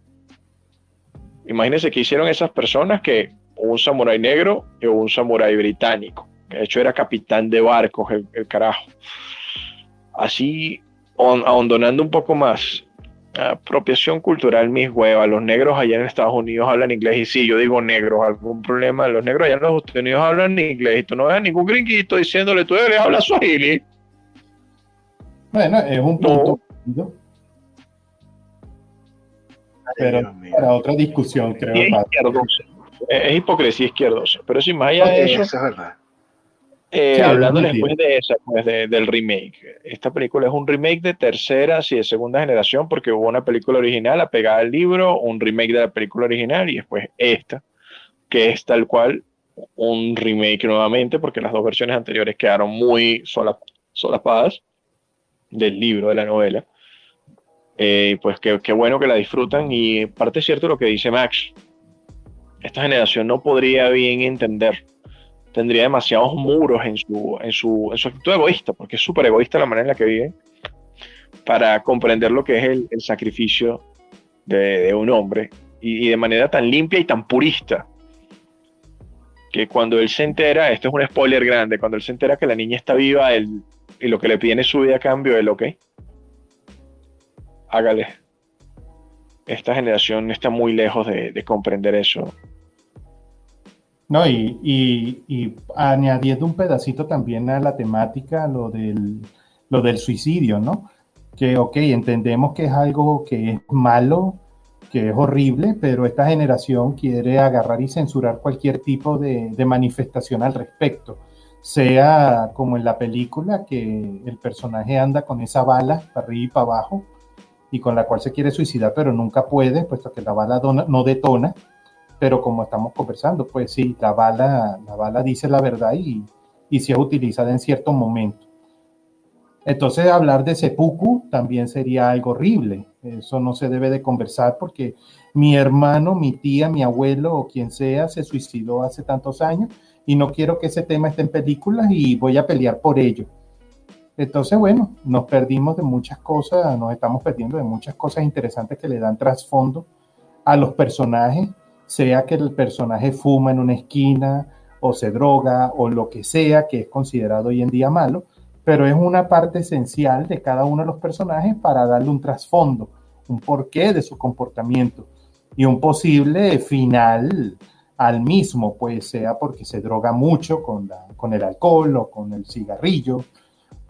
Imagínense que hicieron esas personas que un samurái negro y un samurái británico, que de hecho era capitán de barcos, el, carajo. Así, ahondonando un poco más, apropiación cultural, mis huevas. Los negros allá en Estados Unidos hablan inglés y sí, yo digo negros, algún problema. Los negros allá en los Estados Unidos hablan inglés y tú no ves ningún gringuito diciéndole, tú eres habla swahili. Bueno, es un punto. Pero para otra discusión, creo. Es, es, hipocresía izquierdosa. Pero si más allá de eso. es verdad. Eh, hablando después de esa, pues del remake. Esta película es un remake de tercera y de segunda generación porque hubo una película original apegada al libro, un remake de la película original y después esta, que es tal cual un remake nuevamente porque las dos versiones anteriores quedaron muy solapadas del libro, de la novela. Eh, pues qué, bueno que la disfrutan y parte cierto lo que dice Max. Esta generación no podría bien entender tendría demasiados muros en su, en su, en actitud egoísta, porque es súper egoísta la manera en la que vive, para comprender lo que es el, sacrificio de, un hombre y, de manera tan limpia y tan purista. Que cuando él se entera, esto es un spoiler grande, cuando él se entera que la niña está viva él, y lo que le pide es su vida a cambio, él, ok, hágale. Esta generación está muy lejos de, de comprender eso no, y, añadiendo un pedacito también a la temática, lo del, lo del suicidio, ¿no? Que, ok, entendemos que es algo que es malo, que es horrible, pero esta generación quiere agarrar y censurar cualquier tipo de, de manifestación al respecto. Sea como en la película, que el personaje anda con esa bala para arriba y para abajo, y con la cual se quiere suicidar, pero nunca puede, puesto que la bala no detona pero como estamos conversando, pues sí, la bala, la bala dice la verdad y, y si es utilizada en cierto momento. Entonces hablar de seppuku también sería algo horrible. Eso no se debe de conversar porque mi hermano, mi tía, mi abuelo o quien sea se suicidó hace tantos años y no quiero que ese tema esté en películas y voy a pelear por ello. Entonces, bueno, nos perdimos de muchas cosas, nos estamos perdiendo de muchas cosas interesantes que le dan trasfondo a los personajes, sea que el personaje fuma en una esquina o se droga o lo que sea que es considerado hoy en día malo, pero es una parte esencial de cada uno de los personajes para darle un trasfondo, un porqué de su comportamiento y un posible final al mismo, pues sea porque se droga mucho con, con el alcohol o con el cigarrillo,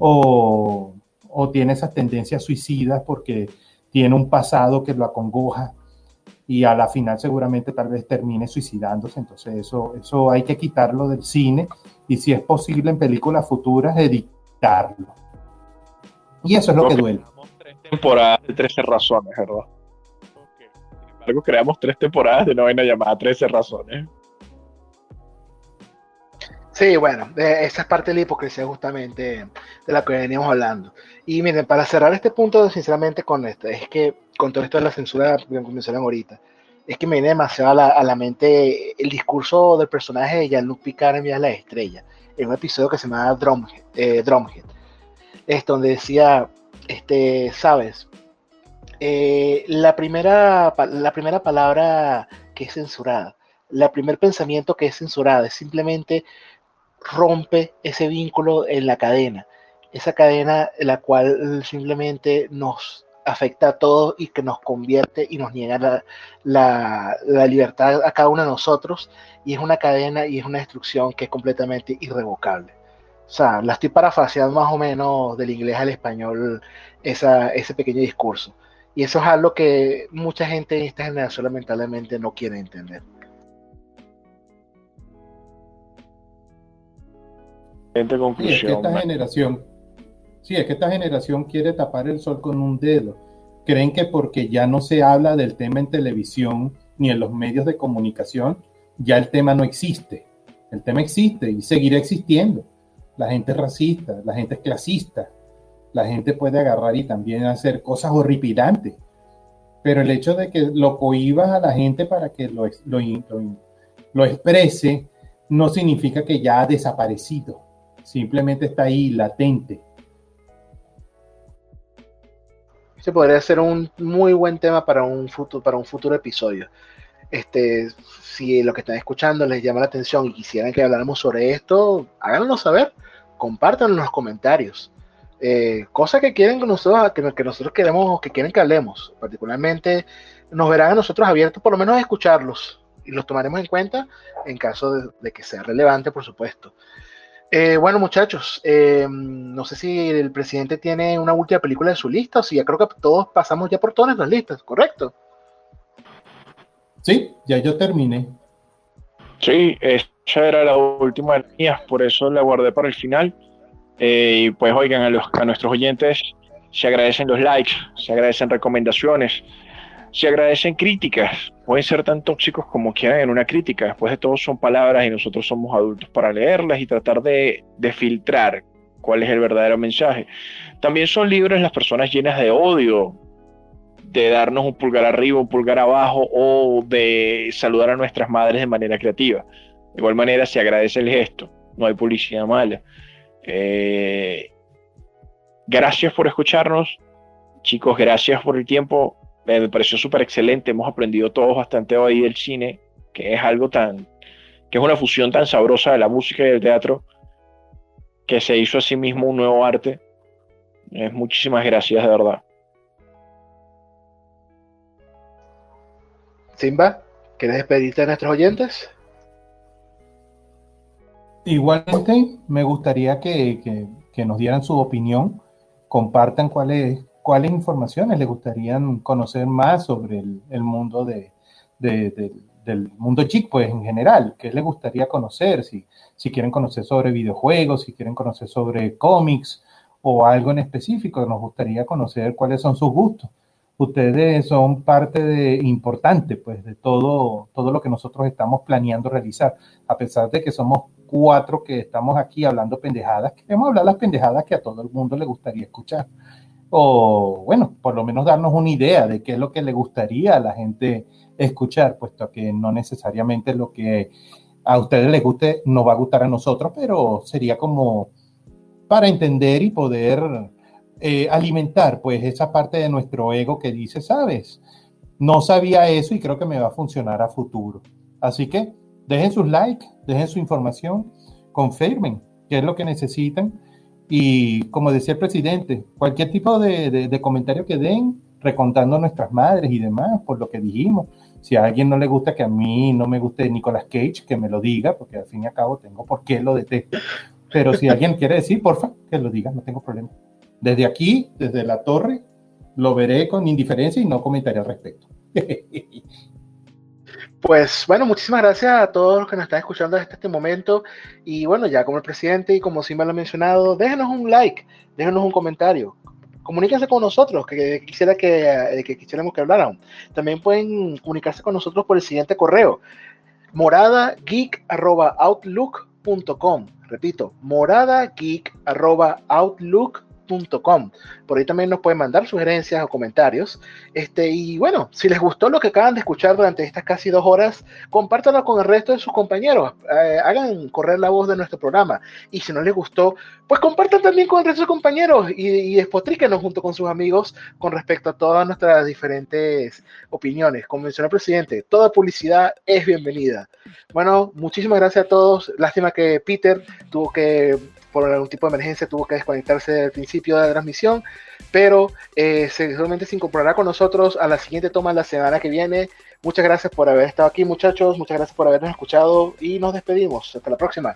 o, o tiene esas tendencias suicidas porque tiene un pasado que lo acongoja y a la final seguramente tal vez termine suicidándose. Entonces eso, eso hay que quitarlo del cine y si es posible en películas futuras editarlo. Y eso es lo que duele. Tres temporadas de 13 razones, ¿verdad? Luego creamos tres temporadas de novena llamada 13 razones. Sí, bueno, esa es parte de la hipocresía justamente de la que veníamos hablando. Y miren, para cerrar este punto, sinceramente, con esto, es que con todo esto de la censura que mencionan ahorita, es que me viene demasiado a la, mente el discurso del personaje de Jean-Luc Picard en Vía la Estrella, en un episodio que se llama Drumhead, eh, Drumhead es donde decía, este, sabes, eh, la, primera, la primera palabra que es censurada, la primer pensamiento que es censurada, es simplemente rompe ese vínculo en la cadena, esa cadena la cual simplemente nos afecta a todos y que nos convierte y nos niega la, libertad a cada uno de nosotros y es una cadena y es una destrucción que es completamente irrevocable. O sea, la estoy parafraseando más o menos del inglés al español esa, ese pequeño discurso. Y eso es algo que mucha gente en esta generación lamentablemente no quiere entender. Sí, es que esta generación, sí, es que esta generación quiere tapar el sol con un dedo. Creen que porque ya no se habla del tema en televisión ni en los medios de comunicación, ya el tema no existe. El tema existe y seguirá existiendo. La gente es racista, la gente es clasista, la gente puede agarrar y también hacer cosas horripilantes. Pero el hecho de que lo cohibas a la gente para que lo, lo, lo exprese no significa que ya ha desaparecido simplemente está ahí latente. Este podría ser un muy buen tema para un futuro, para un futuro episodio. Este, si lo que están escuchando les llama la atención y quisieran que habláramos sobre esto, háganlo saber, compártanlo en los comentarios. Eh, cosas que quieren que nosotros, que, nosotros queremos, que quieren que hablemos. Particularmente nos verán a nosotros abiertos por lo menos a escucharlos y los tomaremos en cuenta en caso de que sea relevante, por supuesto. Eh, bueno, muchachos, eh, no sé si el presidente tiene una última película en su lista, o si ya creo que todos pasamos ya por todas las listas, ¿correcto? Sí, ya yo terminé. Sí, esa era la última de mías, por eso la guardé para el final. Eh, y pues oigan, a, los, a nuestros oyentes se agradecen los likes, se agradecen recomendaciones, se agradecen críticas, pueden ser tan tóxicos como quieran en una crítica, después de todo son palabras y nosotros somos adultos para leerlas y tratar de, filtrar cuál es el verdadero mensaje. También son libres las personas llenas de odio, de darnos un pulgar arriba, un pulgar abajo o de saludar a nuestras madres de manera creativa. De igual manera se agradece el gesto, no hay publicidad mala. Eh, gracias por escucharnos, chicos, gracias por el tiempo me pareció súper excelente, hemos aprendido todos bastante hoy del cine, que es algo tan, que es una fusión tan sabrosa de la música y del teatro, que se hizo a sí mismo un nuevo arte. Es muchísimas gracias, de verdad. Simba, ¿quieres despedirte de nuestros oyentes? Igualmente, me gustaría que, que nos dieran su opinión, compartan cuál es ¿cuáles informaciones les gustarían conocer más sobre el, mundo de, del mundo chic, pues en general? ¿Qué les gustaría conocer? Si, si quieren conocer sobre videojuegos, si quieren conocer sobre cómics o algo en específico, nos gustaría conocer cuáles son sus gustos. Ustedes son parte de, importante pues, de todo, todo lo que nosotros estamos planeando realizar, a pesar de que somos cuatro que estamos aquí hablando pendejadas, queremos hablar las pendejadas que a todo el mundo le gustaría escuchar. O bueno, por lo menos darnos una idea de qué es lo que le gustaría a la gente escuchar, puesto que no necesariamente lo que a ustedes les guste no va a gustar a nosotros, pero sería como para entender y poder eh, alimentar pues esa parte de nuestro ego que dice, sabes, no sabía eso y creo que me va a funcionar a futuro. Así que dejen sus likes, dejen su información, confirmen qué es lo que necesitan y como decía el presidente, cualquier tipo de, comentario que den, recontando a nuestras madres y demás por lo que dijimos. Si a alguien no le gusta que a mí no me guste Nicolas Cage, que me lo diga, porque al fin y al cabo tengo por qué lo detesto. Pero si alguien quiere decir, porfa, que lo diga, no tengo problema. Desde aquí, desde la torre, lo veré con indiferencia y no comentaré al respecto. *laughs* Pues bueno, muchísimas gracias a todos los que nos están escuchando hasta este momento. Y bueno, ya como el presidente y como Simba lo ha mencionado, déjenos un like, déjenos un comentario. Comuníquense con nosotros, que, quisiera que, que quisiéramos que hablaran. También pueden comunicarse con nosotros por el siguiente correo: moradageek.outlook.com. Repito, moradageek.outlook.com por ahí también nos pueden mandar sugerencias o comentarios. Este, y bueno, si les gustó lo que acaban de escuchar durante estas casi dos horas, compártanlo con el resto de sus compañeros. Eh, hagan correr la voz de nuestro programa. Y si no les gustó, pues compartan también con el resto de sus compañeros y, y espotríquenos junto con sus amigos con respecto a todas nuestras diferentes opiniones. Como mencionó el presidente, toda publicidad es bienvenida. Bueno, muchísimas gracias a todos. Lástima que Peter tuvo que por algún tipo de emergencia tuvo que desconectarse al principio de la transmisión, pero eh, seguramente se incorporará con nosotros a la siguiente toma la semana que viene. Muchas gracias por haber estado aquí, muchachos. Muchas gracias por habernos escuchado y nos despedimos. Hasta la próxima.